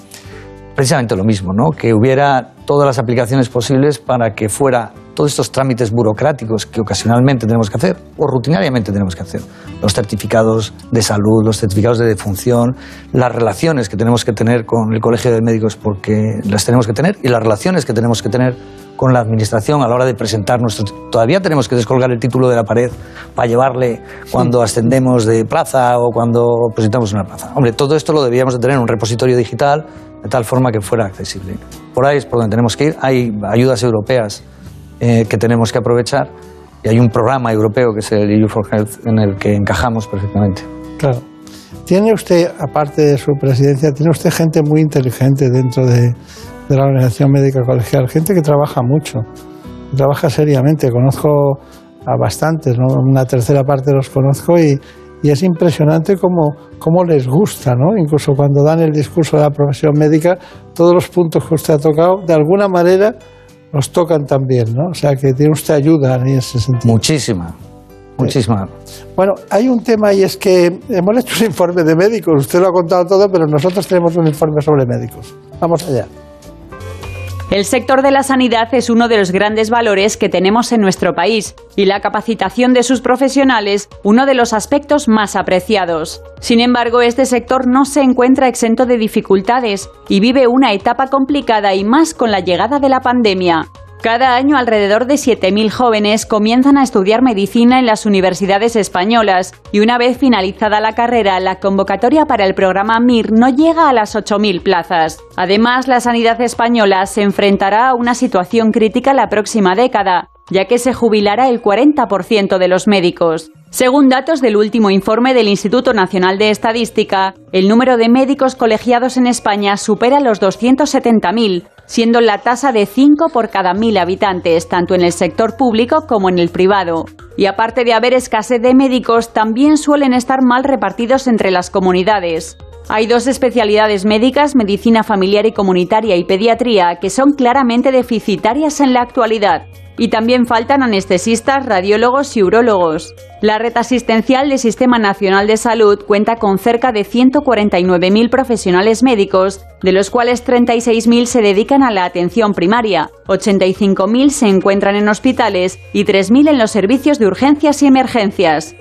Precisamente lo mismo, ¿no? que hubiera todas las aplicaciones posibles para que fuera todos estos trámites burocráticos que ocasionalmente tenemos que hacer o rutinariamente tenemos que hacer. Los certificados de salud, los certificados de defunción, las relaciones que tenemos que tener con el Colegio de Médicos porque las tenemos que tener y las relaciones que tenemos que tener con la administración a la hora de presentar nuestro... Todavía tenemos que descolgar el título de la pared para llevarle cuando ascendemos de plaza o cuando presentamos una plaza. Hombre, todo esto lo debíamos de tener en un repositorio digital de tal forma que fuera accesible. Por ahí es por donde tenemos que ir. Hay ayudas europeas eh, que tenemos que aprovechar y hay un programa europeo que es el EU for Health en el que encajamos perfectamente. Claro. Tiene usted, aparte de su presidencia, tiene usted gente muy inteligente dentro de, la Organización Médica Colegial, gente que trabaja mucho, trabaja seriamente. Conozco a bastantes, ¿no? una tercera parte los conozco y, y es impresionante cómo, cómo les gusta, ¿no? Incluso cuando dan el discurso de la profesión médica, todos los puntos que usted ha tocado, de alguna manera nos tocan también, ¿no? O sea que tiene usted ayuda en ese sentido. Muchísima, muchísima. Bueno, hay un tema y es que hemos hecho un informe de médicos, usted lo ha contado todo, pero nosotros tenemos un informe sobre médicos. Vamos allá. El sector de la sanidad es uno de los grandes valores que tenemos en nuestro país y la capacitación de sus profesionales uno de los aspectos más apreciados. Sin embargo, este sector no se encuentra exento de dificultades y vive una etapa complicada y más con la llegada de la pandemia. Cada año alrededor de 7.000 jóvenes comienzan a estudiar medicina en las universidades españolas y una vez finalizada la carrera, la convocatoria para el programa MIR no llega a las 8.000 plazas. Además, la sanidad española se enfrentará a una situación crítica la próxima década, ya que se jubilará el 40% de los médicos. Según datos del último informe del Instituto Nacional de Estadística, el número de médicos colegiados en España supera los 270.000, siendo la tasa de 5 por cada 1.000 habitantes, tanto en el sector público como en el privado. Y aparte de haber escasez de médicos, también suelen estar mal repartidos entre las comunidades. Hay dos especialidades médicas, medicina familiar y comunitaria y pediatría, que son claramente deficitarias en la actualidad. Y también faltan anestesistas, radiólogos y urólogos. La red asistencial del Sistema Nacional de Salud cuenta con cerca de 149.000 profesionales médicos, de los cuales 36.000 se dedican a la atención primaria, 85.000 se encuentran en hospitales y 3.000 en los servicios de urgencias y emergencias.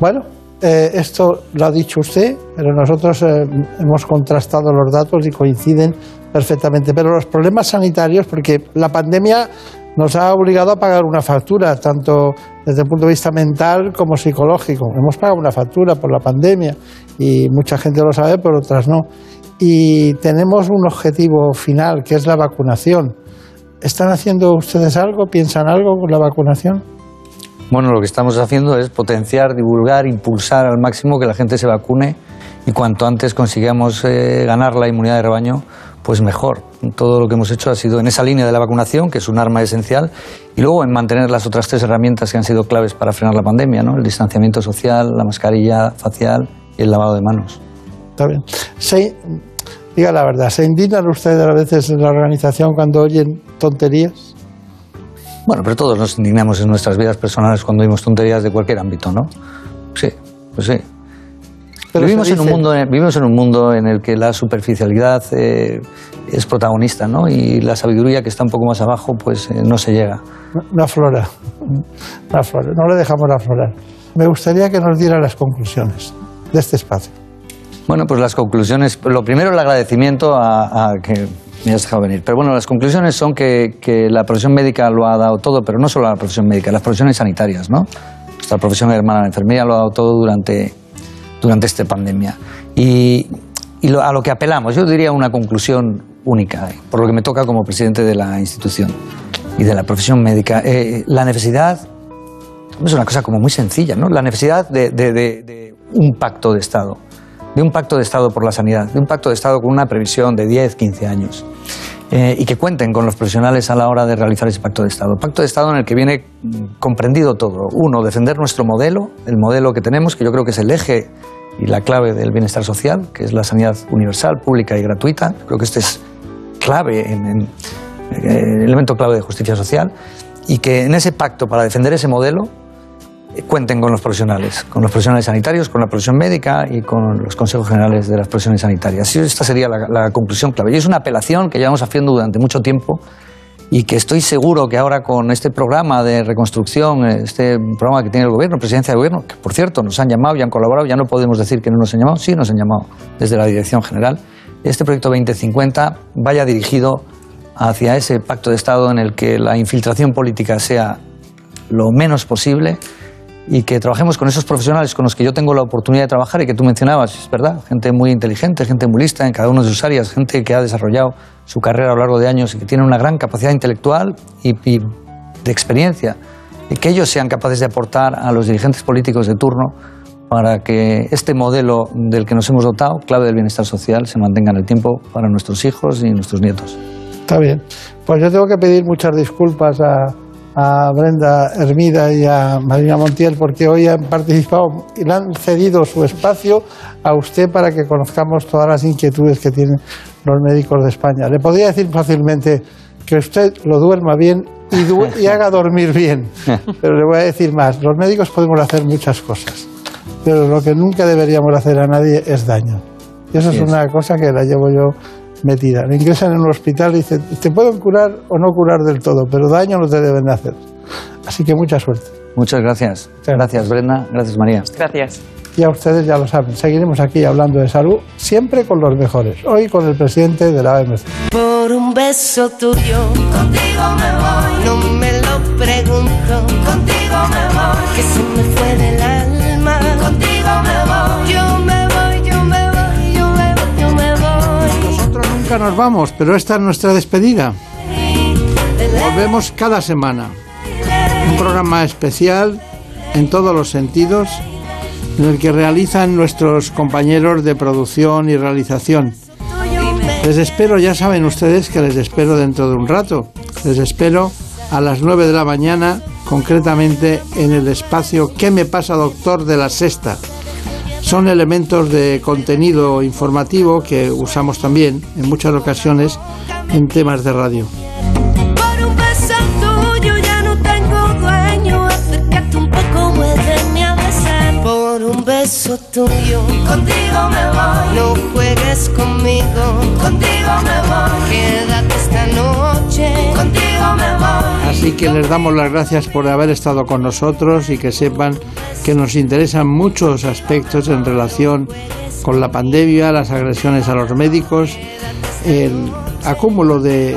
Bueno, eh, esto lo ha dicho usted, pero nosotros eh, hemos contrastado los datos y coinciden perfectamente. Pero los problemas sanitarios, porque la pandemia nos ha obligado a pagar una factura, tanto desde el punto de vista mental como psicológico. Hemos pagado una factura por la pandemia y mucha gente lo sabe, pero otras no. Y tenemos un objetivo final, que es la vacunación. ¿Están haciendo ustedes algo? ¿Piensan algo con la vacunación? Bueno, lo que estamos haciendo es potenciar, divulgar, impulsar al máximo que la gente se vacune y cuanto antes consigamos eh, ganar la inmunidad de rebaño, pues mejor. Todo lo que hemos hecho ha sido en esa línea de la vacunación, que es un arma esencial, y luego en mantener las otras tres herramientas que han sido claves para frenar la pandemia, ¿no? el distanciamiento social, la mascarilla facial y el lavado de manos. Está bien. Se, diga la verdad, ¿se indignan ustedes a veces en la organización cuando oyen tonterías? Bueno, pero todos nos indignamos en nuestras vidas personales cuando oímos tonterías de cualquier ámbito, ¿no? Sí, pues sí. Pero vivimos, se en un dice- mundo, vivimos en un mundo en el que la superficialidad eh, es protagonista, ¿no? Y la sabiduría que está un poco más abajo, pues eh, no se llega. No aflora. No aflora. No le dejamos aflorar. Me gustaría que nos diera las conclusiones de este espacio. Bueno, pues las conclusiones. Lo primero, el agradecimiento a, a que me hayas dejado venir. Pero bueno, las conclusiones son que, que la profesión médica lo ha dado todo, pero no solo la profesión médica, las profesiones sanitarias, ¿no? Nuestra profesión hermana, la enfermería, lo ha dado todo durante, durante esta pandemia. Y, y lo- a lo que apelamos, yo diría una conclusión única, eh, por lo que me toca como presidente de la institución y de la profesión médica. Eh, la necesidad es una cosa como muy sencilla, ¿no? La necesidad de, de- de- de un pacto de Estado, de un pacto de Estado por la sanidad, de un pacto de Estado con una previsión de 10, 15 años. eh, y que cuenten con los profesionales a la hora de realizar ese pacto de Estado. Pacto de Estado en el que viene comprendido todo. Uno, defender nuestro modelo, el modelo que tenemos, que yo creo que es el eje y la clave del bienestar social, que es la sanidad universal, pública y gratuita. Creo que este es clave, en, eh, elemento clave de justicia social, y que en ese pacto para defender ese modelo cuenten con los profesionales, con los profesionales sanitarios, con la profesión médica y con los consejos generales de las profesiones sanitarias. Esta sería la, la conclusión clave. Y es una apelación que llevamos haciendo durante mucho tiempo y que estoy seguro que ahora con este programa de reconstrucción, este programa que tiene el gobierno, presidencia del gobierno, que por cierto nos han llamado y han colaborado, ya no podemos decir que no nos han llamado, sí nos han llamado desde la dirección general, este proyecto 2050 vaya dirigido hacia ese pacto de Estado en el que la infiltración política sea lo menos posible y que trabajemos con esos profesionales con los que yo tengo la oportunidad de trabajar y que tú mencionabas, es verdad, gente muy inteligente, gente muy lista en cada una de sus áreas, gente que ha desarrollado su carrera a lo largo de años y que tiene una gran capacidad intelectual y, y de experiencia, y que ellos sean capaces de aportar a los dirigentes políticos de turno para que este modelo del que nos hemos dotado, clave del bienestar social, se mantenga en el tiempo para nuestros hijos y nuestros nietos. Está bien. Pues yo tengo que pedir muchas disculpas a, a Brenda Hermida y a Marina Montiel porque hoy han participado y le han cedido su espacio a usted para que conozcamos todas las inquietudes que tienen los médicos de España. Le podría decir fácilmente que usted lo duerma bien y, du- y haga dormir bien, pero le voy a decir más. Los médicos podemos hacer muchas cosas, pero lo que nunca deberíamos hacer a nadie es daño. Y eso es una cosa que la llevo yo metida. Le ingresan en un hospital y dicen, te pueden curar o no curar del todo, pero daño no te deben de hacer. Así que mucha suerte. Muchas gracias. Gracias, Brenda. Gracias, María. Gracias. Y a ustedes ya lo saben, seguiremos aquí hablando de salud, siempre con los mejores. Hoy con el presidente de la OMC. Por un beso tuyo, contigo me voy. No me lo pregunto, contigo me voy. Que se me fue del alma, nos vamos, pero esta es nuestra despedida. Volvemos cada semana. Un programa especial en todos los sentidos, en el que realizan nuestros compañeros de producción y realización. Les espero, ya saben ustedes que les espero dentro de un rato. Les espero a las 9 de la mañana, concretamente en el espacio ¿Qué me pasa, doctor? de la sexta. Son elementos de contenido informativo que usamos también en muchas ocasiones en temas de radio. Por un beso tuyo ya no tengo dueño. Acércate un poco, muéveme a besar. Por un beso tuyo, contigo me voy. No juegues conmigo, contigo me voy. Quédate esta noche, Así que les damos las gracias por haber estado con nosotros y que sepan que nos interesan muchos aspectos en relación con la pandemia, las agresiones a los médicos, el acúmulo de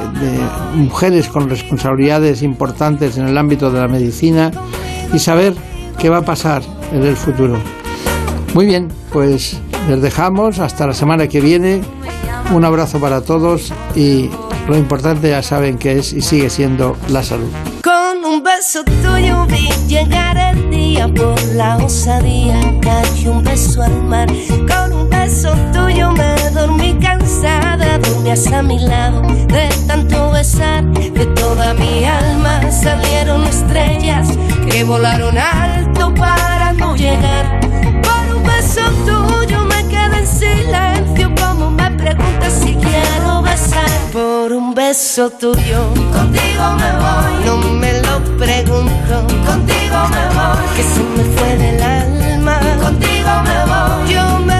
mujeres con responsabilidades importantes en el ámbito de la medicina y saber qué va a pasar en el futuro. Muy bien, pues les dejamos hasta la semana que viene. Un abrazo para todos y lo importante ya saben que es y sigue siendo la salud. Con un beso tuyo vi llegar el día por la osadía. Cayó un beso al mar. Con un beso tuyo me dormí cansada. Dormías a mi lado de tanto besar. De toda mi alma salieron estrellas que volaron alto para no llegar. Por un beso tuyo me quedé en silencio. Como me preguntas si quiero besar por un beso tuyo. Contigo me voy. No me lo pregunto. Contigo me voy. Que se me fue del alma. Contigo me voy. Yo me